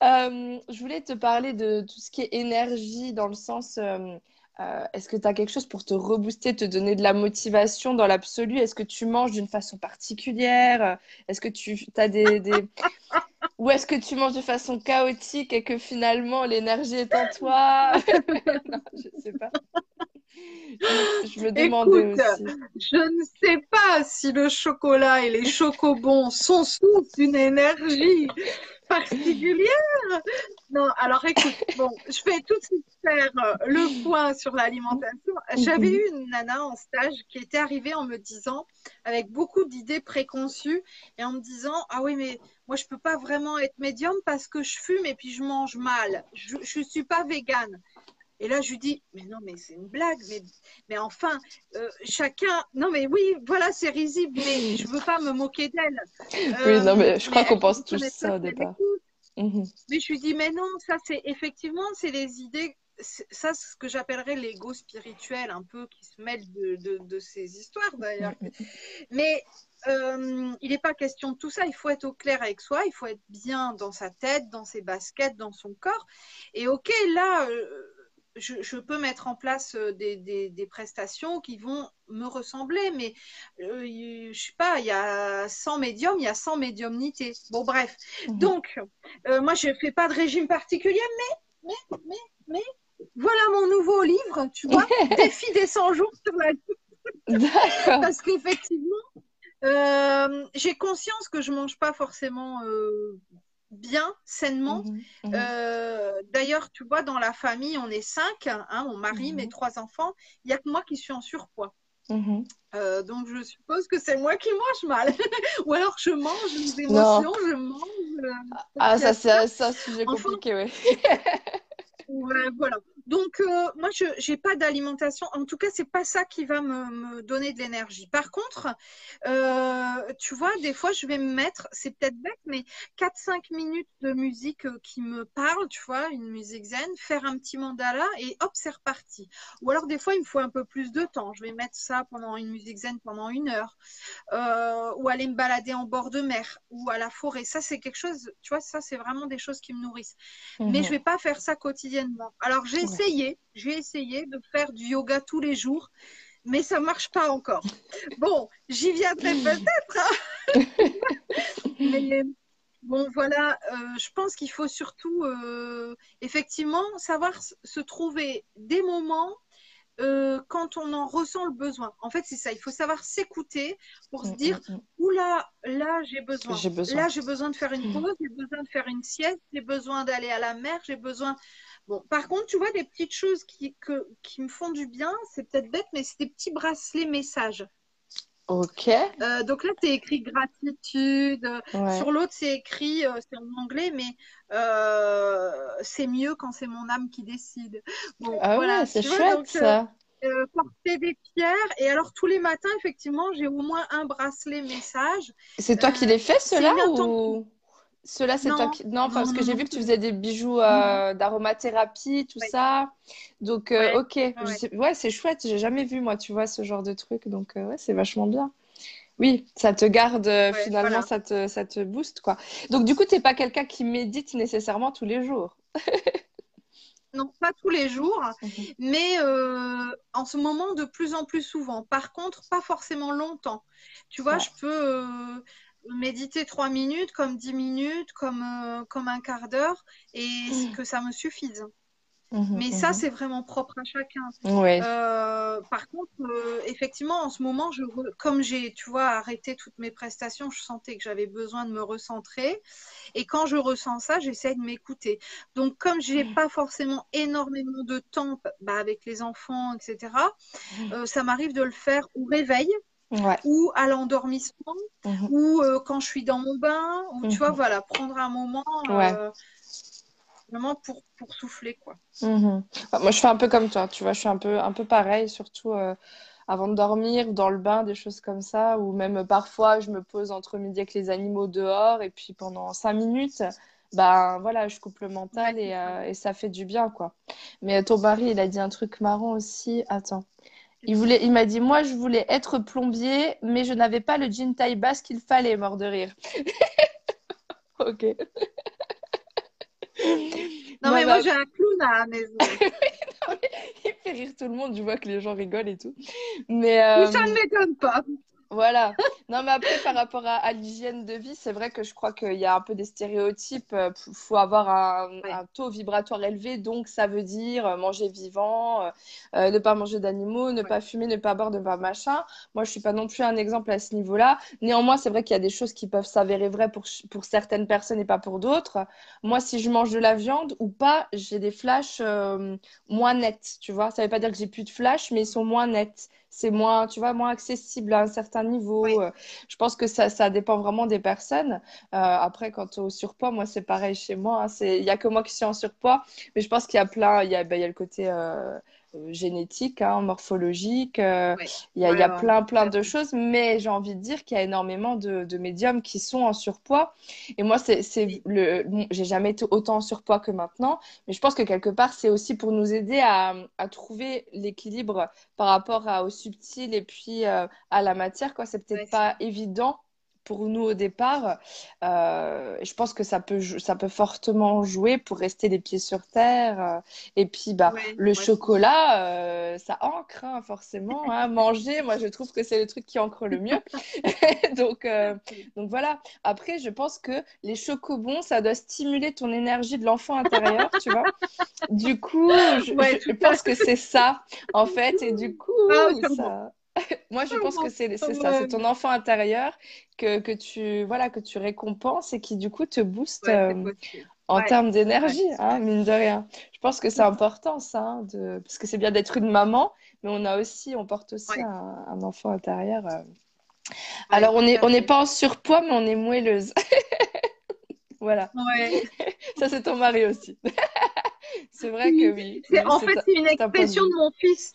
Euh, je voulais te parler de tout ce qui est énergie dans le sens, euh, euh, est-ce que tu as quelque chose pour te rebooster, te donner de la motivation dans l'absolu? Est-ce que tu manges d'une façon particulière? Est-ce que tu as des, des... Ou est-ce que tu manges de façon chaotique et que finalement l'énergie est en toi? Non, je sais pas. Je, me demandais Écoute, aussi. je ne sais pas si le chocolat et les chocobons sont source d'une énergie particulière. Non, alors écoute, bon, je vais tout de suite faire euh, le point sur l'alimentation. J'avais Mhm. eu une nana en stage qui était arrivée en me disant, avec beaucoup d'idées préconçues, et en me disant, ah oui, mais moi je peux pas vraiment être médium parce que je fume et puis je mange mal. Je, je suis pas végane. Et là, je lui dis, mais non, mais c'est une blague, mais, mais enfin, euh, chacun, non, mais oui, voilà, c'est risible, mais je veux pas me moquer d'elle. Oui, non, Euh, mais je mais crois qu'on pense tous ça au départ. Mhm. Mais je lui dis, mais non, ça, c'est effectivement, c'est les idées, ça, c'est ce que j'appellerais l'ego spirituel, un peu, qui se mêle de, de, de ces histoires d'ailleurs. Mhm. Mais euh, il n'est pas question de tout ça. Il faut être au clair avec soi. Il faut être bien dans sa tête, dans ses baskets, dans son corps. Et ok, là, euh, je, je peux mettre en place euh, des, des, des prestations qui vont me ressembler. Mais euh, je sais pas, il y a 100 médiums, il y a 100 médiumnités. Bon, bref. Mhm. Donc, euh, moi, je fais pas de régime particulier, mais, mais, mais, mais, voilà mon nouveau livre, tu vois, Défi des 100 jours sur la parce qu'effectivement, euh, j'ai conscience que je mange pas forcément euh, bien, sainement. Mhm. Mhm. Euh, d'ailleurs, tu vois, dans la famille, on est cinq, hein, mon mari, mes Mhm. trois enfants. Il y a que moi qui suis en surpoids. Euh, donc, je suppose que c'est moi qui mange mal. Ou alors, je mange les Non. émotions, je mange. euh, Ah, ça, c'est un sujet Enfin, compliqué, ouais. Ouais, voilà. Donc, euh, moi, je n'ai pas d'alimentation. En tout cas, c'est pas ça qui va me, me donner de l'énergie. Par contre, euh, tu vois, des fois, je vais me mettre, c'est peut-être bête, mais 4-5 minutes de musique euh, qui me parle, tu vois, une musique zen, faire un petit mandala et hop, c'est reparti. Ou alors, des fois, il me faut un peu plus de temps. Je vais mettre ça pendant une musique zen pendant une heure. Euh, ou aller me balader en bord de mer ou à la forêt. Ça, c'est quelque chose, tu vois, ça, c'est vraiment des choses qui me nourrissent mais Mhm. je vais pas faire ça quotidiennement. Alors j'ai Ouais. Essayé, j'ai essayé de faire du yoga tous les jours, mais ça marche pas encore. Bon, j'y viendrai peut-être, hein, mais bon voilà, euh, je pense qu'il faut surtout euh, effectivement savoir se trouver des moments euh, quand on en ressent le besoin. En fait, c'est ça, il faut savoir s'écouter pour se Mhm. dire Mhm. Oula, là j'ai besoin. J'ai besoin. Là j'ai besoin de faire une pause, j'ai besoin de faire une sieste, j'ai besoin d'aller à la mer, j'ai besoin. Bon, par contre, tu vois, des petites choses qui, que, qui me font du bien, c'est peut-être bête, mais c'est des petits bracelets messages. Ok. Euh, donc là, c'est écrit gratitude. Ouais. Sur l'autre, c'est écrit, euh, c'est en anglais, mais euh, c'est mieux quand c'est mon âme qui décide. Bon, Ah voilà, ouais, c'est vois, chouette donc ça. porter des pierres. Et alors, tous les matins, effectivement, j'ai au moins un bracelet message. C'est toi qui les fais, ceux-là, ou? Ceux-là, c'est toi Non, qui... Non, enfin, non, parce que j'ai vu que tu faisais des bijoux euh, d'aromathérapie, tout Ouais, ça. Donc, euh, ouais, ok. Ouais. sais- Ouais, c'est chouette. J'ai jamais vu, moi, tu vois, ce genre de truc. Donc, euh, ouais, c'est vachement bien. Oui, ça te garde, finalement, voilà. ça te, ça te booste, quoi. Donc, du coup, t'es pas quelqu'un qui médite nécessairement tous les jours. Non, pas tous les jours, Mhm. mais euh, en ce moment de plus en plus souvent. Par contre, pas forcément longtemps. Tu vois, Ouais. je peux euh, méditer trois minutes, comme dix minutes, comme, euh, comme un quart d'heure, et que ça me suffise. Mhm, Mais ça, mhm. c'est vraiment propre à chacun. Ouais. Euh, par contre, euh, effectivement, en ce moment, je comme j'ai, tu vois, arrêté toutes mes prestations, je sentais que j'avais besoin de me recentrer. Et quand je ressens ça, j'essaie de m'écouter. Donc, comme j'ai pas forcément énormément de temps bah, avec les enfants, etc., euh, ça m'arrive de le faire au réveil Ouais. ou à l'endormissement Mhm, ou euh, quand je suis dans mon bain ou tu vois, mhm. voilà, prendre un moment Ouais. euh, vraiment pour, pour souffler, quoi. Mhm. Bah, Moi, je fais un peu comme toi, tu vois, je suis un peu, un peu pareil, surtout euh, avant de dormir, dans le bain, des choses comme ça, ou même parfois je me pose entre midi avec les animaux dehors et puis pendant cinq minutes, ben voilà, je coupe le mental et, euh, et ça fait du bien, quoi. Mais ton mari, il a dit un truc marrant aussi. Attends. Il voulait, il m'a dit, moi, je voulais être plombier, mais je n'avais pas le jean taille basse qu'il fallait, mort de rire. ok. Non, mais moi, j'ai un clown à la maison. il fait rire tout le monde, je vois que les gens rigolent et tout. Mais, euh, Ça ne m'étonne pas. Voilà. Non, mais après, par rapport à, l'hygiène de vie, c'est vrai que je crois qu'il y a un peu des stéréotypes. Il euh, faut avoir un, taux vibratoire élevé, donc ça veut dire euh, manger vivant, euh, ne pas manger d'animaux, ne pas fumer, ne pas boire, ne pas machin. Moi, je suis pas non plus un exemple à ce niveau-là. Néanmoins, c'est vrai qu'il y a des choses qui peuvent s'avérer vraies pour, pour certaines personnes et pas pour d'autres. Moi, si je mange de la viande ou pas, j'ai des flashs moins nets, tu vois. Ça veut pas dire que j'ai plus de flash, mais ils sont moins nets c'est moins, tu vois, moins accessible à un certain niveau. Euh, je pense que ça, ça dépend vraiment des personnes. Euh, après, quant au surpoids, moi, c'est pareil chez moi. Hein. Il n'y a que moi qui suis en surpoids, mais je pense qu'il y a plein, il y a, ben, y a le côté euh, génétique, hein, morphologique. Euh, il y a, y a plein, plein de choses, mais j'ai envie de dire qu'il y a énormément de, de, médiums qui sont en surpoids. Et moi, c'est, le, j'ai jamais été autant en surpoids que maintenant, mais je pense que quelque part, c'est aussi pour nous aider à, à trouver l'équilibre par rapport à, au subtil et puis euh, à la matière. Quoi, c'est peut-être pas évident pour nous au départ. Euh, je pense que ça peut, ça peut fortement jouer pour rester les pieds sur terre. Euh. et puis, bah, le chocolat, euh, ça ancre, hein, forcément. Hein. Manger, moi, je trouve que c'est le truc qui ancre le mieux. donc, donc voilà. Après, je pense que les chocobons, ça doit stimuler ton énergie de l'enfant intérieur, tu vois. Du coup, je, pense que c'est ça, en fait. Et du coup, ah, ça... Moi, je pense que c'est ça, c'est ton enfant intérieur que, que, tu, voilà, que tu récompenses et qui, du coup, te booste euh, en termes d'énergie, hein, mine de rien. Je pense que c'est important, ça, hein, de... parce que c'est bien d'être une maman, mais on a aussi, on porte aussi un, enfant intérieur. Euh. Alors, on n'est on n'est pas en surpoids, mais on est moelleuse. voilà. ça, c'est ton mari aussi. C'est vrai que oui. En fait, c'est une expression de mon fils.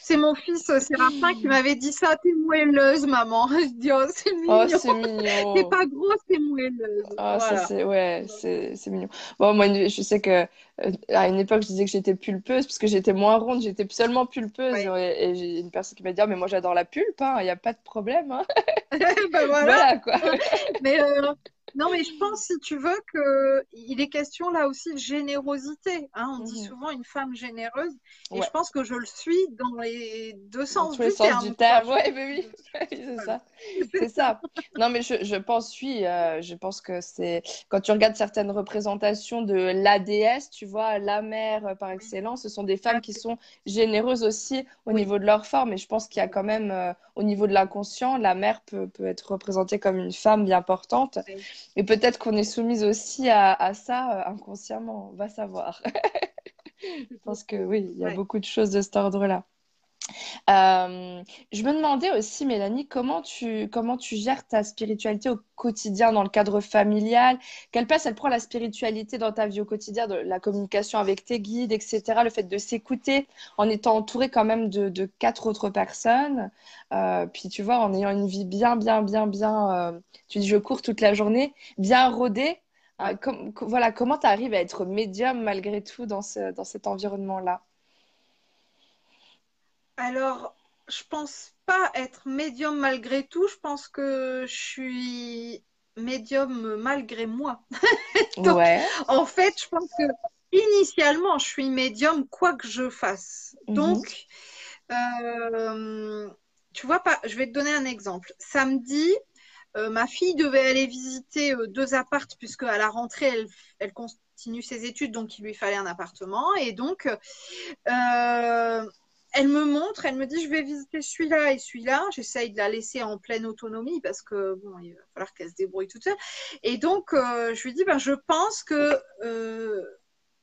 C'est mon fils euh, Séraphin qui m'avait dit ça. T'es moelleuse, maman. Je dis, oh, c'est oh, mignon. c'est mignon. T'es pas grosse, t'es moelleuse. Ah, ça, c'est, ouais, c'est, mignon. Bon, moi, je sais que euh, à une époque, je disais que j'étais pulpeuse parce que j'étais moins ronde, j'étais seulement pulpeuse. Et, j'ai une personne qui m'a dit, ah, mais moi, j'adore la pulpe, hein. il n'y a pas de problème. Hein. ben, voilà. quoi. mais euh, non, mais je pense, si tu veux, qu'il est question là aussi de générosité. Hein. On dit mmh. souvent une femme généreuse. Et je pense que je le suis dans les deux sens, du, terme. du terme. Oui, oui, c'est ça. C'est ça. Non, mais je, je pense, oui, euh, je pense que c'est. Quand tu regardes certaines représentations de la déesse, tu vois, la mère euh, par excellence, ce sont des femmes qui sont généreuses aussi au niveau de leur forme. Et je pense qu'il y a quand même, euh, au niveau de l'inconscient, la mère peut, peut, être représentée comme une femme bien portante. Et peut-être qu'on est soumise aussi à, ça euh, inconsciemment, on va savoir. Je pense que oui, il y a beaucoup de choses de cet ordre-là. Euh, je me demandais aussi, Mélanie, comment tu, comment tu gères ta spiritualité au quotidien dans le cadre familial? Quelle place elle prend la spiritualité dans ta vie au quotidien, la communication avec tes guides, etc. Le fait de s'écouter en étant entouré quand même de, de quatre autres personnes? Euh, puis tu vois, en ayant une vie bien, bien, bien, bien, euh, tu dis je cours toute la journée, bien rodée. voilà, comment tu arrives à être médium malgré tout dans, ce, dans cet environnement-là? Alors, je pense pas être médium malgré tout. Je pense que je suis médium malgré moi. ouais. En fait, je pense que initialement, je suis médium quoi que je fasse. Mhm. Donc, euh, tu vois, pas, je vais te donner un exemple. Samedi, euh, ma fille devait aller visiter euh, deux appartes puisque à la rentrée, elle, elle, continue ses études, donc il lui fallait un appartement. Et donc, elle me montre, elle me dit je vais visiter celui-là et celui-là. J'essaye de la laisser en pleine autonomie parce que bon, il va falloir qu'elle se débrouille toute seule. Et donc euh, je lui dis ben je pense que euh,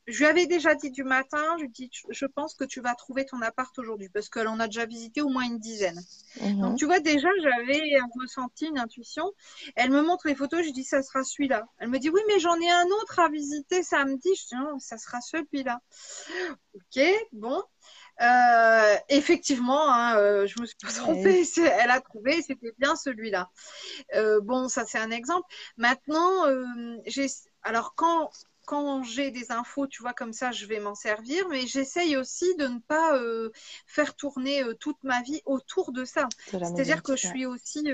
je lui avais déjà dit du matin, je lui dis je pense que tu vas trouver ton appart aujourd'hui parce qu'elle en a déjà visité au moins une dizaine. Mhm. Donc tu vois déjà j'avais un ressenti, une intuition. Elle me montre les photos, je dis ça sera celui-là. Elle me dit oui mais j'en ai un autre à visiter samedi. Je dis non ça sera celui-là. Ok bon. Euh, effectivement, hein, euh, je me suis pas trompée. Elle a trouvé, c'était bien celui-là. Euh, bon, ça c'est un exemple. Maintenant, j'ai, alors quand quand j'ai des infos, tu vois, comme ça, je vais m'en servir, mais j'essaye aussi de ne pas faire tourner toute ma vie autour de ça. C'est-à-dire que je suis aussi,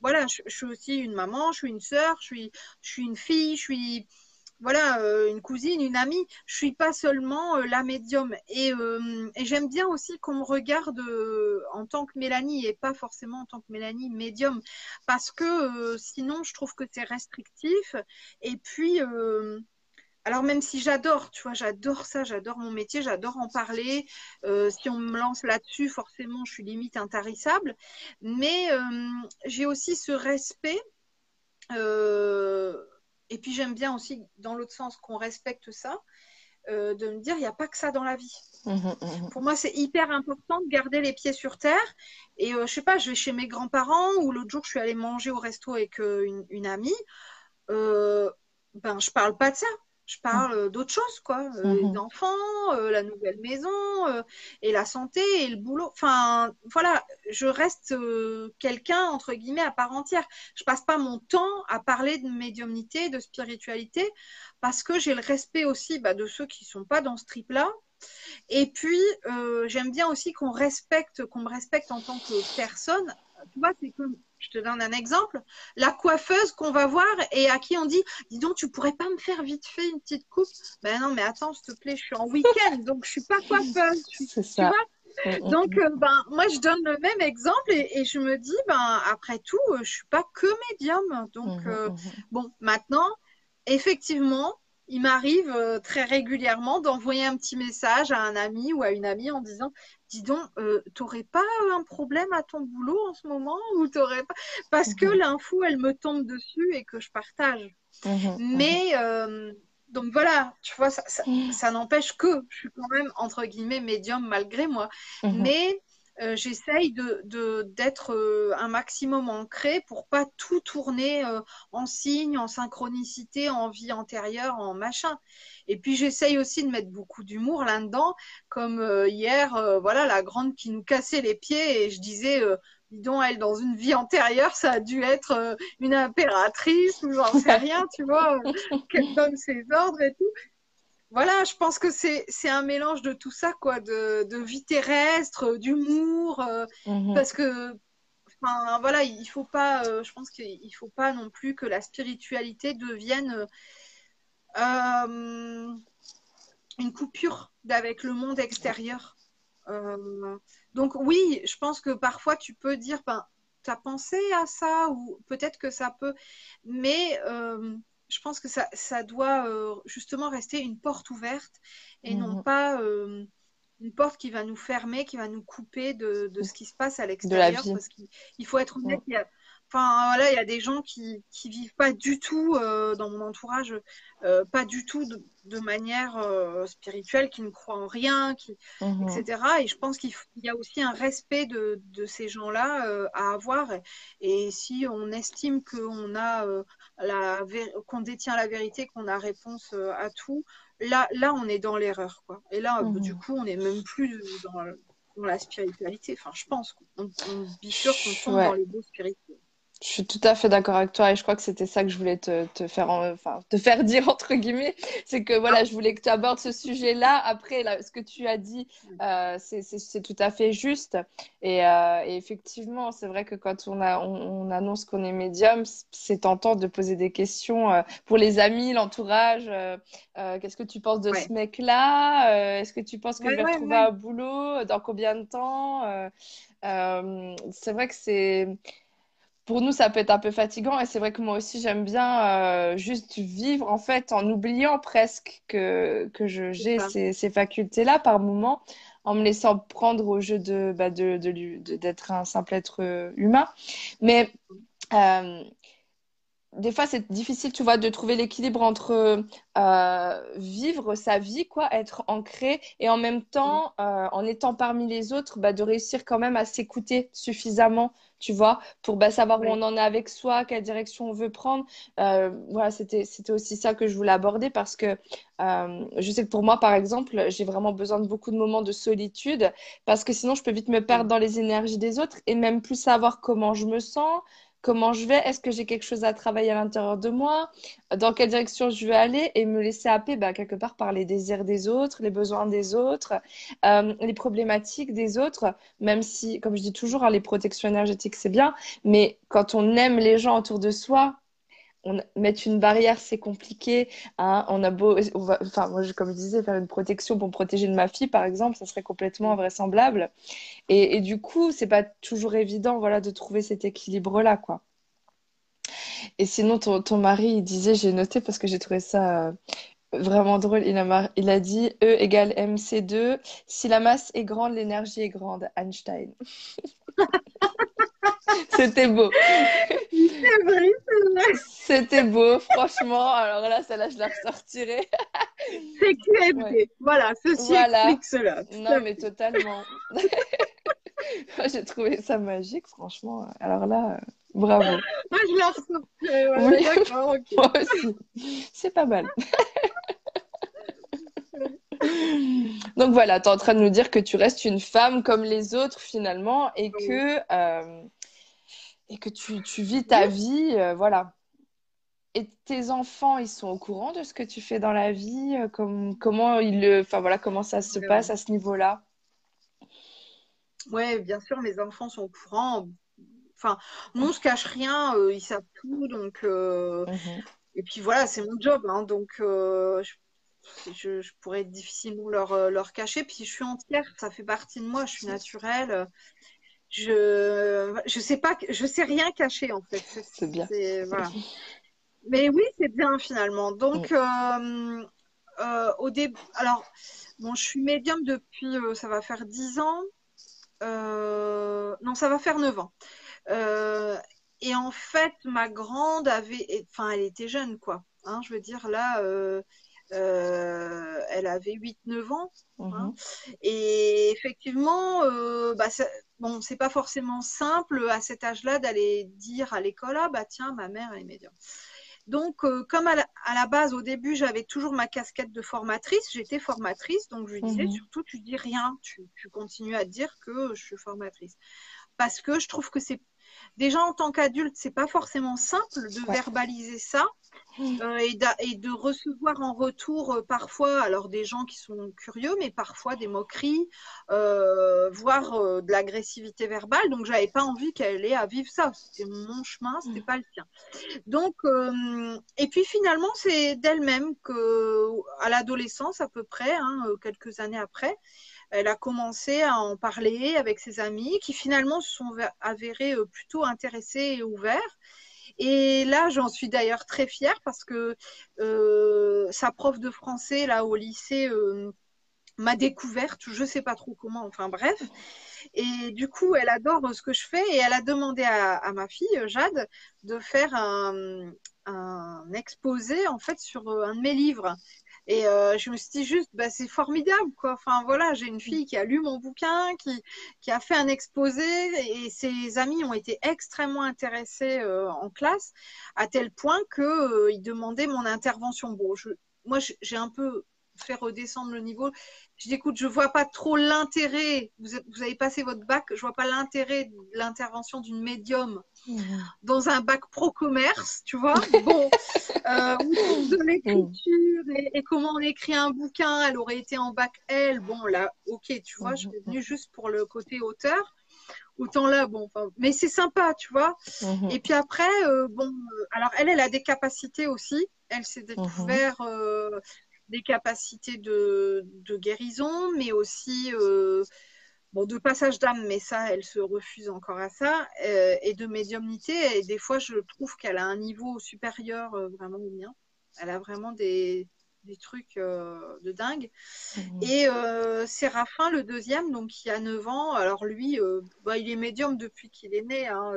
voilà, je, je, suis aussi une maman, je suis une sœur, je suis, je suis une fille, je suis, voilà, euh, une cousine, une amie. Je suis pas seulement euh, la médium. Euh, et, j'aime bien aussi qu'on me regarde en tant que Mélanie et pas forcément en tant que Mélanie médium. Parce que sinon, je trouve que c'est restrictif. Et puis, alors même si j'adore, tu vois, j'adore ça, j'adore mon métier, j'adore en parler. si on me lance là-dessus, forcément, je suis limite intarissable. Mais j'ai aussi ce respect. Et puis j'aime bien aussi, dans l'autre sens, qu'on respecte ça, euh, de me dire, il n'y a pas que ça dans la vie. Mmh, mmh, mmh. Pour moi, c'est hyper important de garder les pieds sur terre. Et euh, je sais pas, je vais chez mes grands-parents ou l'autre jour, je suis allée manger au resto avec euh, une, une, amie. ben, je parle pas de ça je parle euh, d'autre chose, quoi. Euh, les mhm. enfants, euh, la nouvelle maison, et la santé, et le boulot. Enfin, voilà, je reste quelqu'un, entre guillemets, à part entière. Je passe pas mon temps à parler de médiumnité, de spiritualité, parce que j'ai le respect aussi bah, de ceux qui sont pas dans ce trip-là. Et puis, j'aime bien aussi qu'on respecte, qu'on me respecte en tant que personne. Tu vois, c'est comme je te donne un exemple. La coiffeuse qu'on va voir et à qui on dit Dis donc, tu pourrais pas me faire vite fait une petite coupe Ben non, mais attends, s'il te plaît, je suis en week-end, donc je suis pas coiffeuse. C'est ça. Mm, mm, donc, mm. Euh, ben, moi, je donne le même exemple et, je me dis, ben, après tout, euh, je suis pas que médium. Donc, euh, bon, maintenant, effectivement, il m'arrive très régulièrement d'envoyer un petit message à un ami ou à une amie en disant dis donc, euh, t'aurais pas un problème à ton boulot en ce moment ou t'aurais pas? Parce que mhm. l'info elle me tombe dessus et que je partage. Mhm, mhm. Mais euh, donc voilà, tu vois, ça, ça, n'empêche que je suis quand même entre guillemets médium malgré moi. Mais euh, j'essaye de, d'être euh, un maximum ancré pour pas tout tourner euh, en signe, en synchronicité, en vie antérieure, en machin. Et puis j'essaye aussi de mettre beaucoup d'humour là-dedans, comme hier, voilà, la grande qui nous cassait les pieds et je disais, dis donc, elle, dans une vie antérieure, ça a dû être une impératrice ou j'en sais rien, tu vois, qu'elle donne ses ordres et tout voilà, je pense que c'est un mélange de tout ça, quoi, de, de vie terrestre, d'humour, euh, mhm. parce que, enfin, voilà, il faut pas, euh, je pense qu'il faut pas non plus que la spiritualité devienne euh, une coupure avec le monde extérieur. donc oui, je pense que parfois tu peux dire, ben, tu as pensé à ça, ou peut-être que ça peut, mais je pense que ça, ça doit euh, justement rester une porte ouverte et non mhm. pas euh, une porte qui va nous fermer, qui va nous couper de, de ce qui se passe à l'extérieur. Parce qu'il faut être honnête, il y a, Enfin, voilà, il y a des gens qui qui vivent pas du tout euh, dans mon entourage, euh, pas du tout de, manière euh, spirituelle, qui ne croient en rien, qui, mhm. etc. Et je pense qu'il y a aussi un respect de, de ces gens-là à avoir. Et, si on estime qu'on a qu'on détient la vérité, qu'on a réponse à tout, là, là, on est dans l'erreur, quoi. Et là, du mhm. coup, on n'est même plus dans, dans, la spiritualité. Enfin, je pense qu'on on, sûr qu'on tombe dans les beaux spirituels. Je suis tout à fait d'accord avec toi et je crois que c'était ça que je voulais te, te faire, enfin, te faire dire entre guillemets, c'est que voilà, je voulais que tu abordes ce sujet-là. Après, là, ce que tu as dit, euh, c'est tout à fait juste. Et, euh, et effectivement, c'est vrai que quand on, a, on, annonce qu'on est médium, c'est tentant de poser des questions euh, pour les amis, l'entourage. Qu'est-ce que tu penses de ce mec-là Est-ce que tu penses que je vais retrouver un boulot Dans combien de temps C'est vrai que c'est pour nous, ça peut être un peu fatigant et c'est vrai que moi aussi, j'aime bien euh, juste vivre en fait en oubliant presque que, que j'ai ces, ces facultés-là par moment, en me laissant prendre au jeu de, bah, de, de, d'être un simple être humain. Mais euh, des fois, c'est difficile, tu vois, de trouver l'équilibre entre euh, vivre sa vie, quoi, être ancré, et en même temps, euh, en étant parmi les autres, bah, de réussir quand même à s'écouter suffisamment, tu vois, pour bah, savoir où on en est avec soi, quelle direction on veut prendre. Euh, voilà, c'était, c'était aussi ça que je voulais aborder parce que je sais que pour moi, par exemple, j'ai vraiment besoin de beaucoup de moments de solitude parce que sinon, je peux vite me perdre dans les énergies des autres et même plus savoir comment je me sens comment je vais, est-ce que j'ai quelque chose à travailler à l'intérieur de moi, dans quelle direction je veux aller et me laisser happer bah, quelque part par les désirs des autres, les besoins des autres, euh, les problématiques des autres, même si, comme je dis toujours, hein, les protections énergétiques, c'est bien, mais quand on aime les gens autour de soi, on, mettre une barrière, c'est compliqué. Hein. On a beau, enfin, moi, comme je disais, faire une protection pour me protéger de ma fille, par exemple, ça serait complètement invraisemblable. Et, et du coup, c'est pas toujours évident, voilà, de trouver cet équilibre-là, quoi. Et sinon, ton, ton mari, il disait, j'ai noté parce que j'ai trouvé ça euh, vraiment drôle. Il a, il a dit E égale MC2. Si la masse est grande, l'énergie est grande. Einstein. C'était beau. C'était beau, franchement. Alors là, celle-là, je la ressortirai. C'est QFD. Voilà, ceci voilà. explique cela. Non, mais totalement. J'ai trouvé ça magique, franchement. Alors là, bravo. Moi, je la ressortirai. oui. D'accord, Moi aussi. C'est pas mal. Donc voilà, tu es en train de nous dire que tu restes une femme comme les autres finalement et que, euh, et que tu, tu, vis ta vie, euh, voilà. Et tes enfants, ils sont au courant de ce que tu fais dans la vie euh, comme, comment, ils enfin, voilà, comment ça se passe à ce niveau-là? Oui, bien sûr, mes enfants sont au courant. Enfin, nous, on se cache rien, ils savent tout. Donc, mhm. Et puis voilà, c'est mon job. Hein, donc, je je, pourrais difficilement leur, euh, leur cacher. Puis je suis entière, ça fait partie de moi, je suis naturelle. Je je sais pas, je sais rien cacher en fait. C'est bien. Voilà. Mais oui, c'est bien finalement. Donc euh, euh, au début, alors bon, je suis médium depuis, ça va faire 10 ans. non, ça va faire 9 ans. et en fait, ma grande avait, enfin, elle était jeune quoi. Hein, je veux dire là, euh, elle avait 8-9 ans. Hein. Mhm. Et effectivement, euh, bah, bon, c'est pas forcément simple à cet âge-là d'aller dire à l'école Ah, bah tiens, ma mère est médium. Donc, euh, comme à la, base, au début, j'avais toujours ma casquette de formatrice, j'étais formatrice, donc je lui disais mhm. surtout, tu dis rien, tu, tu, continues à dire que je suis formatrice. Parce que je trouve que c'est déjà en tant qu'adulte, c'est pas forcément simple de verbaliser ça. Euh, et, de recevoir en retour euh, parfois, alors des gens qui sont curieux, mais parfois des moqueries, euh, voire de l'agressivité verbale. Donc, j'avais pas envie qu'elle ait à vivre ça. C'était mon chemin, c'était mm. pas le tien. Donc, et puis finalement, c'est d'elle-même que, à l'adolescence à peu près, hein, quelques années après, elle a commencé à en parler avec ses amis, qui finalement se sont avérés plutôt intéressés et ouverts. Et là, j'en suis d'ailleurs très fière parce que euh, sa prof de français là au lycée euh, m'a découverte, je sais pas trop comment, enfin bref. Et du coup, elle adore ce que je fais et elle a demandé à, ma fille Jade de faire un, un, exposé en fait sur un de mes livres. Et euh, je me suis dit juste, bah, c'est formidable, quoi. Enfin, voilà, j'ai une fille qui a lu mon bouquin, qui, qui a fait un exposé, et ses amis ont été extrêmement intéressés euh, en classe, à tel point qu'ils euh, demandaient mon intervention. Bon, je, moi, j'ai un peu fait redescendre le niveau. Je dis, écoute, je vois pas trop l'intérêt. Vous, vous, avez passé votre bac, je vois pas l'intérêt de l'intervention d'une médium dans un bac pro commerce, tu vois. Bon, euh, de l'écriture et, comment on écrit un bouquin, elle aurait été en bac L. Bon, là, ok, tu vois, je suis venue juste pour le côté auteur. Autant là, bon, mais c'est sympa, tu vois. Mhm. Et puis après, euh, bon, euh, alors elle, elle a des capacités aussi. Elle s'est découvert euh, des capacités de, de, guérison, mais aussi bon, de passage d'âme, mais ça, elle se refuse encore à ça, euh, et de médiumnité. Et des fois, je trouve qu'elle a un niveau supérieur euh, vraiment au mien. Elle a vraiment des, des trucs euh, de dingue. Mmh. Et Séraphin, le deuxième, donc qui a 9 ans, alors lui, bah, il est médium depuis qu'il est né. Hein,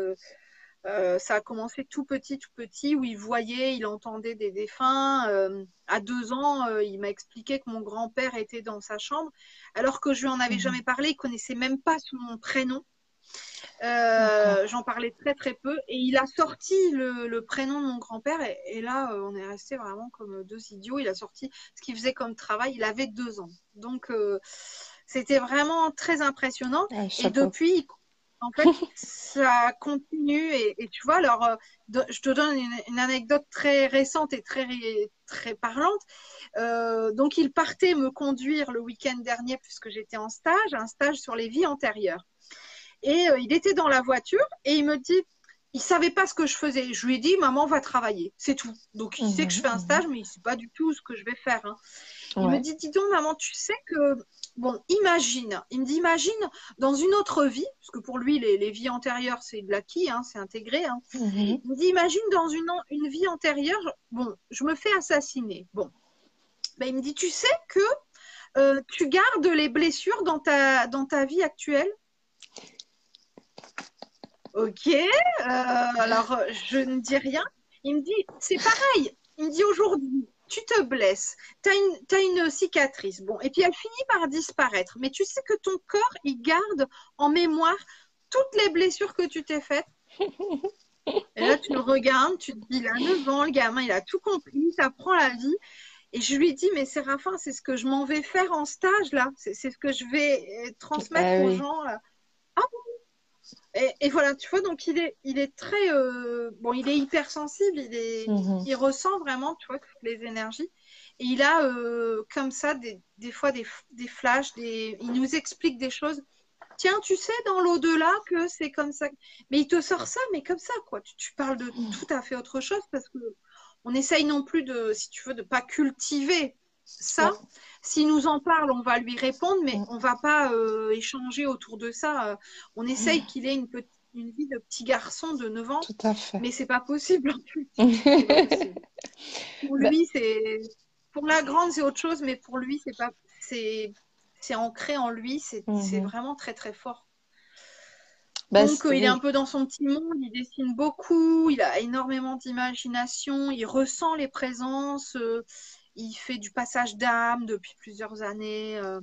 Euh, ça a commencé tout petit, tout petit, où il voyait, il entendait des défunts. Euh, à deux ans, euh, il m'a expliqué que mon grand-père était dans sa chambre, alors que je lui en avais mhm. jamais parlé. Il connaissait même pas son prénom. J'en parlais très très peu et il a sorti le, prénom de mon grand-père et, là on est resté vraiment comme deux idiots. Il a sorti ce qu'il faisait comme travail. Il avait deux ans, donc c'était vraiment très impressionnant. et depuis, en fait, ça continue et, tu vois, alors, euh, je te donne une, anecdote très récente et très, très parlante. Euh, donc, il partait me conduire le week-end dernier puisque j'étais en stage, un stage sur les vies antérieures. Et euh, il était dans la voiture et il me dit, il savait pas ce que je faisais. Je lui ai dit, maman va travailler, c'est tout. Donc, il sait que je fais un mmh, mmh, stage, mmh. mais il sait pas du tout ce que je vais faire. Hein. Il me dit, dis donc, maman, tu sais que bon, imagine, il me dit, imagine dans une autre vie, parce que pour lui, les, vies antérieures, c'est de l'acquis, hein, c'est intégré. Hein. Mhm. Il me dit, imagine dans une, une vie antérieure, bon, je me fais assassiner. Bon, ben, il me dit, tu sais que euh, tu gardes les blessures dans ta, dans ta vie actuelle? Ok, euh, alors je ne dis rien. Il me dit, c'est pareil. Il me dit aujourd'hui, tu te blesses, tu as, une cicatrice, bon, et puis elle finit par disparaître. Mais tu sais que ton corps, il garde en mémoire toutes les blessures que tu t'es faites. Et là, tu le regardes, tu te dis, il a 9 ans, le gamin, il a tout compris, ça prend la vie. Et je lui dis, mais Séraphin, c'est ce que je m'en vais faire en stage, là. C'est ce que je vais euh, transmettre bah aux gens. Là. Ah et, voilà, tu vois, donc il est, il est très, euh, bon, il est hypersensible, il est, mhm. il ressent vraiment, tu vois, toutes les énergies. Et il a euh, comme ça des, des fois des, des, flashs, des, il nous explique des choses. Tiens, tu sais dans l'au-delà que c'est comme ça. Mais il te sort ça, mais comme ça, quoi. Tu, tu parles de mhm. tout à fait autre chose parce que on essaye non plus de, si tu veux, de pas cultiver ça. S'il nous en parle, on va lui répondre, mais on va pas euh, échanger autour de ça. Euh, on essaye qu'il ait une, petite, une vie de petit garçon de 9 ans. Tout à fait. Mais c'est pas possible en plus. pour bah lui, c'est. Pour la grande, c'est autre chose, mais pour lui, c'est pas. C'est ancré en lui, c'est mm-hmm. vraiment très très fort. Bah, Donc, il est un peu dans son petit monde, il dessine beaucoup, il a énormément d'imagination, il ressent les présences, euh, il fait du passage d'âme depuis plusieurs années. Euh,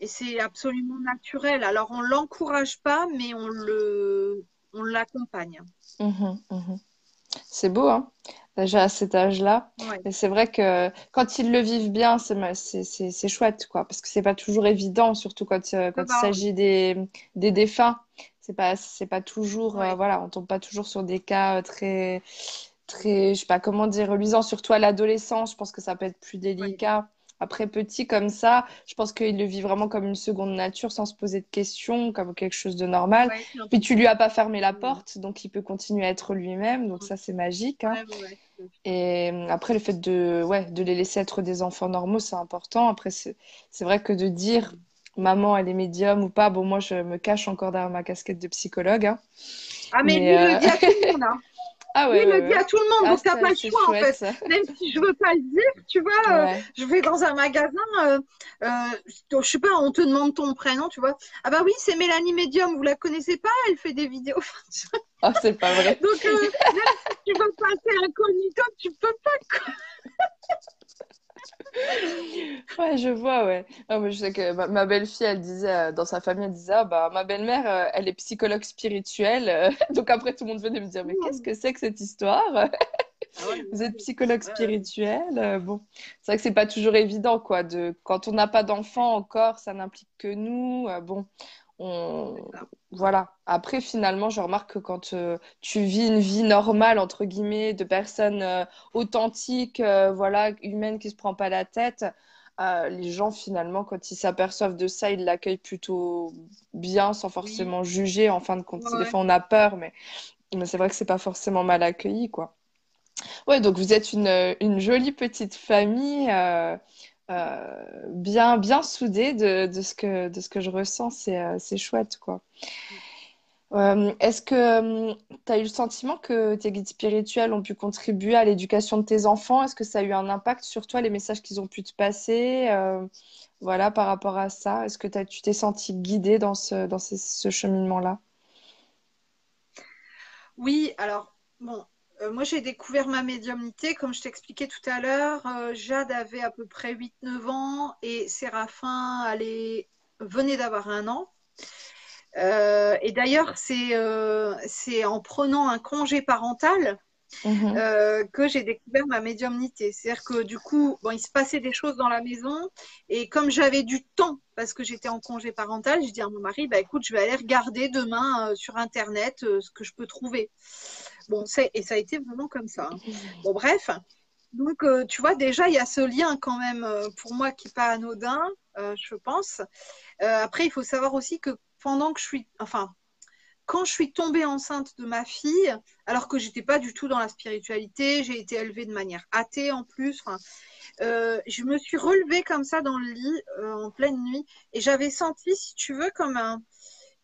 et c'est absolument naturel. Alors, on ne l'encourage pas, mais on le, on l'accompagne. Mhm, mhm. C'est beau, hein déjà à cet âge-là. Et c'est vrai que quand ils le vivent bien, c'est chouette, quoi, parce que c'est pas toujours évident, surtout quand, euh, quand il s'agit des, des défunts. C'est pas, pas toujours, euh, voilà, on tombe pas toujours sur des cas très, très, je sais pas comment dire, reluisant, surtout à l'adolescence. Je pense que ça peut être plus délicat. Après, petit comme ça, je pense qu'il le vit vraiment comme une seconde nature sans se poser de questions, comme quelque chose de normal. Puis tu lui as pas fermé la porte, donc il peut continuer à être lui-même. Donc ça, c'est magique. Hein. Et euh, après, le fait de, ouais, de les laisser être des enfants normaux, c'est important. Après, c'est vrai que de dire maman, elle est médium ou pas, bon, moi, je me cache encore derrière ma casquette de psychologue. Hein. Ah, mais, lui, le dit à tout le monde. Hein. Ah ouais, il le dit à tout le monde, ah, donc t'as pas le choix en fait. Même si je veux pas le dire, tu vois, euh, je vais dans un magasin, euh, euh, je sais pas, on te demande ton prénom, tu vois. Ah bah oui, c'est Mélanie Medium, vous la connaissez pas Elle fait des vidéos. oh, c'est pas vrai. donc même si tu veux passer incognito, tu peux pas. ouais, je vois, ouais. je sais que ma, belle-fille, elle disait, euh, dans sa famille, elle disait, ah, bah, ma belle-mère, euh, elle est psychologue spirituelle. Euh. donc après, tout le monde venait me dire, mais qu'est-ce que c'est que cette histoire? Ah Vous êtes psychologue spirituel Bon, c'est vrai que c'est pas toujours évident, quoi. De... Quand on n'a pas d'enfant encore, ça n'implique que nous. bon, voilà. Après, finalement, je remarque que quand euh, tu vis une vie normale, entre guillemets, de personnes euh, authentiques, euh, voilà, humaines qui se prend pas la tête, les gens, finalement, quand ils s'aperçoivent de ça, ils l'accueillent plutôt bien, sans forcément juger. En fin de compte, des fois, on a peur, mais, mais c'est vrai que c'est pas forcément mal accueilli, quoi. Ouais, donc vous êtes une, une jolie petite famille. Euh, bien, bien soudée de, ce que, de ce que je ressens. C'est euh, chouette, quoi. Euh, est-ce que tu as eu le sentiment que tes guides spirituels ont pu contribuer à l'éducation de tes enfants? Est-ce que ça a eu un impact sur toi, les messages qu'ils ont pu te passer Voilà, par rapport à ça? Est-ce que tu t'es senti guidée dans ce, dans ce cheminement-là? Oui, alors, bon, moi j'ai découvert ma médiumnité, comme je t'expliquais tout à l'heure. Euh, Jade avait à peu près 8-9 ans et Séraphin allait, venait d'avoir un an. Euh, et d'ailleurs, c'est c'est en prenant un congé parental Mhm. euh, que j'ai découvert ma médiumnité. C'est-à-dire que du coup, bon, il se passait des choses dans la maison et comme j'avais du temps parce que j'étais en congé parental, je dis à mon mari, bah écoute, je vais aller regarder demain euh, sur internet euh, ce que je peux trouver. Bon, c'est et ça a été vraiment comme ça. hein. Bon, bref. Donc, tu vois, déjà, il y a ce lien quand même pour moi qui n'est pas anodin, je pense. Après, il faut savoir aussi que pendant que je suis, enfin, quand je suis tombée enceinte de ma fille, alors que j'étais pas du tout dans la spiritualité, j'ai été élevée de manière athée en plus. Euh, je me suis relevée comme ça dans le lit euh, en pleine nuit et j'avais senti, si tu veux, comme un,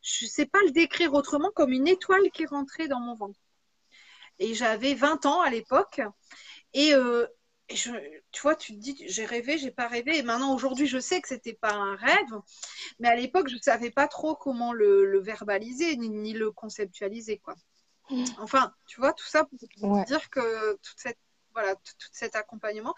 je sais pas le décrire autrement, comme une étoile qui rentrait dans mon ventre. Et j'avais 20 ans à l'époque et euh, je, tu vois, tu te dis, j'ai rêvé, j'ai pas rêvé. Et maintenant, aujourd'hui, je sais que c'était pas un rêve, mais à l'époque, je savais pas trop comment le, le verbaliser ni, ni le conceptualiser, quoi. Enfin, tu vois, tout ça pour Ouais. dire que toute cette, voilà, tout, tout cet accompagnement.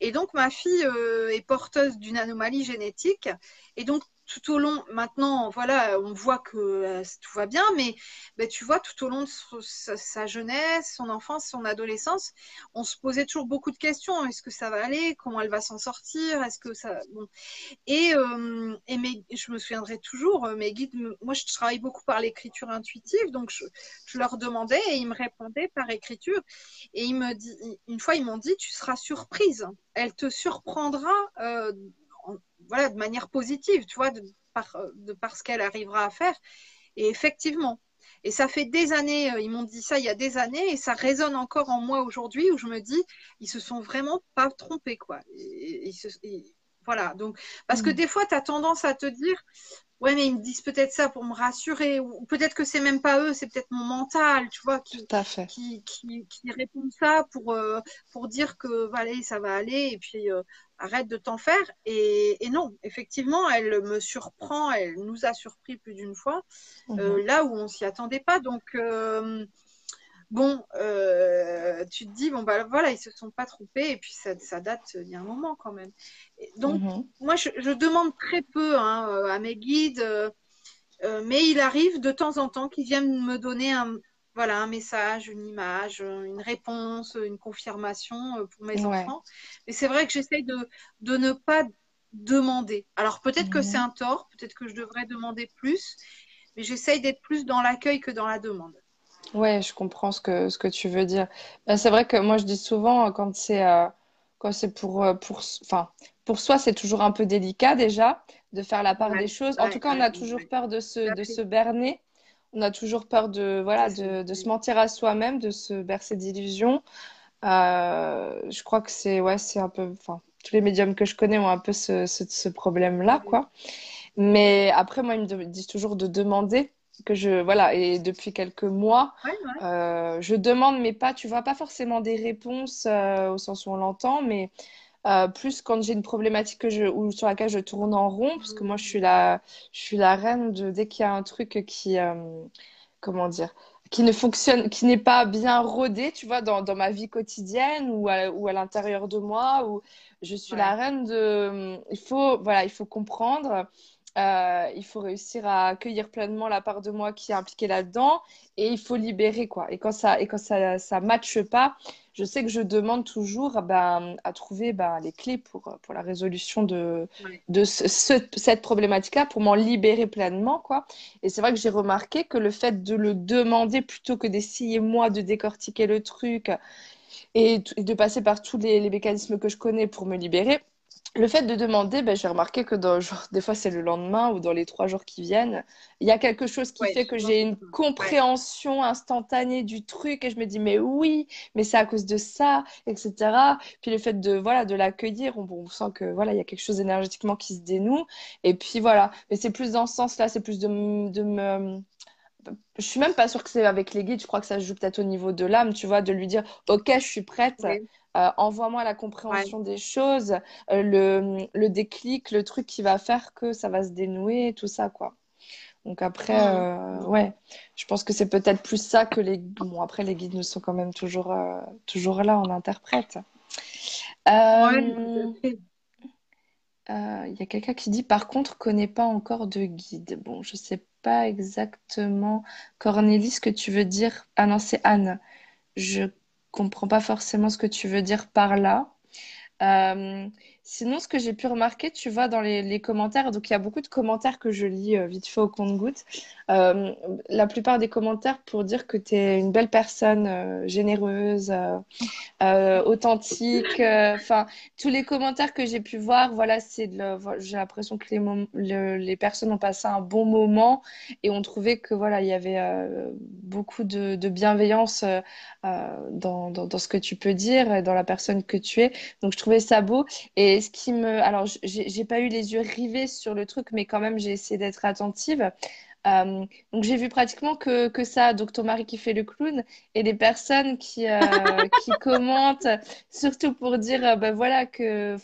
Et donc, ma fille euh, est porteuse d'une anomalie génétique. Et donc, tout au long, maintenant, voilà, on voit que euh, tout va bien, mais ben, tu vois, tout au long de sa, jeunesse, son enfance, son adolescence, on se posait toujours beaucoup de questions. Est-ce que ça va aller? Comment elle va s'en sortir? Est-ce que ça... Et, euh, je me souviendrai toujours, euh, mes guides, moi je travaille beaucoup par l'écriture intuitive, donc je, leur demandais et ils me répondaient par écriture. Et ils me dit, une fois, ils m'ont dit, tu seras surprise. Elle te surprendra en- voilà, de manière positive, tu vois, de par, de par ce qu'elle arrivera à faire. Et effectivement, et ça fait des années, euh, ils m'ont dit ça il y a des années, et ça résonne encore en moi aujourd'hui, où je me dis, ils se sont vraiment pas trompés, quoi. Et- et- ils se- et- voilà, donc, parce que Mhm. des fois, tu as tendance à te dire, ouais, mais ils me disent peut-être ça pour me rassurer, ou peut-être que c'est même pas eux, c'est peut-être mon mental, tu vois, qui, Tout à fait. qui, qui, qui répondent ça pour, euh, pour dire que voilà, ça va aller et puis euh, arrête de t'en faire. Et, et non, effectivement, elle me surprend, elle nous a surpris plus d'une fois, euh, Mhm. là où on s'y attendait pas. Donc, euh, bon, euh, tu te dis, bon, bah voilà, ils se sont pas trompés et puis ça, ça date il y a un moment quand même. Et donc, Mhm. moi, je, je demande très peu hein, à mes guides. mais il arrive de temps en temps qu'ils viennent me donner un, voilà, un message, une image, euh, une réponse, une confirmation euh, pour mes Ouais. enfants. Mais c'est vrai que j'essaye de, de ne pas demander. Alors peut-être que c'est un tort, peut-être que je devrais demander plus, mais j'essaye d'être plus dans l'accueil que dans la demande. Ouais, je comprends ce que, ce que tu veux dire. Ben, c'est vrai que moi, je dis souvent, euh, quand c'est euh, pour, pour, enfin, pour soi, c'est toujours un peu délicat déjà de faire la part Ouais, des choses. En tout cas, on a toujours peur de se, de se berner. On a toujours peur de, voilà, de, de se mentir à soi-même, de se bercer d'illusions. Euh, je crois que c'est, ouais, c'est un peu, enfin, tous les médiums que je connais ont un peu ce, ce, ce problème-là, quoi. Mais après, moi, ils me disent toujours de demander que je, voilà, et depuis quelques mois, ouais, ouais. euh, je demande, mais pas, tu vois, pas forcément des réponses euh, au sens où on l'entend, mais euh, plus quand j'ai une problématique que je, ou sur laquelle je tourne en rond, parce que moi, je suis la, je suis la reine de dès qu'il y a un truc qui, euh, comment dire, qui ne fonctionne, qui n'est pas bien rodé, tu vois, dans, dans ma vie quotidienne ou à, ou à l'intérieur de moi, où je suis la reine de, il faut, voilà, il faut comprendre. Euh, il faut réussir à accueillir pleinement la part de moi qui est impliquée là-dedans et il faut libérer quoi. Et quand ça et quand ça ça matche pas, je sais que je demande toujours ben, à trouver ben, les clés pour pour la résolution de Ouais. de ce- ce- cette problématique-là pour m'en libérer pleinement quoi. Et c'est vrai que j'ai remarqué que le fait de le demander plutôt que d'essayer moi de décortiquer le truc et, de passer par tous les, les mécanismes que je connais pour me libérer. Le fait de demander, ben, j'ai remarqué que dans, genre, des fois c'est le lendemain ou dans les trois jours qui viennent, il y a quelque chose qui Ouais, fait que j'ai une. Ouais. compréhension instantanée du truc et je me dis mais oui, mais c'est à cause de ça, etc. Puis le fait de voilà de l'accueillir, on, on sent que voilà il y a quelque chose énergétiquement qui se dénoue et puis voilà. Mais c'est plus dans ce sens-là, c'est plus de, de me je suis même pas sûre que c'est avec les guides, je crois que ça se joue peut-être au niveau de l'âme, tu vois, de lui dire, OK, je suis prête, euh, envoie-moi la Ouais. compréhension des choses, euh, le, le déclic, le truc qui va faire que ça va se dénouer, tout ça, quoi. Donc après, mmh. ouais, je pense que c'est peut-être plus ça que les. Bon, après, les guides nous sont quand même toujours, toujours là, on interprète. Il y a quelqu'un qui dit, par contre, connais pas encore de guide. Bon, je sais pas exactement, Cornélie, ce que tu veux dire? Ah non, c'est Anne. Je comprends pas forcément ce que tu veux dire par là. Euh, sinon, ce que j'ai pu remarquer, tu vois, dans les, commentaires, donc il y a beaucoup de commentaires que je lis euh, vite fait au compte-goutte. Euh, la plupart des commentaires pour dire que tu es une belle personne, généreuse, authentique. Enfin, tous les commentaires que j'ai pu voir, voilà, c'est j'ai l'impression que les, personnes ont passé un bon moment et ont trouvé que voilà, il y avait beaucoup de, bienveillance dans, dans, dans, ce que tu peux dire, dans la personne que tu es. Donc, je trouvais ça beau. Et ce qui me. Alors, j'ai pas eu les yeux rivés sur le truc, mais quand même, j'ai essayé d'être attentive. Euh, donc j'ai vu pratiquement que, que ça, donc ton mari qui fait le clown et des personnes qui, euh, qui commentent, surtout pour dire, euh, ben voilà, que,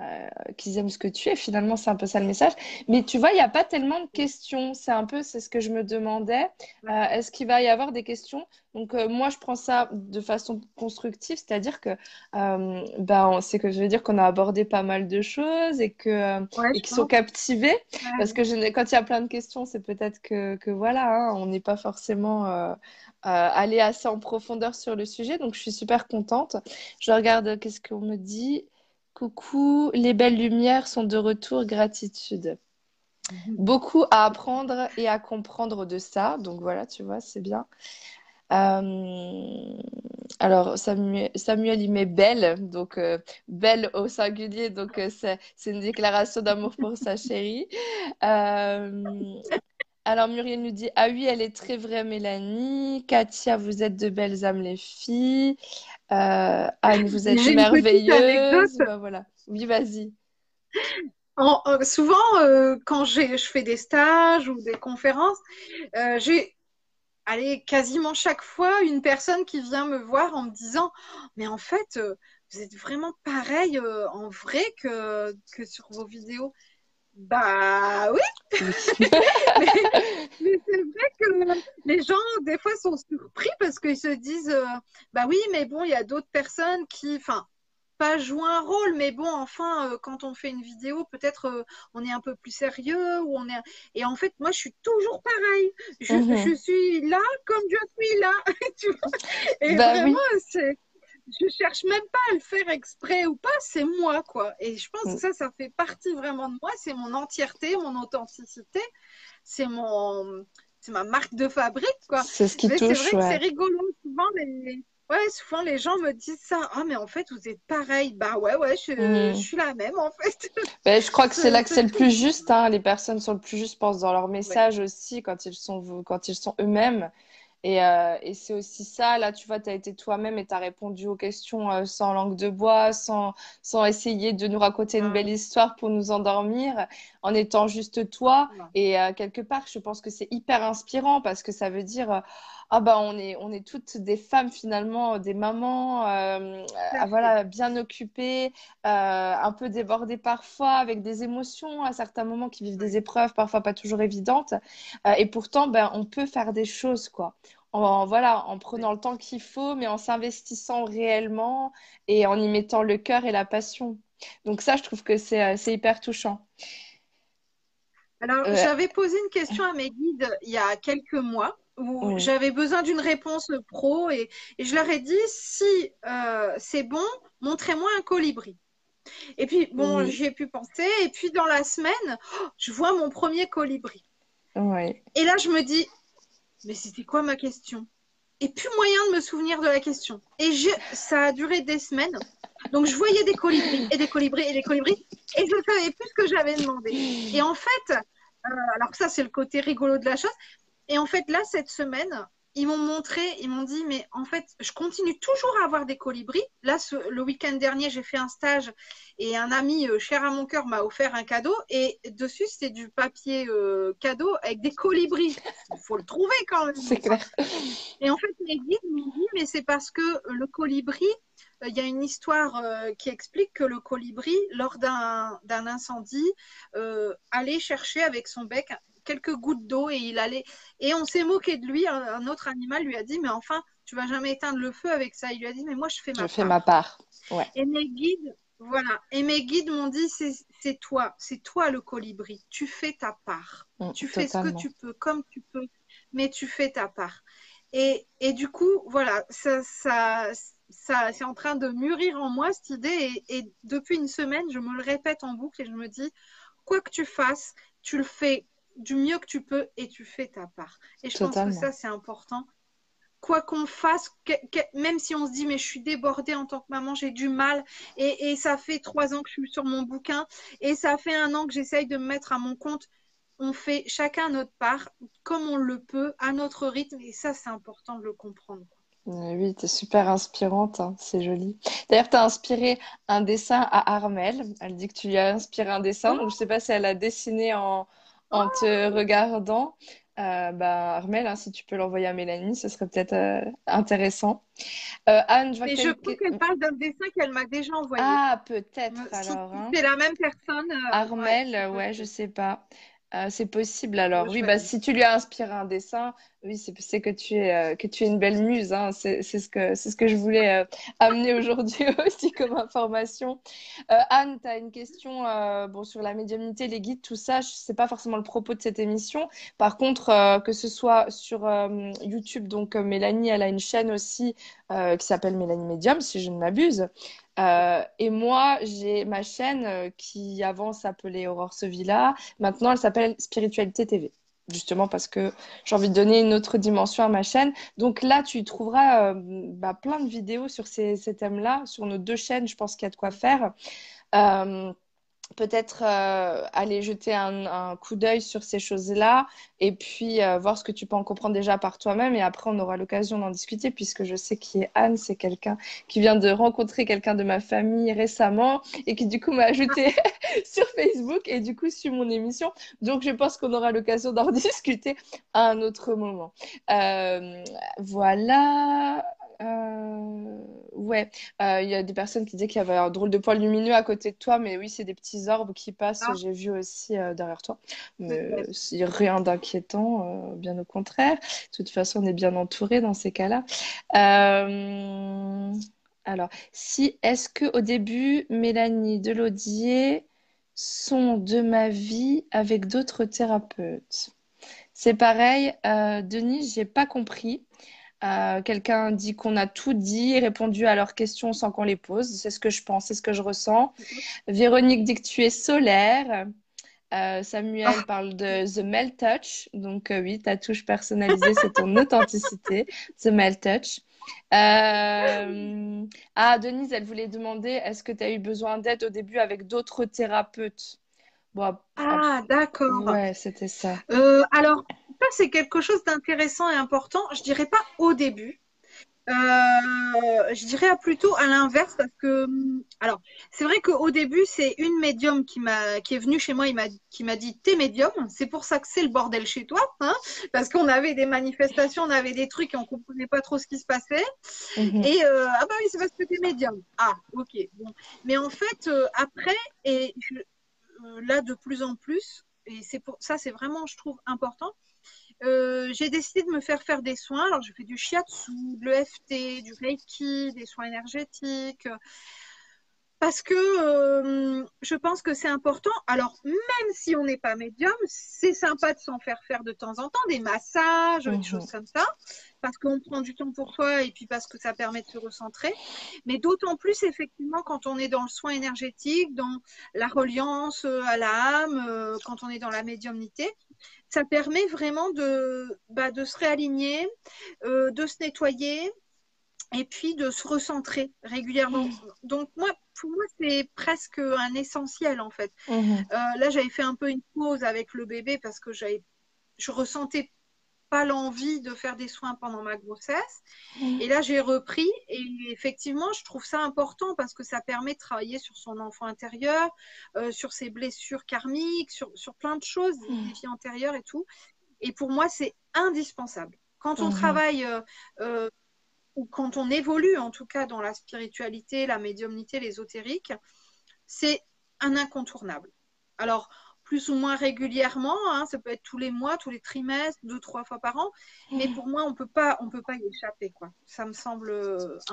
euh, qu'ils aiment ce que tu es. Finalement, c'est un peu ça le message. Mais tu vois, il n'y a pas tellement de questions. C'est un peu, c'est ce que je me demandais. Euh, est-ce qu'il va y avoir des questions? Donc, euh, moi, je prends ça de façon constructive, c'est-à-dire que, ben, c'est que je veux dire qu'on a abordé pas mal de choses et que qu'ils sont captivés. Parce que je, quand il y a plein de questions, c'est peut-être que, que, voilà, hein, on n'est pas forcément allé assez en profondeur sur le sujet. Donc, je suis super contente. Je regarde qu'est-ce qu'on me dit? Coucou, les belles lumières sont de retour, gratitude. Mhm. Beaucoup à apprendre et à comprendre de ça. Donc voilà, tu vois, c'est bien. Euh, alors, Samuel, Samuel, il met belle, donc euh, belle au singulier, donc euh, c'est une déclaration d'amour pour sa chérie. Alors, Muriel nous dit Ah oui, elle est très vraie, Mélanie. Katia, vous êtes de belles âmes, les filles. Euh, Anne, vous êtes merveilleuse. Bah, voilà. Oui, vas-y. Euh, souvent, euh, quand je fais des stages ou des conférences, j'ai allez, quasiment chaque fois une personne qui vient me voir en me disant Mais en fait, vous êtes vraiment pareil en vrai que, que sur vos vidéos. Bah oui, mais, c'est vrai que les gens des fois sont surpris parce qu'ils se disent euh, bah oui mais bon il y a d'autres personnes qui enfin pas jouent un rôle mais bon enfin euh, quand on fait une vidéo peut-être euh, on est un peu plus sérieux ou on est et en fait moi je suis toujours pareil. Je, mhm. suis là comme je suis là tu vois. Et bah vraiment c'est je cherche même pas à le faire exprès ou pas, c'est moi, quoi. Et je pense que mm. ça, ça fait partie vraiment de moi. C'est mon entièreté, mon authenticité. C'est mon, c'est ma marque de fabrique, quoi. C'est ce qui touche. C'est vrai que c'est rigolo. Souvent, les, ouais, souvent les gens me disent ça. Ah, mais en fait, vous êtes pareil. Bah ouais, ouais, je, mm. je suis la même, en fait. Ben, je crois que c'est là que c'est le plus juste. Hein. Les personnes sont le plus justes, pensent dans leur message aussi, quand ils sont, quand ils sont eux-mêmes. Et, euh, et c'est aussi ça, là, tu vois, tu as été toi-même et tu as répondu aux questions euh, sans langue de bois, sans, sans essayer de nous raconter une belle histoire pour nous endormir, en étant juste toi. Et euh, quelque part, je pense que c'est hyper inspirant parce que ça veut dire ah bah on est on est toutes des femmes finalement, des mamans, euh, voilà bien occupées, euh, un peu débordées parfois, avec des émotions à certains moments qui vivent des épreuves parfois pas toujours évidentes, euh, et pourtant ben on peut faire des choses quoi. En, voilà, en prenant le temps qu'il faut, mais en s'investissant réellement et en y mettant le cœur et la passion. Donc ça, je trouve que c'est hyper touchant. Alors, j'avais posé une question à mes guides il y a quelques mois où j'avais besoin d'une réponse pro et, je leur ai dit si euh, c'est bon, montrez-moi un colibri. Et puis, bon, j'ai pu penser. Et puis, dans la semaine, oh, je vois mon premier colibri. Et là, je me dis, mais c'était quoi ma question? Et plus moyen de me souvenir de la question. Et ça a duré des semaines. Donc, je voyais des colibris et des colibris et des colibris. Et je ne savais plus ce que j'avais demandé. Et en fait, euh, alors que ça, c'est le côté rigolo de la chose, et en fait, là, cette semaine, ils m'ont montré, ils m'ont dit, mais en fait, je continue toujours à avoir des colibris. Là, le week-end dernier, j'ai fait un stage et un ami euh, cher à mon cœur m'a offert un cadeau. Et dessus, c'était du papier euh, cadeau avec des colibris. Il faut le trouver quand même. C'est clair. Et en fait, mes guides m'ont dit, mais c'est parce que le colibri, euh, il y a une histoire qui explique que le colibri, lors d'un incendie, allait chercher avec son bec quelques gouttes d'eau et il allait. Et on s'est moqué de lui. Un, autre animal lui a dit, mais enfin, tu vas jamais éteindre le feu avec ça. Il lui a dit, mais moi, je fais ma part. Je fais ma part. Ouais. Et mes guides, voilà. Et mes guides m'ont dit, c'est toi, c'est toi le colibri. Tu fais ta part. Mm, tu fais ce que tu peux, comme tu peux, mais tu fais ta part. Et, et du coup, voilà, ça, ça, ça c'est en train de mûrir en moi cette idée. Et, depuis une semaine, je me le répète en boucle et je me dis, quoi que tu fasses, tu le fais du mieux que tu peux et tu fais ta part. Et je pense que ça, c'est important. Quoi qu'on fasse, même si on se dit, mais je suis débordée en tant que maman, j'ai du mal, et, et, ça fait trois ans que je suis sur mon bouquin, et ça fait un an que j'essaye de me mettre à mon compte, on fait chacun notre part, comme on le peut, à notre rythme, et ça, c'est important de le comprendre. Oui, tu es super inspirante, hein, c'est joli. D'ailleurs, tu as inspiré un dessin à Armel. Elle dit que tu lui as inspiré un dessin, donc je ne sais pas si elle a dessiné en, en te regardant. Euh, bah, Armel, hein, si tu peux l'envoyer à Mélanie, ce serait peut-être euh, intéressant. Euh, Anne, je vois je crois qu'elle parle d'un dessin qu'elle m'a déjà envoyé. Ah, peut-être alors. Hein. C'est la même personne. Armel, ouais, je sais pas. Euh, c'est possible alors. Oui, bah, si tu lui as inspiré un dessin, oui, c'est que tu es euh, que tu es une belle muse. Hein. C'est ce que c'est ce que je voulais euh, amener aujourd'hui aussi comme information. Anne, tu as une question bon sur la médiumnité, les guides, tout ça. C'est pas forcément le propos de cette émission. Par contre, que ce soit sur YouTube, donc Mélanie, elle a une chaîne aussi qui s'appelle Mélanie Medium, si je ne m'abuse. Euh, et moi, j'ai ma chaîne euh, qui avant s'appelait Aurore Sevilla. Maintenant, elle s'appelle Spiritualité TV. Justement parce que j'ai envie de donner une autre dimension à ma chaîne. Donc là, tu trouveras euh, bah, plein de vidéos sur ces, ces thèmes-là. Sur nos deux chaînes, je pense qu'il y a de quoi faire peut-être euh, aller jeter un, coup d'œil sur ces choses-là et puis euh, voir ce que tu peux en comprendre déjà par toi-même et après on aura l'occasion d'en discuter puisque je sais qui est Anne, c'est quelqu'un qui vient de rencontrer quelqu'un de ma famille récemment et qui du coup m'a ajouté sur Facebook et du coup suit mon émission. Donc je pense qu'on aura l'occasion d'en discuter à un autre moment. Euh, voilà. Euh, ouais, euh, il y a des personnes qui disaient qu'il y avait un drôle de poil lumineux à côté de toi, mais oui, c'est des petits orbes qui passent, ah. j'ai vu aussi euh, derrière toi. Mais c'est rien d'inquiétant, bien au contraire. De toute façon, on est bien entouré dans ces cas-là. Alors, si est-ce que au début, Mélanie Delaudier sont de ma vie avec d'autres thérapeutes? C'est pareil, Denis, j'ai pas compris. Euh, quelqu'un dit qu'on a tout dit, répondu à leurs questions sans qu'on les pose. C'est ce que je pense, c'est ce que je ressens. Véronique dit que tu es solaire. Euh, Samuel ah. parle de The Melt Touch. Donc, euh, oui, ta touche personnalisée, c'est ton authenticité. The Melt Touch. Ah, Denise, elle voulait demander est-ce que tu as eu besoin d'aide au début avec d'autres thérapeutes? Ah, d'accord. Ouais, c'était ça. alors, c'est quelque chose d'intéressant et important. Je dirais pas au début. Euh, je dirais plutôt à l'inverse parce que, alors, c'est vrai qu'au début, c'est une médium qui m'a, qui est venue chez moi, il m'a, qui m'a dit, t'es médium, c'est pour ça que c'est le bordel chez toi, hein, parce qu'on avait des manifestations, on avait des trucs et on comprenait pas trop ce qui se passait. Mhm. Et euh, ah bah oui, c'est parce que t'es médium. Ah, ok. Bon. Mais en fait, euh, après, et là de plus en plus, et c'est pour ça, c'est vraiment, je trouve, important euh, j'ai décidé de me faire faire des soins. Alors, je fais du shiatsu, de l'EFT, du reiki, des soins énergétiques. Parce que euh, je pense que c'est important. Alors, même si on n'est pas médium, c'est sympa de s'en faire faire de temps en temps, des massages, des choses mhm. comme ça, parce qu'on prend du temps pour soi et puis parce que ça permet de se recentrer. Mais d'autant plus, effectivement, quand on est dans le soin énergétique, dans la reliance à l'âme, euh, quand on est dans la médiumnité, ça permet vraiment de, bah, de se réaligner, euh, de se nettoyer et puis de se recentrer régulièrement. Mmh. Donc moi, pour moi, c'est presque un essentiel en fait. Mmh. Euh, là, j'avais fait un peu une pause avec le bébé parce que j'avais, je ressentais pas l'envie de faire des soins pendant ma grossesse. Mm. Et là, j'ai repris et effectivement, je trouve ça important parce que ça permet de travailler sur son enfant intérieur, euh, sur ses blessures karmiques, sur, sur plein de choses, des vies antérieures et tout. Et pour moi, c'est indispensable. Quand on travaille euh, ou quand on évolue, en tout cas dans la spiritualité, la médiumnité, l'ésotérique, c'est un incontournable. Alors, plus ou moins régulièrement. Hein. ça peut être tous les mois, tous les trimestres, deux, trois fois par an. Mais pour moi, on peut pas, on peut pas y échapper, quoi. Ça me semble.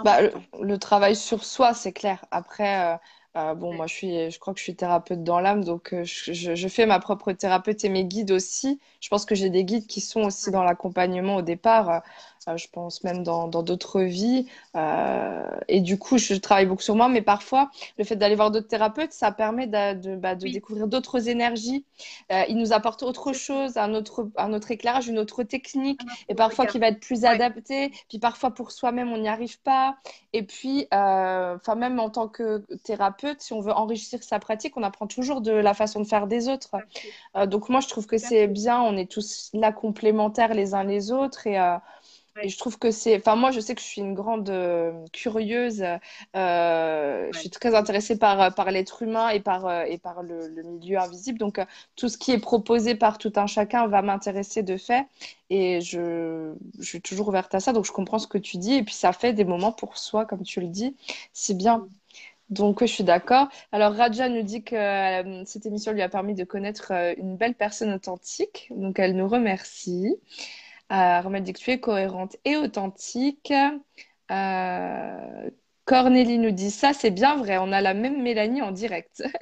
Bah, le, travail sur soi, c'est clair. Après, euh, bon, moi, je suis, je crois que je suis thérapeute dans l'âme, donc euh, je, je, fais ma propre thérapeute et mes guides aussi. Je pense que j'ai des guides qui sont aussi dans l'accompagnement au départ. Euh, je pense même dans d'autres vies. Euh, et du coup, je travaille beaucoup sur moi, mais parfois, le fait d'aller voir d'autres thérapeutes, ça permet de, bah, découvrir d'autres énergies. Euh, ils nous apportent autre chose, un autre, un autre éclairage, une autre technique, et parfois qui va être plus adapté. Puis parfois, pour soi-même, on n'y arrive pas. Et puis, enfin, même en tant que thérapeute, si on veut enrichir sa pratique, on apprend toujours de la façon de faire des autres. donc moi, je trouve que c'est bien. On est tous là complémentaires les uns les autres et et je trouve que c'est. Enfin, moi, je sais que je suis une grande euh, curieuse. Euh, je suis très intéressée par, par l'être humain et par, euh, et par le, milieu invisible. Donc, tout ce qui est proposé par tout un chacun va m'intéresser de fait. Et je, je suis toujours ouverte à ça. Donc, je comprends ce que tu dis. Et puis, ça fait des moments pour soi, comme tu le dis. C'est bien. Donc, je suis d'accord. Alors, Raja nous dit que cette émission lui a permis de connaître une belle personne authentique. Donc, elle nous remercie. Euh, dit que tu es cohérente et authentique. Euh, Cornélie nous dit ça, c'est bien vrai, on a la même Mélanie en direct.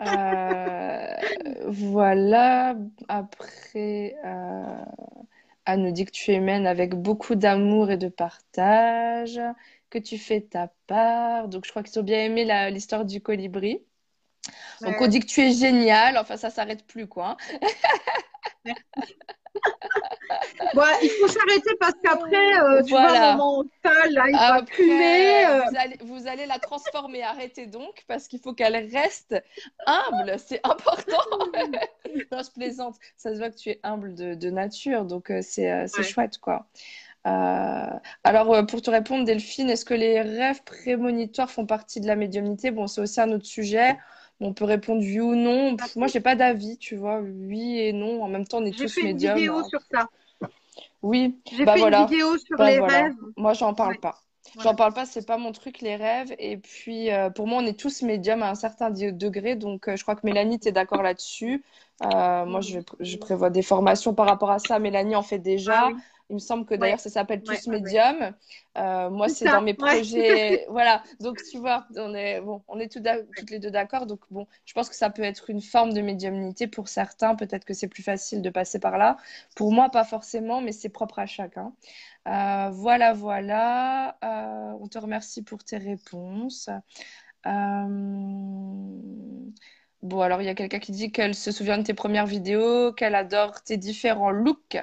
Euh, voilà, après, euh, Anne nous dit que tu es humaine avec beaucoup d'amour et de partage, que tu fais ta part. Donc, je crois qu'ils ont bien aimé l'histoire du colibri. Donc, on dit que tu es géniale. Enfin, ça s'arrête plus, quoi. Il faut s'arrêter parce qu'après, euh, tu vois, mon mental, là, il va fumer. Euh. Vous, allez, la transformer. Arrêtez donc parce qu'il faut qu'elle reste humble. C'est important. non, je plaisante. Ça se voit que tu es humble de, nature, donc euh, c'est chouette, quoi. alors, pour te répondre, Delphine, est-ce que les rêves prémonitoires font partie de la médiumnité? Bon, c'est aussi un autre sujet. On peut répondre oui ou non. moi, j'ai pas d'avis, tu vois. Oui et non. En même temps, on est tous médiums. J'ai fait une vidéo hein. sur ça. Oui. J'ai bah fait une vidéo sur bah les rêves. Moi, j'en parle pas. J'en parle pas, c'est pas mon truc, les rêves. Et puis, euh, pour moi, on est tous médiums à un certain degré. Donc, euh, je crois que Mélanie, tu es d'accord là-dessus. Euh, moi, je, je, prévois des formations par rapport à ça. Mélanie en fait déjà. Ah il me semble que d'ailleurs, ça s'appelle Tous Médium. Euh, moi, c'est dans mes projets. voilà. Donc, tu vois, on est, bon, on est toutes les deux d'accord. Donc, bon, je pense que ça peut être une forme de médiumnité pour certains. Peut-être que c'est plus facile de passer par là. Pour moi, pas forcément, mais c'est propre à chacun. Euh, voilà, voilà. Euh, on te remercie pour tes réponses. Bon, alors il y a quelqu'un qui dit qu'elle se souvient de tes premières vidéos, qu'elle adore tes différents looks.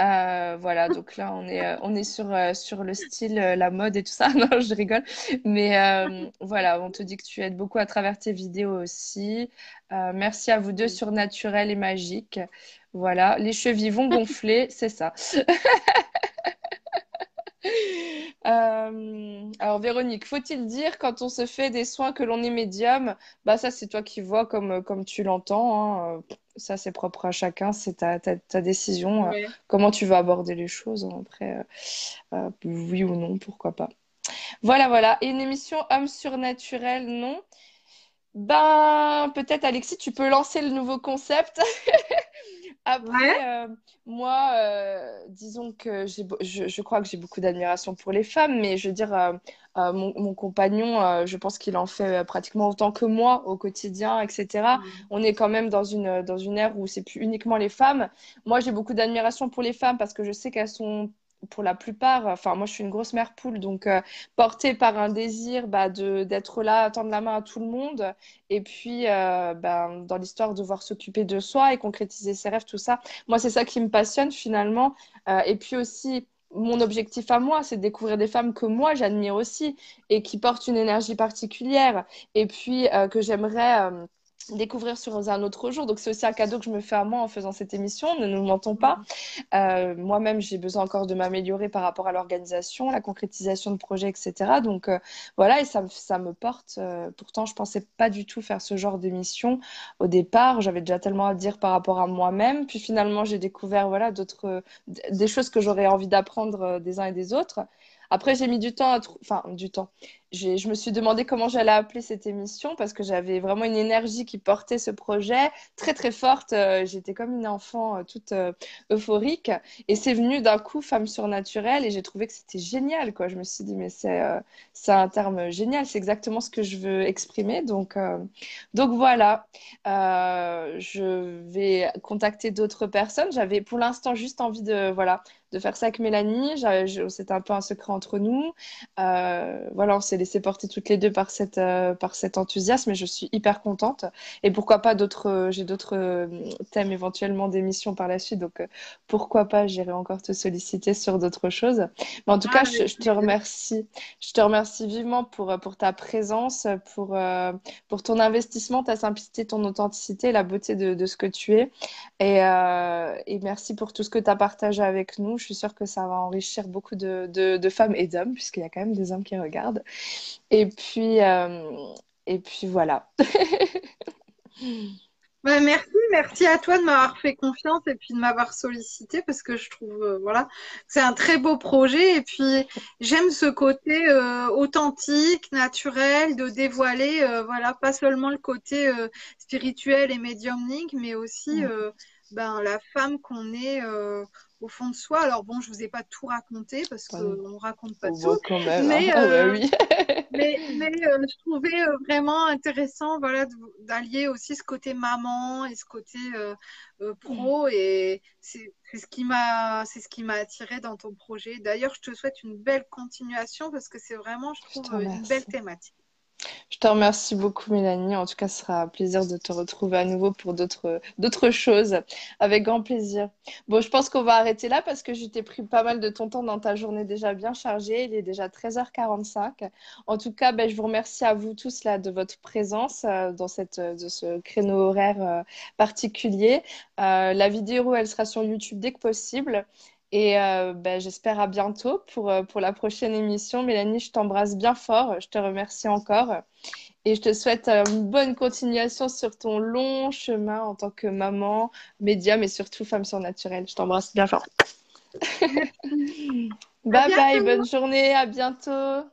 Euh, voilà, donc là, on est, euh, on est sur, euh, sur le style, la mode et tout ça. Non, je rigole. Mais voilà, on te dit que tu aides beaucoup à travers tes vidéos aussi. merci à vous deux sur Naturel et Magique. Voilà, les chevilles vont gonfler, c'est ça. alors Véronique, faut-il dire quand on se fait des soins que l'on est médium Bah ça c'est toi qui vois comme, comme tu l'entends. Hein ça c'est propre à chacun, c'est ta, ta, décision, euh, comment tu vas aborder les choses. Hein, après, euh, euh, oui ou non, pourquoi pas. Voilà, voilà. Et une émission homme surnaturel, non? Ben, peut-être Alexis, tu peux lancer le nouveau concept. Après, moi, disons que je, je, crois que j'ai beaucoup d'admiration pour les femmes, mais je veux dire, euh, mon, compagnon, euh, je pense qu'il en fait euh, pratiquement autant que moi au quotidien, etc. Mm. On est quand même dans une, dans une ère où c'est plus uniquement les femmes. Moi, j'ai beaucoup d'admiration pour les femmes parce que je sais qu'elles sont pour la plupart, enfin moi je suis une grosse mère poule, donc portée par un désir bah, d'être là, tendre la main à tout le monde, et puis bah, dans l'histoire de devoir s'occuper de soi et concrétiser ses rêves, tout ça. Moi c'est ça qui me passionne finalement, et puis aussi mon objectif à moi, c'est de découvrir des femmes que moi j'admire aussi et qui portent une énergie particulière. Et puis euh, que j'aimerais euh, découvrir sur un autre jour. Donc c'est aussi un cadeau que je me fais à moi en faisant cette émission, ne nous mentons pas. Euh, moi-même, j'ai besoin encore de m'améliorer par rapport à l'organisation, la concrétisation de projets, etc. Donc euh, voilà, et ça, ça me porte. Euh, pourtant, je pensais pas du tout faire ce genre d'émission au départ. J'avais déjà tellement à dire par rapport à moi-même. Puis finalement, j'ai découvert voilà d'autres des choses que j'aurais envie d'apprendre des uns et des autres. Après, j'ai mis du temps à enfin du temps. Je me suis demandé comment j'allais appeler cette émission parce que j'avais vraiment une énergie qui portait ce projet très très forte. Euh, j'étais comme une enfant euh, toute euh, euphorique et c'est venu d'un coup femme surnaturelle et j'ai trouvé que c'était génial quoi. Je me suis dit mais c'est c'est un terme génial, c'est exactement ce que je veux exprimer donc donc voilà. je vais contacter d'autres personnes. J'avais pour l'instant juste envie de voilà de faire ça avec Mélanie. C'était un peu un secret entre nous. Euh, voilà, on s'est laissé porter toutes les deux par, cette, euh, par cet enthousiasme et je suis hyper contente. Et pourquoi pas d'autres, euh, j'ai d'autres thèmes éventuellement d'émissions par la suite. Donc pourquoi pas, j'irai encore te solliciter sur d'autres choses. Mais en tout cas, ah, je, te remercie. Je te remercie vivement pour, pour ta présence, pour, pour ton investissement, ta simplicité, ton authenticité, la beauté de, de ce que tu es. Et, et merci pour tout ce que tu as partagé avec nous. Je suis sûre que ça va enrichir beaucoup de, femmes et d'hommes, puisqu'il y a quand même des hommes qui regardent. Et puis, euh, et puis voilà. Bah, merci, merci à toi de m'avoir fait confiance et puis de m'avoir sollicité parce que je trouve euh, voilà c'est un très beau projet et puis j'aime ce côté euh, authentique, naturel, de dévoiler voilà pas seulement le côté spirituel et médiumnique mais aussi mm. ben, la femme qu'on est au fond de soi. Alors bon, je vous ai pas tout raconté parce qu'on ne raconte pas tout. Quand même, mais, ah bah euh, oui. mais, euh, je trouvais euh, vraiment intéressant voilà, d'allier aussi ce côté maman et ce côté pro. Mm. Et c'est ce qui m'a c'est ce qui m'a attiré dans ton projet. D'ailleurs, je te souhaite une belle continuation parce que c'est vraiment, je trouve, une belle thématique. Je te remercie beaucoup, Mélanie. En tout cas, ce sera un plaisir de te retrouver à nouveau pour d'autres, choses. Avec grand plaisir. Bon, je pense qu'on va arrêter là parce que je t'ai pris pas mal de ton temps dans ta journée déjà bien chargée. Il est déjà 13h45. En tout cas, ben, je vous remercie à vous tous là de votre présence euh, dans cette, de ce créneau horaire euh, particulier. Euh, la vidéo, elle sera sur YouTube dès que possible. Et euh, ben, j'espère à bientôt pour, euh, pour la prochaine émission. Mélanie, je t'embrasse bien fort. Je te remercie encore. Et je te souhaite euh, une bonne continuation sur ton long chemin en tant que maman, médium et surtout femme surnaturelle. Je t'embrasse bien fort. bye bye, bonne journée, à bientôt.